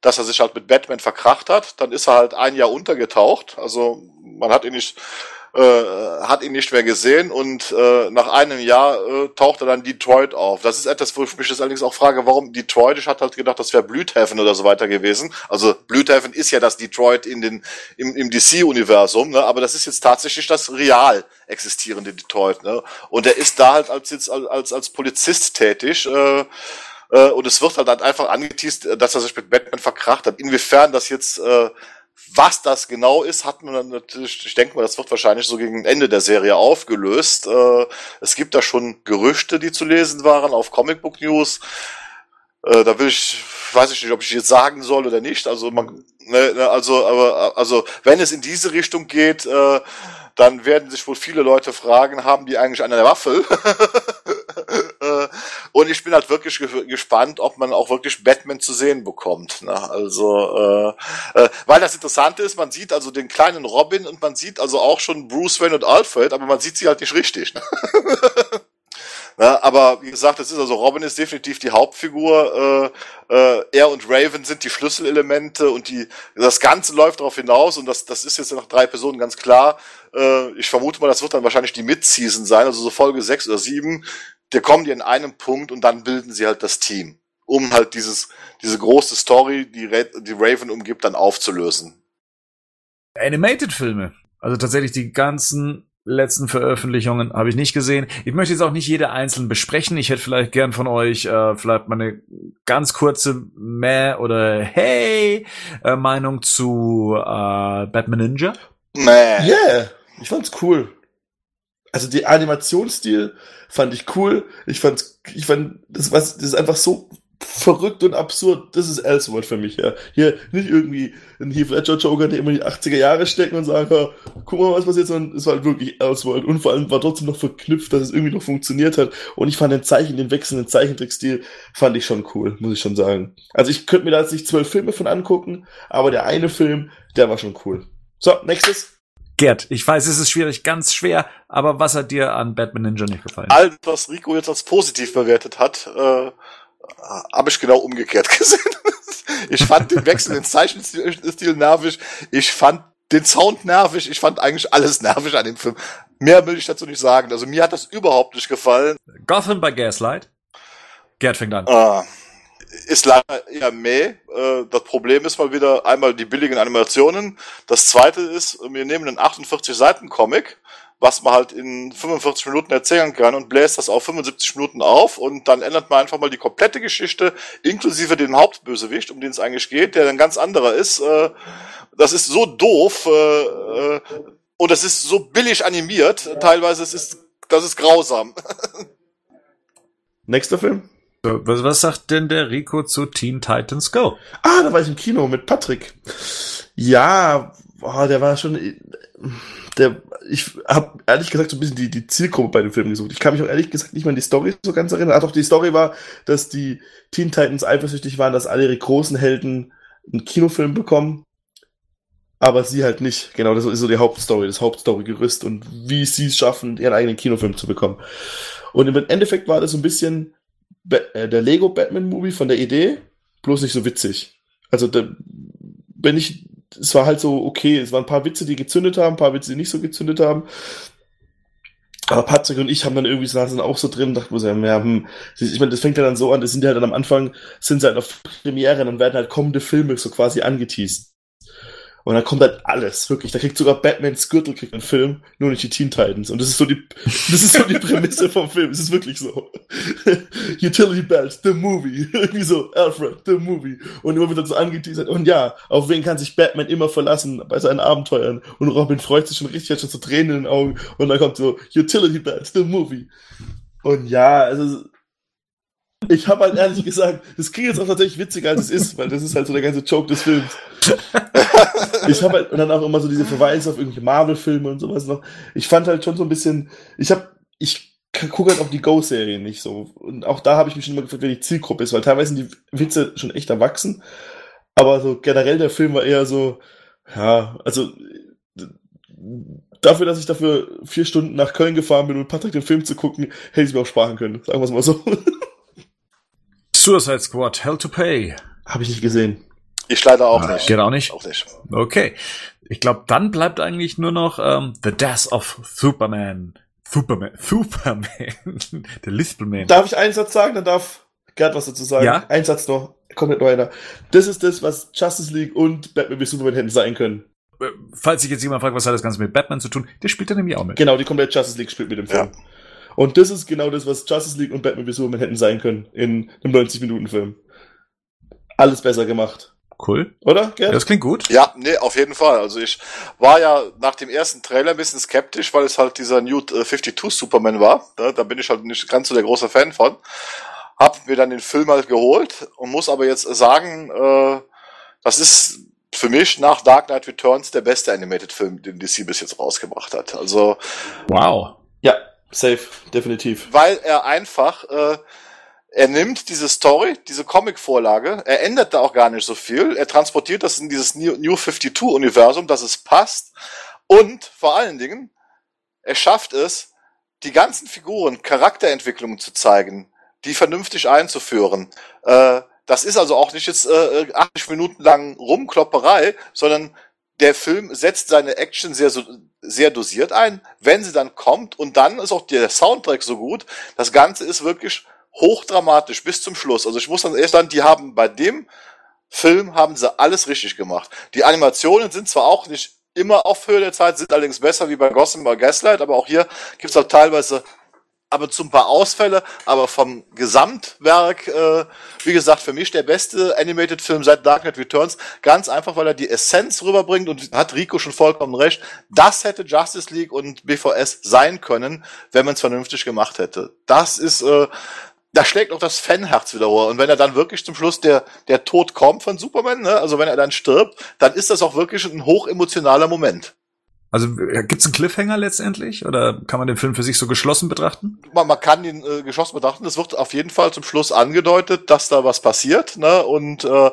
dass er sich halt mit Batman verkracht hat. Dann ist er halt ein Jahr untergetaucht. Also man hat ihn nicht äh, hat ihn nicht mehr gesehen und äh, nach einem Jahr äh, taucht er dann Detroit auf. Das ist etwas, wo ich mich jetzt allerdings auch frage, warum Detroit? Ich hatte halt gedacht, das wäre Blüthaven oder so weiter gewesen. Also Blüthaven ist ja das Detroit in den im, im DC-Universum, ne? aber das ist jetzt tatsächlich das real existierende Detroit. Ne? Und er ist da halt als jetzt als als Polizist tätig. Äh, äh, und es wird halt, halt einfach angeteased, dass er sich mit Batman verkracht hat. Inwiefern das jetzt äh, was das genau ist, hat man dann natürlich, ich denke mal, das wird wahrscheinlich so gegen Ende der Serie aufgelöst. Äh, es gibt da schon Gerüchte, die zu lesen waren auf Comic Book News. Äh, da will ich, weiß ich nicht, ob ich jetzt sagen soll oder nicht. Also man, ne, ne also, aber, also wenn es in diese Richtung geht, äh, dann werden sich wohl viele Leute fragen, haben die eigentlich eine Waffe? Und ich bin halt wirklich ge gespannt, ob man auch wirklich Batman zu sehen bekommt. Ne? Also, äh, äh, weil das Interessante ist, man sieht also den kleinen Robin und man sieht also auch schon Bruce Wayne und Alfred, aber man sieht sie halt nicht richtig. Ne? Ja, aber wie gesagt, es ist also Robin ist definitiv die Hauptfigur. Äh, äh, er und Raven sind die Schlüsselelemente und die das Ganze läuft darauf hinaus und das das ist jetzt nach drei Personen ganz klar. Äh, ich vermute mal, das wird dann wahrscheinlich die Mid-Season sein, also so Folge sechs oder sieben. Der kommen die in einem Punkt und dann bilden sie halt das Team, um halt dieses diese große Story, die die Raven umgibt, dann aufzulösen. Animated-Filme. Also tatsächlich die ganzen letzten Veröffentlichungen habe ich nicht gesehen. Ich möchte jetzt auch nicht jede einzeln besprechen. Ich hätte vielleicht gern von euch äh, vielleicht mal eine ganz kurze Meh oder Hey äh, Meinung zu äh, Batman Ninja. Meh. Yeah, ich fand's cool. Also die Animationsstil fand ich cool. Ich fand, ich fand, das was, das ist einfach so verrückt und absurd. Das ist Elseworld für mich, ja. Hier nicht irgendwie ein Heath Ledger Joker, der immer die 80er Jahre stecken und sagen, guck mal, was passiert, sondern es war halt wirklich Elseworld. Und vor allem war trotzdem noch verknüpft, dass es irgendwie noch funktioniert hat. Und ich fand den Zeichen, den wechselnden Zeichentrickstil, fand ich schon cool, muss ich schon sagen. Also ich könnte mir da jetzt nicht zwölf Filme von angucken, aber der eine Film, der war schon cool. So, nächstes. Gerd, ich weiß, es ist schwierig, ganz schwer, aber was hat dir an Batman Ninja nicht gefallen? All, was Rico jetzt als positiv bewertet hat, äh, habe ich genau umgekehrt gesehen. ich fand den Wechsel ins Zeichenstil nervig. Ich fand den Sound nervig. Ich fand eigentlich alles nervig an dem Film. Mehr will ich dazu nicht sagen. Also mir hat das überhaupt nicht gefallen. Gotham by Gaslight. Gerd fängt an. Äh, ist leider eher meh. Äh, das Problem ist mal wieder einmal die billigen Animationen. Das zweite ist, wir nehmen einen 48 Seiten Comic, was man halt in 45 Minuten erzählen kann und bläst das auf 75 Minuten auf und dann ändert man einfach mal die komplette Geschichte inklusive dem Hauptbösewicht, um den es eigentlich geht, der ein ganz anderer ist. Äh, das ist so doof äh, und das ist so billig animiert. Teilweise ist das ist grausam. Nächster Film? Was, was sagt denn der Rico zu Teen Titans Go? Ah, da war ich im Kino mit Patrick. Ja, boah, der war schon. Der, ich habe ehrlich gesagt so ein bisschen die, die Zielgruppe bei dem Film gesucht. Ich kann mich auch ehrlich gesagt nicht mal an die Story so ganz erinnern. Ach doch, die Story war, dass die Teen Titans eifersüchtig waren, dass alle ihre großen Helden einen Kinofilm bekommen. Aber sie halt nicht. Genau, das ist so die Hauptstory, das Hauptstory-Gerüst und wie sie es schaffen, ihren eigenen Kinofilm zu bekommen. Und im Endeffekt war das so ein bisschen äh, der Lego Batman Movie von der Idee, bloß nicht so witzig. Also da, wenn ich, es war halt so okay, es waren ein paar Witze, die gezündet haben, ein paar Witze, die nicht so gezündet haben. Aber Patrick und ich haben dann irgendwie saßen auch so drin, dachten wir so, ja, hm, ich meine, das fängt ja dann so an, das sind ja dann am Anfang, sind sie halt auf Premiere, dann werden halt kommende Filme so quasi angeteased. Und dann kommt halt alles, wirklich. Da kriegt sogar Batmans Gürtel kriegt einen Film, nur nicht die Teen Titans. Und das ist so die, das ist so die Prämisse vom Film. Es ist wirklich so. Utility Belt, the movie. Irgendwie so, Alfred, the movie. Und immer wieder so angeteasert. Und ja, auf wen kann sich Batman immer verlassen bei seinen Abenteuern? Und Robin freut sich schon richtig, hat schon so Tränen in den Augen. Und dann kommt so, Utility Belt, the movie. Und ja, also, ich habe halt ehrlich gesagt, das klingt jetzt auch tatsächlich witziger als es ist, weil das ist halt so der ganze Joke des Films. ich habe halt und dann auch immer so diese Verweise auf irgendwelche Marvel-Filme und sowas noch. Ich fand halt schon so ein bisschen, ich habe, ich gucke halt auf die Go-Serie nicht so. Und auch da habe ich mich schon immer gefragt, wer die Zielgruppe ist, weil teilweise sind die Witze schon echt erwachsen. Aber so generell der Film war eher so, ja, also dafür, dass ich dafür vier Stunden nach Köln gefahren bin, um Patrick den Film zu gucken, hätte ich mir auch sparen können. Sagen wir es mal so. Suicide Squad, Hell to Pay. Habe ich nicht gesehen. Ich leider auch Ah, nicht. Geht auch nicht? Auch nicht. Okay. Ich glaube, dann bleibt eigentlich nur noch ähm, The Death of Superman. Superman. Superman. Der Lispelman. Darf ich einen Satz sagen? Dann darf Gerd was dazu sagen. Ja. Ein Satz noch. Komplett nur einer. Das ist das, was Justice League und Batman wie Superman hätten sein können. Äh, Falls sich jetzt jemand fragt, was hat das Ganze mit Batman zu tun, der spielt da nämlich auch mit. Genau, die komplette Justice League spielt mit dem Film. Und das ist genau das, was Justice League und Batman wie Superman hätten sein können in einem 90-Minuten-Film. Alles besser gemacht. Cool. Oder, Gerd? Das klingt gut. Ja, nee, auf jeden Fall. Also ich war ja nach dem ersten Trailer ein bisschen skeptisch, weil es halt dieser New äh, 52 Superman war. Da, da bin ich halt nicht ganz so der große Fan von. Hab mir dann den Film halt geholt und muss aber jetzt sagen, äh, das ist für mich nach Dark Knight Returns der beste Animated-Film, den DC bis jetzt rausgebracht hat. Also Wow. Safe, definitiv. weil er einfach, äh, er nimmt diese Story, diese Comic-Vorlage, er ändert da auch gar nicht so viel, er transportiert das in dieses New, New 52-Universum, dass es passt und vor allen Dingen, er schafft es, die ganzen Figuren Charakterentwicklungen zu zeigen, die vernünftig einzuführen. Äh, das ist also auch nicht jetzt äh, 80 Minuten lang Rumklopperei, sondern der Film setzt seine Action sehr, sehr dosiert ein, wenn sie dann kommt und dann ist auch der Soundtrack so gut. Das Ganze ist wirklich hochdramatisch bis zum Schluss. Also ich muss dann erst sagen, die haben bei dem Film haben sie alles richtig gemacht. Die Animationen sind zwar auch nicht immer auf Höhe der Zeit, sind allerdings besser wie bei Gotham oder Gaslight, aber auch hier gibt's auch teilweise aber zu ein paar Ausfälle, aber vom Gesamtwerk, äh, wie gesagt, für mich der beste Animated-Film seit Dark Knight Returns, ganz einfach, weil er die Essenz rüberbringt und hat Rico schon vollkommen recht, das hätte Justice League und BVS sein können, wenn man es vernünftig gemacht hätte. Das ist, äh, da schlägt auch das Fanherz wieder hoch. Und wenn er dann wirklich zum Schluss der, der Tod kommt von Superman, ne, also wenn er dann stirbt, dann ist das auch wirklich ein hochemotionaler Moment. Also gibt's einen Cliffhanger letztendlich oder kann man den Film für sich so geschlossen betrachten? Man, man kann ihn äh, geschlossen betrachten. Es wird auf jeden Fall zum Schluss angedeutet, dass da was passiert. Ne? Und äh,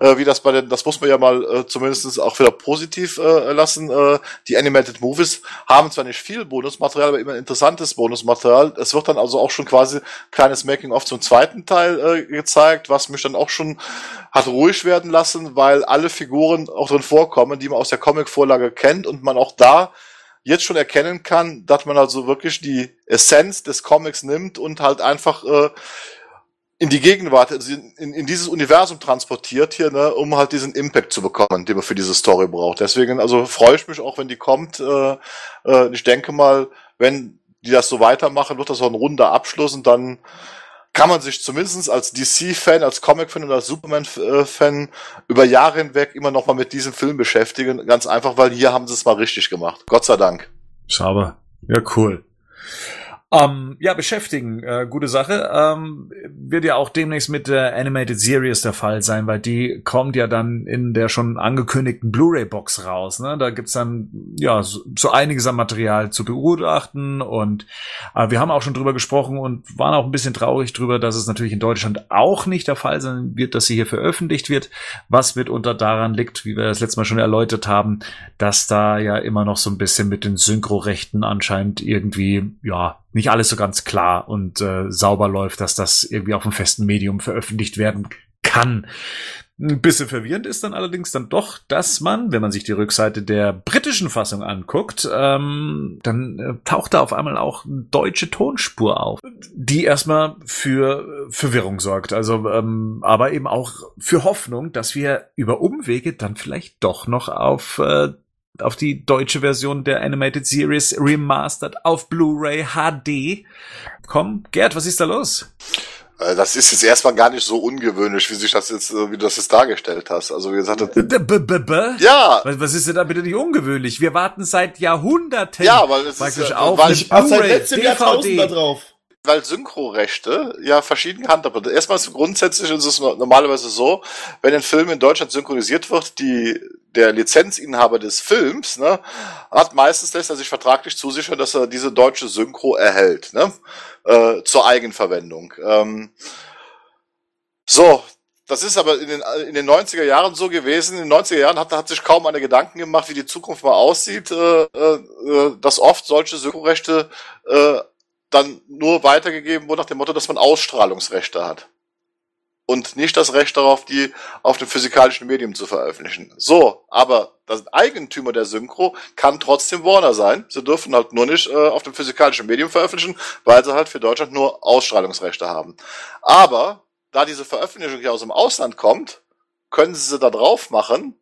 äh, wie das bei den, das muss man ja mal äh, zumindest auch wieder positiv äh, lassen. Äh, die Animated Movies haben zwar nicht viel Bonusmaterial, aber immer interessantes Bonusmaterial. Es wird dann also auch schon quasi kleines Making-of zum zweiten Teil äh, gezeigt, was mich dann auch schon hat ruhig werden lassen, weil alle Figuren auch drin vorkommen, die man aus der Comic-Vorlage kennt und man auch da jetzt schon erkennen kann, dass man also wirklich die Essenz des Comics nimmt und halt einfach äh, in die Gegenwart, also in, in dieses Universum transportiert hier, ne, um halt diesen Impact zu bekommen, den man für diese Story braucht. Deswegen, also freue ich mich auch, wenn die kommt. Äh, äh, ich denke mal, wenn die das so weitermachen, wird das auch ein runder Abschluss und dann kann man sich zumindest als DC-Fan, als Comic-Fan oder als Superman-Fan über Jahre hinweg immer noch mal mit diesem Film beschäftigen. Ganz einfach, weil hier haben sie es mal richtig gemacht. Gott sei Dank. Schaber. Ja, cool. Ähm, ja, beschäftigen, äh, gute Sache. Ähm, wird ja auch demnächst mit der Animated Series der Fall sein, weil die kommt ja dann in der schon angekündigten Blu-ray-Box raus. Ne? Da gibt's dann ja so, so einiges an Material zu begutachten und äh, wir haben auch schon drüber gesprochen und waren auch ein bisschen traurig drüber, dass es natürlich in Deutschland auch nicht der Fall sein wird, dass sie hier veröffentlicht wird. Was mitunter daran liegt, wie wir das letzte Mal schon erläutert haben, dass da ja immer noch so ein bisschen mit den Synchrorechten anscheinend irgendwie ja nicht alles so ganz klar und äh, sauber läuft, dass das irgendwie auf einem festen Medium veröffentlicht werden kann. Ein bisschen verwirrend ist dann allerdings dann doch, dass man, wenn man sich die Rückseite der britischen Fassung anguckt, ähm, dann äh, taucht da auf einmal auch deutsche Tonspur auf, die erstmal für Verwirrung sorgt. Also, ähm, aber eben auch für Hoffnung, dass wir über Umwege dann vielleicht doch noch auf äh, auf die deutsche Version der Animated Series remastered auf Blu-ray HD. Komm, Gerd, was ist da los? Äh, das ist jetzt erstmal gar nicht so ungewöhnlich, wie sich das jetzt, äh, wie du das jetzt dargestellt hast. Also wie gesagt, ja. Was ist denn da bitte nicht ungewöhnlich? Wir warten seit Jahrhunderten ja, weil es praktisch ist, auf weil ich seit letztem Jahrtausend da drauf weil Synchrorechte ja verschieden gehandhabt wird. Erstmal grundsätzlich ist es normalerweise so, wenn ein Film in Deutschland synchronisiert wird, die, der Lizenzinhaber des Films, ne, hat meistens lässt er sich vertraglich zusichern, dass er diese deutsche Synchro erhält, ne, äh, zur Eigenverwendung. Ähm, so, das ist aber in den, in den 90er Jahren so gewesen. In den 90er Jahren hat, hat sich kaum einer Gedanken gemacht, wie die Zukunft mal aussieht, äh, äh, dass oft solche Synchrorechte äh, dann nur weitergegeben wurde nach dem Motto, dass man Ausstrahlungsrechte hat. Und nicht das Recht darauf, die auf dem physikalischen Medium zu veröffentlichen. So, aber das Eigentümer der Synchro kann trotzdem Warner sein. Sie dürfen halt nur nicht äh, auf dem physikalischen Medium veröffentlichen, weil sie halt für Deutschland nur Ausstrahlungsrechte haben. Aber da diese Veröffentlichung hier aus dem Ausland kommt, können sie sie da drauf machen,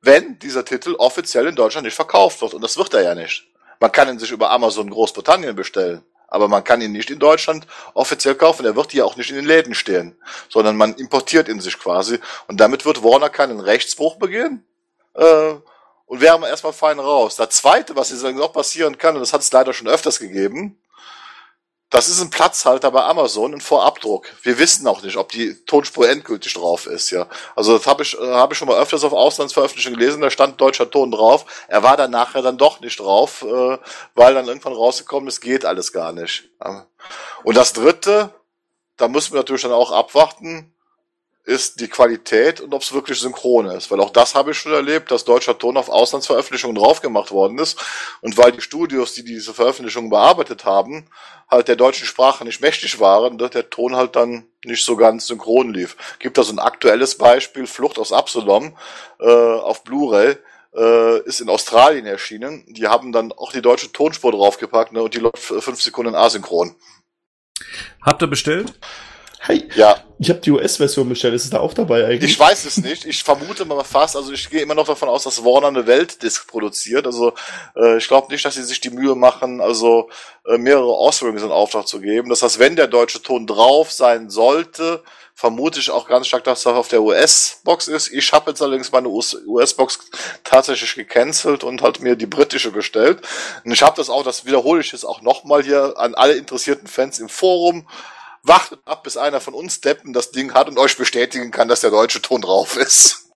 wenn dieser Titel offiziell in Deutschland nicht verkauft wird. Und das wird er ja nicht. Man kann ihn sich über Amazon Großbritannien bestellen aber man kann ihn nicht in Deutschland offiziell kaufen. Er wird hier auch nicht in den Läden stehen, sondern man importiert ihn sich quasi. Und damit wird Warner keinen Rechtsbruch begehen. Äh, und wäre erstmal fein raus. Das zweite, was jetzt noch passieren kann, und das hat es leider schon öfters gegeben, das ist ein Platzhalter bei Amazon, ein Vorabdruck. Wir wissen auch nicht, ob die Tonspur endgültig drauf ist, ja. Also das habe ich, äh, hab ich schon mal öfters auf Auslandsveröffentlichungen gelesen, da stand deutscher Ton drauf. Er war dann nachher dann doch nicht drauf, äh, weil dann irgendwann rausgekommen ist, geht alles gar nicht. Und das dritte, da müssen wir natürlich dann auch abwarten, ist die Qualität und ob es wirklich synchron ist. Weil auch das habe ich schon erlebt, dass deutscher Ton auf Auslandsveröffentlichungen drauf gemacht worden ist. Und weil die Studios, die diese Veröffentlichungen bearbeitet haben, halt der deutschen Sprache nicht mächtig waren, dass der Ton halt dann nicht so ganz synchron lief. Gibt da so ein aktuelles Beispiel, Flucht aus Absalom äh, auf Blu-ray. Äh, ist in Australien erschienen. Die haben dann auch die deutsche Tonspur draufgepackt ne, und die läuft fünf Sekunden asynchron. Habt ihr bestellt? Hey, ja. ich habe die US-Version bestellt. Ist es da auch dabei eigentlich? Ich weiß es nicht. Ich vermute mal fast. Also ich gehe immer noch davon aus, dass Warner eine Weltdisk produziert. Also äh, ich glaube nicht, dass sie sich die Mühe machen, also äh, mehrere Ausführungen in Auftrag zu geben. Das heißt, wenn der deutsche Ton drauf sein sollte, vermute ich auch ganz stark, dass das auf der US-Box ist. Ich habe jetzt allerdings meine US-Box tatsächlich gecancelt und halt mir die britische bestellt. Und ich habe das auch, das wiederhole ich jetzt auch nochmal hier an alle interessierten Fans im Forum wartet ab, bis einer von uns Deppen das Ding hat und euch bestätigen kann, dass der deutsche Ton drauf ist.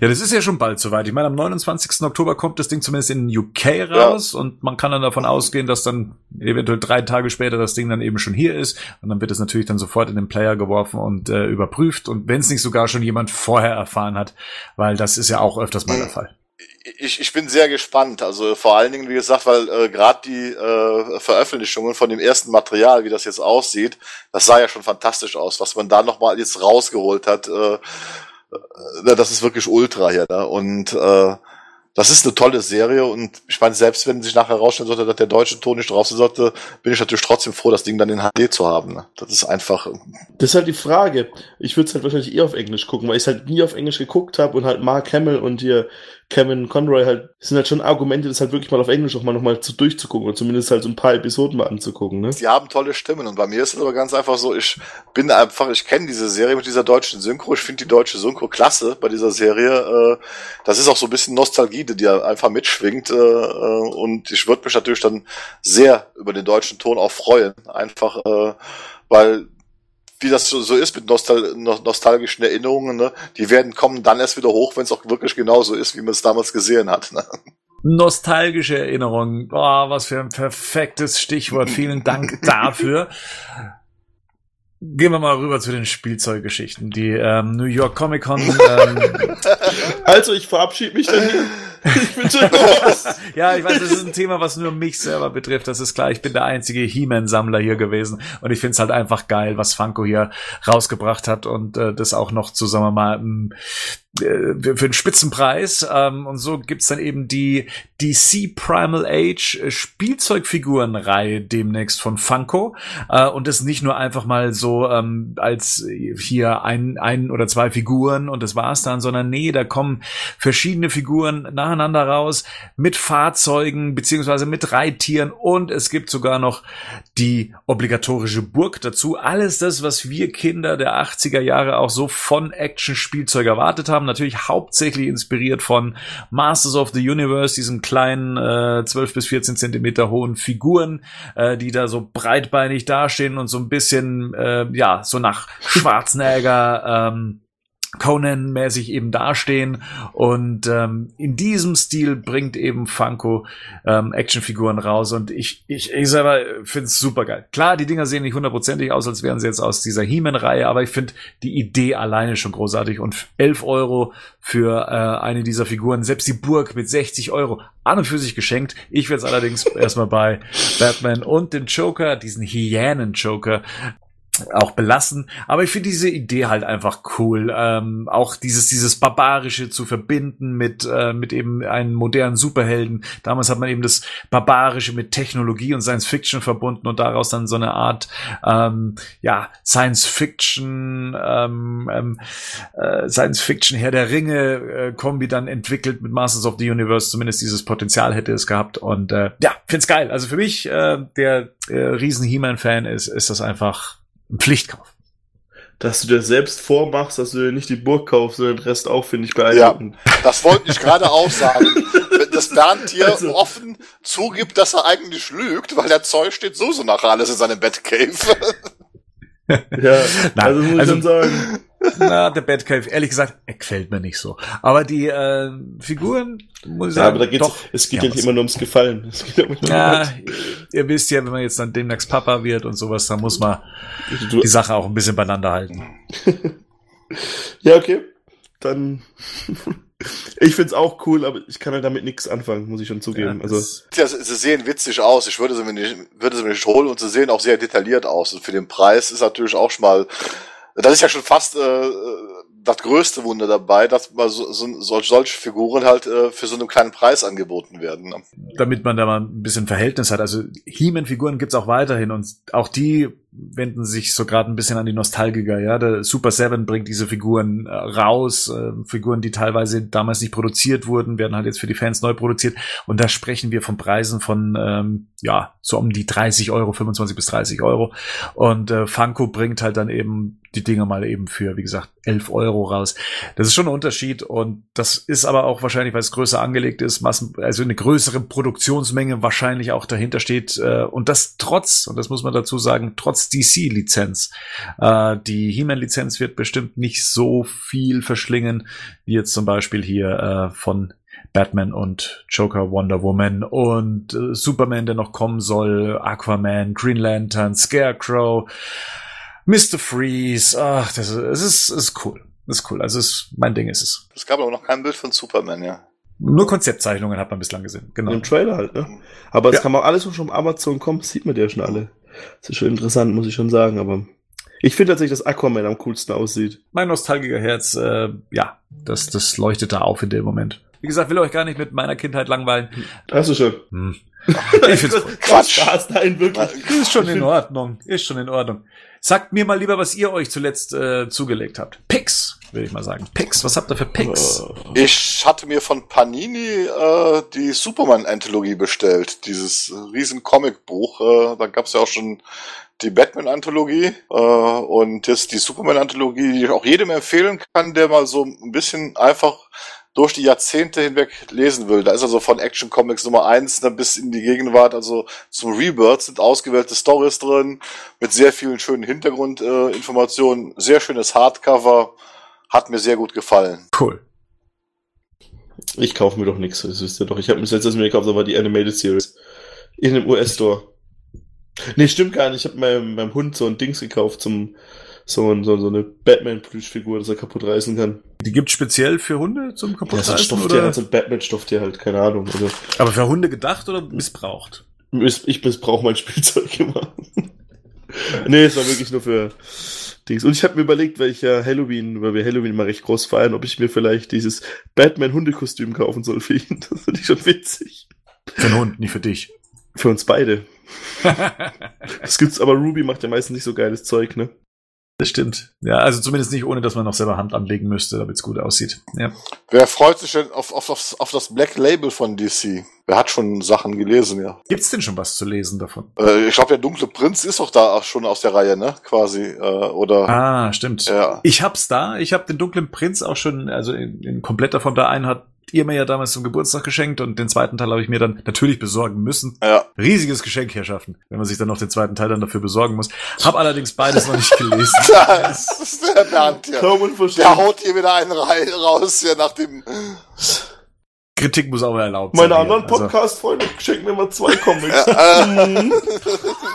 Ja, das ist ja schon bald soweit. Ich meine, am 29. Oktober kommt das Ding zumindest in UK raus ja. und man kann dann davon ausgehen, dass dann eventuell drei Tage später das Ding dann eben schon hier ist und dann wird es natürlich dann sofort in den Player geworfen und äh, überprüft und wenn es nicht sogar schon jemand vorher erfahren hat, weil das ist ja auch öfters mal der Fall ich, ich bin sehr gespannt. Also vor allen Dingen, wie gesagt, weil äh, gerade die äh, Veröffentlichungen von dem ersten Material, wie das jetzt aussieht, das sah ja schon fantastisch aus. Was man da nochmal jetzt rausgeholt hat, äh, äh, das ist wirklich ultra hier. Ne? Und äh, das ist eine tolle Serie und ich meine, selbst wenn sich nachher herausstellen sollte, dass der deutsche Ton nicht drauf sein sollte, bin ich natürlich trotzdem froh, das Ding dann in HD zu haben. Ne? Das ist einfach. Das ist halt die Frage. Ich würde es halt wahrscheinlich eher auf Englisch gucken, weil ich halt nie auf Englisch geguckt habe und halt Mark Hamill und hier Kevin Conroy halt, sind halt schon Argumente, das halt wirklich mal auf Englisch auch mal nochmal zu durchzugucken oder zumindest halt so ein paar Episoden mal anzugucken, ne? Die haben tolle Stimmen und bei mir ist es aber ganz einfach so, ich bin einfach, ich kenne diese Serie mit dieser deutschen Synchro, ich finde die deutsche Synchro klasse bei dieser Serie. Äh, das ist auch so ein bisschen Nostalgie, die einfach mitschwingt äh, äh, und ich würde mich natürlich dann sehr über den deutschen Ton auch freuen, einfach weil wie das so, so ist mit nostal nostalgischen Erinnerungen, ne? die werden kommen dann erst wieder hoch, wenn es auch wirklich genauso ist, wie man es damals gesehen hat. Ne? Nostalgische Erinnerungen. Oh, was für ein perfektes Stichwort. Vielen Dank dafür. Gehen wir mal rüber zu den Spielzeuggeschichten. Die ähm, New York Comic Con. Ähm, also ich verabschiede mich dann hier. Ich bin schon raus. ja, ich weiß, das ist ein Thema, was nur mich selber betrifft. Das ist klar, ich bin der einzige He-Man-Sammler hier gewesen. Und ich finde es halt einfach geil, was Funko hier rausgebracht hat. Und äh, das auch noch zu, sagen wir mal, äh, für einen Spitzenpreis. Ähm, und so gibt's dann eben die DC Primal Age Spielzeugfigurenreihe demnächst von Funko. Äh, und das nicht nur einfach mal so ähm, als hier ein, ein oder zwei Figuren und das war's dann, sondern nee, da kommen verschiedene Figuren nacheinander raus mit Fahrzeugen beziehungsweise mit Reittieren und es gibt sogar noch die obligatorische Burg dazu. Alles das, was wir Kinder der 80er Jahre auch so von Action-Spielzeug erwartet haben natürlich hauptsächlich inspiriert von Masters of the Universe, diesen kleinen äh, 12 bis 14 Zentimeter hohen Figuren, äh, die da so breitbeinig dastehen und so ein bisschen, äh, ja, so nach Schwarzenegger, ähm, Conan-mäßig eben dastehen. Und ähm, in diesem Stil bringt eben Funko ähm, Actionfiguren raus. Und ich, ich, ich selber finde es super geil. Klar, die Dinger sehen nicht hundertprozentig aus, als wären sie jetzt aus dieser He-Man-Reihe, aber ich finde die Idee alleine schon großartig. Und 11 Euro für äh, eine dieser Figuren, selbst die Burg mit 60 Euro, an und für sich geschenkt. Ich werde es allerdings erstmal bei Batman und den Joker, diesen Hyänen-Joker, auch belassen. Aber ich finde diese Idee halt einfach cool. Ähm, auch dieses, dieses Barbarische zu verbinden mit, äh, mit eben einem modernen Superhelden. Damals hat man eben das Barbarische mit Technologie und Science Fiction verbunden und daraus dann so eine Art, ähm, ja, Science Fiction, ähm, ähm, äh, Science Fiction Herr der Ringe äh, Kombi dann entwickelt mit Masters of the Universe. Zumindest dieses Potenzial hätte es gehabt. Und äh, ja, find's geil. Also für mich, äh, der äh, riesen He-Man-Fan ist, ist das einfach ein Pflichtkauf. Dass du dir selbst vormachst, dass du dir nicht die Burg kaufst, sondern den Rest auch, finde ich beeindruckend. Ja, das wollte ich gerade auch sagen. dass Bernd hier also, offen zugibt, dass er eigentlich lügt, weil der Zeug steht so so nach alles in seinem Batcave. Ja, Nein, also muss ich also, schon sagen. Na, der Batcave, ehrlich gesagt, er gefällt mir nicht so. Aber die äh, Figuren, muss ich ja, sagen, aber da geht's, doch, es geht ja, nicht immer nur ums Gefallen. Es geht um ja, ihr wisst ja, wenn man jetzt dann demnächst Papa wird und sowas, dann muss man du, die Sache auch ein bisschen beieinander halten. ja, okay. Dann ich find's auch cool, aber ich kann halt damit nichts anfangen, muss ich schon zugeben. Ja, also ja, sie sehen witzig aus. Ich würde sie mir nicht, würde sie mir nicht holen und sie sehen auch sehr detailliert aus. Und für den Preis ist natürlich auch schon mal das ist ja schon fast äh, das größte Wunder dabei, dass mal so, so, solche Figuren halt äh, für so einen kleinen Preis angeboten werden. Ne? Damit man da mal ein bisschen Verhältnis hat. Also He-Man-Figuren gibt's auch weiterhin und auch die wenden sich so gerade ein bisschen an die Nostalgiker. Ja, der Super Seven bringt diese Figuren äh, raus, äh, Figuren, die teilweise damals nicht produziert wurden, werden halt jetzt für die Fans neu produziert. Und da sprechen wir von Preisen von ähm, ja so um die 30 Euro, 25 bis 30 Euro. Und äh, Funko bringt halt dann eben die Dinge mal eben für, wie gesagt, 11 Euro raus. Das ist schon ein Unterschied und das ist aber auch wahrscheinlich, weil es größer angelegt ist, Massen, also eine größere Produktionsmenge wahrscheinlich auch dahinter steht äh, und das trotz, und das muss man dazu sagen, trotz als DC-Lizenz. Äh, die He-Man-Lizenz wird bestimmt nicht so viel verschlingen, wie jetzt zum Beispiel hier äh, von Batman und Joker, Wonder Woman und äh, Superman, der noch kommen soll, Aquaman, Green Lantern, Scarecrow, Mr. Freeze. Ach, das ist, es ist, ist cool. Das ist cool. Also es, mein Ding ist es. Es gab aber noch kein Bild von Superman, ja. Nur Konzeptzeichnungen hat man bislang gesehen. Genau. Im Trailer halt, ne? Aber es Ja. kann auch alles, was schon auf Amazon kommt, sieht man ja schon alle. Das ist schon interessant, muss ich schon sagen, aber ich finde tatsächlich, dass Aquaman am coolsten aussieht. mein nostalgischer Herz, äh, ja, das, das leuchtet da auf in dem Moment. Wie gesagt, will euch gar nicht mit meiner Kindheit langweilen. Hast du schon. Hm. Ich find's. Quatsch. Spaß, nein, wirklich. Ist schon in Ordnung. Ist schon in Ordnung. Sagt mir mal lieber, was ihr euch zuletzt äh, zugelegt habt. Picks, würde ich mal sagen. Picks, was habt ihr für Picks? Äh, Ich hatte mir von Panini äh, die Superman-Anthologie bestellt, dieses riesen Comicbuch. Äh, da gab's ja auch schon die Batman-Anthologie äh, und jetzt die Superman-Anthologie, die ich auch jedem empfehlen kann, der mal so ein bisschen einfach durch die Jahrzehnte hinweg lesen will. Da ist also von Action Comics Nummer eins ne, bis in die Gegenwart, also zum Rebirth sind ausgewählte Stories drin, mit sehr vielen schönen Hintergrundinformationen, äh, sehr schönes Hardcover, hat mir sehr gut gefallen. Cool. Ich kaufe mir doch nichts, das wisst ihr doch. Ich habe mir das letztes Mal gekauft, aber die Animated Series. In einem US-Store. Nee, stimmt gar nicht. Ich habe meinem, meinem Hund so ein Dings gekauft zum so, ein, so, so eine Batman-Plüschfigur, dass er kaputt reißen kann. Die gibt's speziell für Hunde zum Ja, so ein Kaputtreißen? Stofftier, oder? so ein Batman-Stofftier halt, keine Ahnung. Also, Aber für Hunde gedacht oder missbraucht? ich ich missbrauche mein Spielzeug immer. nee, es war wirklich nur für Dings. Und ich habe mir überlegt, weil ich ja Halloween, weil wir Halloween mal recht groß feiern, ob ich mir vielleicht dieses Batman-Hundekostüm kaufen soll für ihn. Das finde ich schon witzig. Für den Hund, nicht für dich. Für uns beide. Das gibt's, aber Ruby macht ja meistens nicht so geiles Zeug, ne? Das stimmt. Ja, also zumindest nicht, ohne dass man noch selber Hand anlegen müsste, damit's gut aussieht. Ja. Wer freut sich denn auf, auf, auf, auf das Black Label von DC? Wer hat schon Sachen gelesen, ja? Gibt's denn schon was zu lesen davon? Äh, ich glaube, der dunkle Prinz ist doch da schon aus der Reihe, ne? Quasi. Äh, oder Ah, stimmt. ja. Ich hab's da. Ich hab den dunklen Prinz auch schon, also in, in kompletter Form da einen hat ihr mir ja damals zum Geburtstag geschenkt und den zweiten Teil habe ich mir dann natürlich besorgen müssen. Ja. Riesiges Geschenk herrschaffen, wenn man sich dann noch den zweiten Teil dann dafür besorgen muss. Hab allerdings beides noch nicht gelesen. Das ist der Bernd hier. Der haut hier wieder einen rein, raus hier nach dem. Kritik muss auch erlaubt Meine sein. anderen hier. Also, Podcast-Freunde schenken mir mal zwei Comics. Mhm.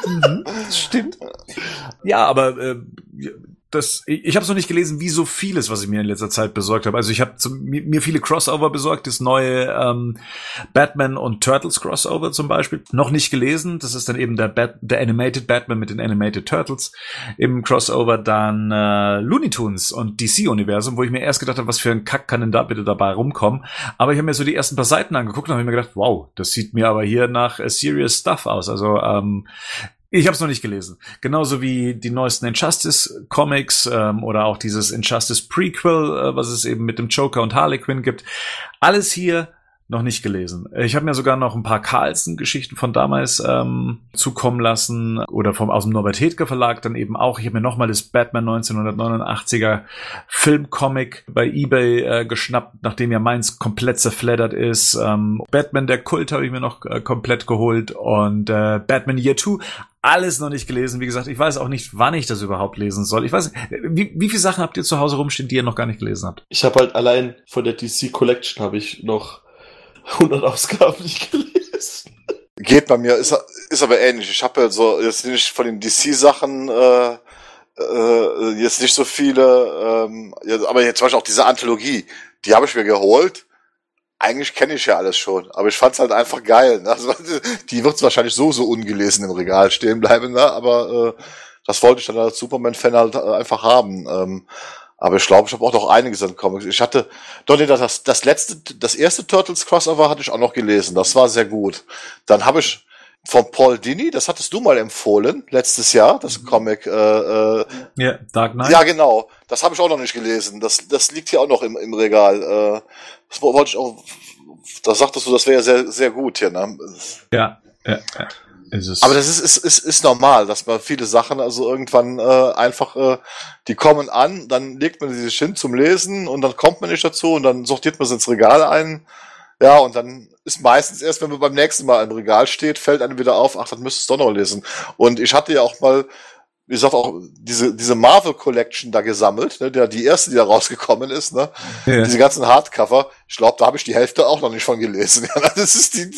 Mhm, stimmt. Ja, aber äh, das, ich, ich habe noch nicht gelesen, wie so vieles, was ich mir in letzter Zeit besorgt habe. Also ich habe mir, mir viele Crossover besorgt, das neue ähm, Batman und Turtles Crossover zum Beispiel. Noch nicht gelesen. Das ist dann eben der, Bat der Animated Batman mit den Animated Turtles im Crossover. Dann äh, Looney Tunes und DC-Universum, wo ich mir erst gedacht habe, was für ein Kack kann denn da bitte dabei rumkommen. Aber ich habe mir so die ersten paar Seiten angeguckt und habe mir gedacht, wow, das sieht mir aber hier nach äh, Serious Stuff aus. Also ähm, ich habe es noch nicht gelesen. Genauso wie die neuesten Injustice Comics ähm, oder auch dieses Injustice Prequel, äh, was es eben mit dem Joker und Harley Quinn gibt. Alles hier noch nicht gelesen. Ich habe mir sogar noch ein paar Carlson-Geschichten von damals ähm, zukommen lassen oder vom aus dem Norbert Hedger Verlag dann eben auch. Ich habe mir noch mal das Batman 1989er Filmcomic bei eBay äh, geschnappt, nachdem ja meins komplett zerfleddert ist. Ähm, Batman der Kult habe ich mir noch äh, komplett geholt und äh, Batman Year 2 alles noch nicht gelesen. Wie gesagt, ich weiß auch nicht, wann ich das überhaupt lesen soll. Ich weiß, wie, wie viele Sachen habt ihr zu Hause rumstehen, die ihr noch gar nicht gelesen habt? Ich habe halt allein von der DC Collection habe ich noch 100 Ausgaben nicht gelesen. geht bei mir, ist, ist aber ähnlich. Ich habe ja so jetzt nicht von den DC-Sachen äh, äh, jetzt nicht so viele, ähm, aber jetzt zum Beispiel auch diese Anthologie, die habe ich mir geholt. Eigentlich kenne ich ja alles schon, aber ich fand's halt einfach geil. Ne? Also, die wird wahrscheinlich so so ungelesen im Regal stehen bleiben, ne? aber äh, das wollte ich dann als Superman-Fan halt äh, einfach haben. Ähm, aber ich glaube, ich habe auch noch einiges an Comics. Ich hatte, doch nee, das, das letzte, das erste Turtles Crossover hatte ich auch noch gelesen. Das war sehr gut. Dann habe ich von Paul Dini, das hattest du mal empfohlen letztes Jahr, das Comic. Äh, äh, Ja, Dark Knight. ja, genau. Das habe ich auch noch nicht gelesen. Das, das liegt hier auch noch im, im Regal. Äh, das wo- wollte ich auch. Da sagtest du, das wäre ja sehr, sehr gut hier. Ne? ja, ja, ja. Ist es. Aber das ist, ist, ist, ist normal, dass man viele Sachen also irgendwann äh, einfach, äh, die kommen an, dann legt man sie sich hin zum Lesen und dann kommt man nicht dazu und dann sortiert man sie ins Regal ein. Ja, und dann ist meistens erst, wenn man beim nächsten Mal im Regal steht, fällt einem wieder auf, ach, das müsstest du doch noch lesen. Und ich hatte ja auch mal wie gesagt, auch diese, diese Marvel Collection da gesammelt, ne, der, die erste, die da rausgekommen ist, ne? Ja. Diese ganzen Hardcover. Ich glaube, da habe ich die Hälfte auch noch nicht von gelesen. Ja, das ist die,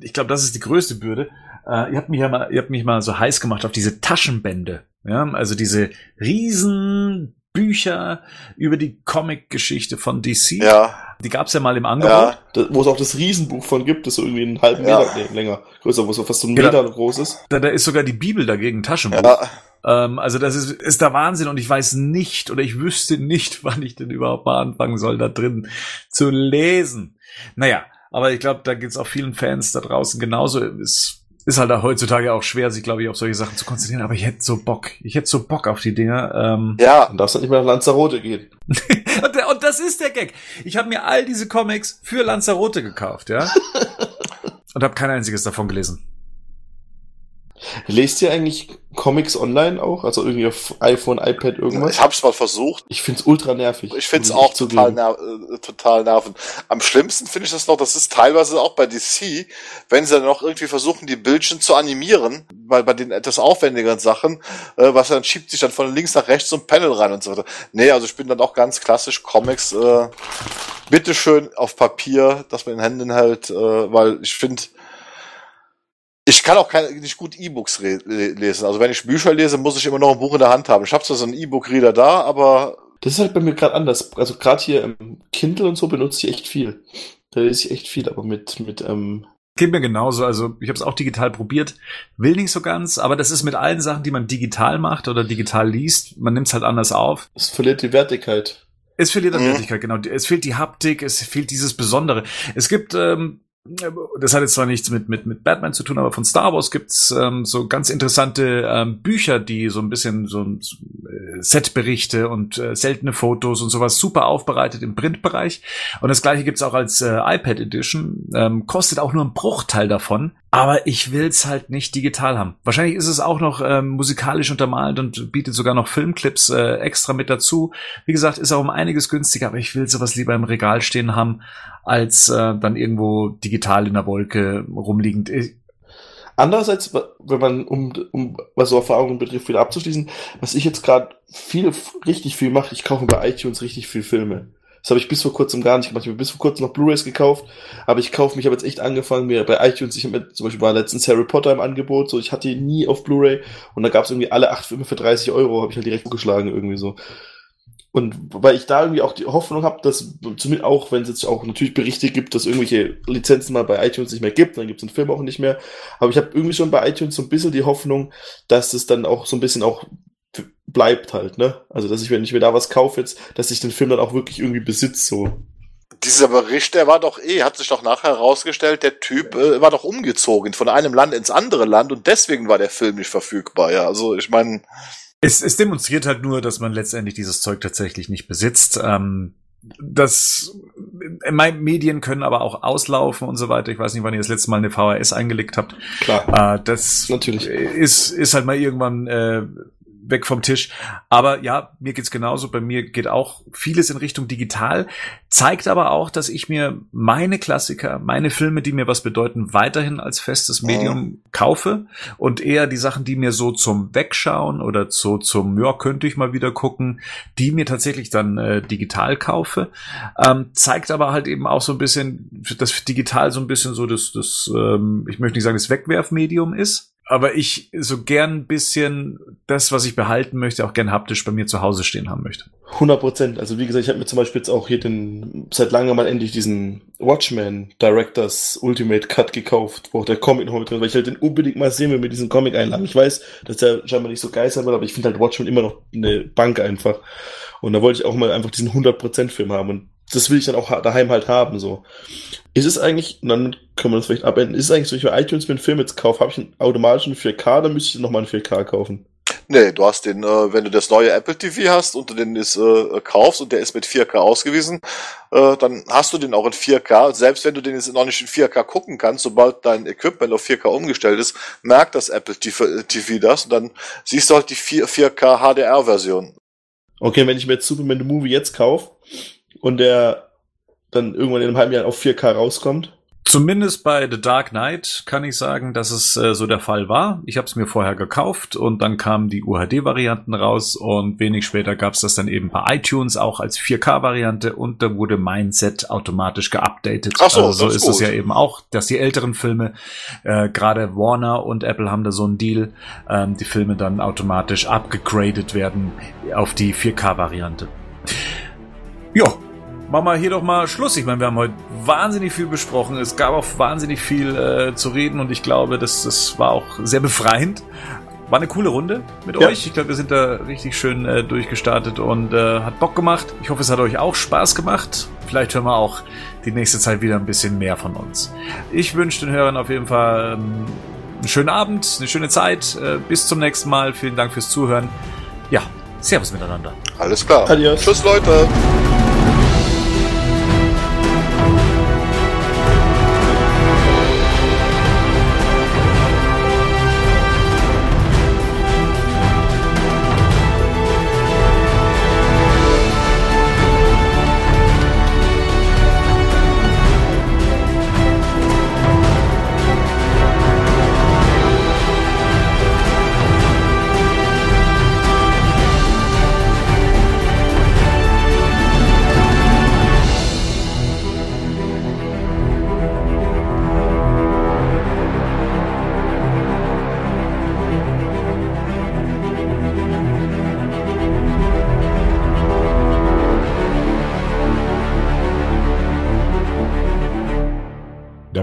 Ich glaube, das ist die größte Bürde. Äh, ihr habt mich ja mal, ihr habt mich mal so heiß gemacht auf diese Taschenbände. Ja, also diese riesen Bücher über die Comic-Geschichte von DC. ja, Die gab's ja mal im Angebot. ja, wo es auch das Riesenbuch von gibt, das so irgendwie einen halben Ja. Meter nee, länger, größer, wo es so fast so ein Genau. Meter groß ist. Da, da ist sogar die Bibel dagegen Taschenbuch. ja. Ähm, also das ist, ist der Wahnsinn und ich weiß nicht oder ich wüsste nicht, wann ich denn überhaupt mal anfangen soll, da drin zu lesen. Naja, aber ich glaube, da geht's auch vielen Fans da draußen genauso. Es ist halt auch heutzutage auch schwer, sich, glaube ich, auf solche Sachen zu konzentrieren, aber ich hätte so Bock. Ich hätte so Bock auf die Dinger. Ähm, Ja, Dann darfst du nicht mehr nach Lanzarote gehen. und, der- und das ist der Gag. Ich habe mir all diese Comics für Lanzarote gekauft, ja. und habe kein einziges davon gelesen. Lest ihr eigentlich Comics online auch? Also irgendwie auf iPhone, iPad, irgendwas? ich hab's mal versucht. Ich find's ultra nervig. Ich find's auch total, ner äh, total nervend. Am schlimmsten finde ich das noch, das ist teilweise auch bei DC, wenn sie dann noch irgendwie versuchen, die Bildchen zu animieren, weil bei den etwas aufwendigeren Sachen, äh, was dann schiebt sich dann von links nach rechts so ein Panel rein und so weiter. Nee, also ich bin dann auch ganz klassisch Comics, äh, bitteschön auf Papier, dass man in Händen hält, äh, weil ich finde, ich kann auch kein, nicht gut E-Books lesen. Also wenn ich Bücher lese, muss ich immer noch ein Buch in der Hand haben. Ich habe zwar so einen E-Book-Reader da, aber Das ist halt bei mir gerade anders. Also gerade hier im Kindle und so benutze ich echt viel. Da lese ich echt viel, aber mit, mit, ähm, Geht mir genauso. Also ich habe es auch digital probiert, will nicht so ganz, aber das ist mit allen Sachen, die man digital macht oder digital liest, man nimmt es halt anders auf. es verliert die Wertigkeit. Es verliert an Mhm. Wertigkeit, genau. Es fehlt die Haptik, es fehlt dieses Besondere. Es gibt, ähm, das hat jetzt zwar nichts mit, mit, mit Batman zu tun, aber von Star Wars gibt's ähm, so ganz interessante ähm, Bücher, die so ein bisschen so so, äh, Setberichte und äh, seltene Fotos und sowas super aufbereitet im Printbereich. Und das gleiche gibt's auch als äh, iPad Edition. Ähm, kostet auch nur einen Bruchteil davon. Aber ich will's halt nicht digital haben. Wahrscheinlich ist es auch noch ähm, musikalisch untermalt und bietet sogar noch Filmclips äh, extra mit dazu. Wie gesagt, ist auch um einiges günstiger, aber ich will sowas lieber im Regal stehen haben, als äh, dann irgendwo digital in der Wolke rumliegend. Ich- Andererseits, wa- wenn man, um, um was so Erfahrungen betrifft, wieder abzuschließen, was ich jetzt gerade viel, richtig viel mache, ich kaufe bei iTunes richtig viel Filme. Das habe ich bis vor kurzem gar nicht gemacht. Ich habe bis vor kurzem noch Blu-rays gekauft, aber ich kaufe mich, habe jetzt echt angefangen, mir bei iTunes, ich habe mir zum Beispiel war letztens Harry Potter im Angebot, so ich hatte ihn nie auf Blu-ray und da gab es irgendwie alle acht Filme für 30 Euro, habe ich halt direkt zugeschlagen irgendwie so. Und weil ich da irgendwie auch die Hoffnung habe, dass zumindest auch, wenn es jetzt auch natürlich Berichte gibt, dass irgendwelche Lizenzen mal bei iTunes nicht mehr gibt, dann gibt es den Film auch nicht mehr. Aber ich habe irgendwie schon bei iTunes so ein bisschen die Hoffnung, dass es dann auch so ein bisschen auch bleibt halt, ne? Also dass ich, wenn ich mir da was kaufe jetzt, dass ich den Film dann auch wirklich irgendwie besitze, so. dieser Bericht, der war doch eh, hat sich doch nachher herausgestellt, der Typ äh, war doch umgezogen von einem Land ins andere Land und deswegen war der Film nicht verfügbar. Ja, also ich meine, Es, es demonstriert halt nur, dass man letztendlich dieses Zeug tatsächlich nicht besitzt. Ähm, das äh, Medien können aber auch auslaufen und so weiter. Ich weiß nicht, wann ihr das letzte Mal eine VHS eingelegt habt. Klar. Äh, das Natürlich. ist, ist halt mal irgendwann äh, weg vom Tisch. Aber ja, mir geht's genauso. Bei mir geht auch vieles in Richtung digital. Zeigt aber auch, dass ich mir meine Klassiker, meine Filme, die mir was bedeuten, weiterhin als festes Medium kaufe und eher die Sachen, die mir so zum Wegschauen oder so zum, ja, könnte ich mal wieder gucken, die mir tatsächlich dann äh, digital kaufe. Ähm, zeigt aber halt eben auch so ein bisschen, dass digital so ein bisschen so das, das ähm, ich möchte nicht sagen, das Wegwerfmedium ist. Aber ich so gern ein bisschen das, was ich behalten möchte, auch gern haptisch bei mir zu Hause stehen haben möchte. 100 Prozent. Also wie gesagt, ich habe mir zum Beispiel jetzt auch hier den, seit langem mal endlich diesen Watchmen Directors Ultimate Cut gekauft, wo auch der Comic noch mit drin ist, weil ich halt den unbedingt mal sehen will mit diesem Comic einladen. Ich weiß, dass der scheinbar nicht so geil sein wird, aber ich finde halt Watchmen immer noch eine Bank einfach. Und da wollte ich auch mal einfach diesen 100% Film haben und das will ich dann auch daheim halt haben, so. Ist es eigentlich, und dann können wir das vielleicht abenden, ist es eigentlich so, wenn ich bei iTunes mir einen Film jetzt kaufe, habe ich einen automatischen 4K, dann müsste ich nochmal einen 4K kaufen. nee, du hast den, äh, wenn du das neue Apple TV hast und du den ist, äh, kaufst und der ist mit 4K ausgewiesen, äh, dann hast du den auch in 4K. Selbst wenn du den jetzt noch nicht in 4K gucken kannst, sobald dein Equipment auf 4K umgestellt ist, merkt das Apple TV, TV das und dann siehst du halt die 4, 4K HDR-Version. Okay, wenn ich mir jetzt Superman the Movie jetzt kaufe und der dann irgendwann in einem halben Jahr auf 4K rauskommt, Zumindest bei The Dark Knight kann ich sagen, dass es äh, so der Fall war. Ich habe es mir vorher gekauft und dann kamen die UHD-Varianten raus und wenig später gab es das dann eben bei iTunes auch als 4K-Variante und da wurde mein Set automatisch geupdatet. Ach so, also so das ist ist es ja eben auch, dass die älteren Filme, äh, gerade Warner und Apple haben da so einen Deal, ähm, die Filme dann automatisch abgegradet werden auf die 4K-Variante. Ja, machen wir hier doch mal Schluss. Ich meine, wir haben heute wahnsinnig viel besprochen. Es gab auch wahnsinnig viel äh, zu reden und ich glaube, das, das war auch sehr befreiend. War eine coole Runde mit Ja. euch. Ich glaube, wir sind da richtig schön äh, durchgestartet und äh, hat Bock gemacht. Ich hoffe, es hat euch auch Spaß gemacht. Vielleicht hören wir auch die nächste Zeit wieder ein bisschen mehr von uns. Ich wünsche den Hörern auf jeden Fall ähm, einen schönen Abend, eine schöne Zeit. Äh, bis zum nächsten Mal. Vielen Dank fürs Zuhören. Ja, Servus miteinander. Alles klar. Adios. Tschüss, Leute.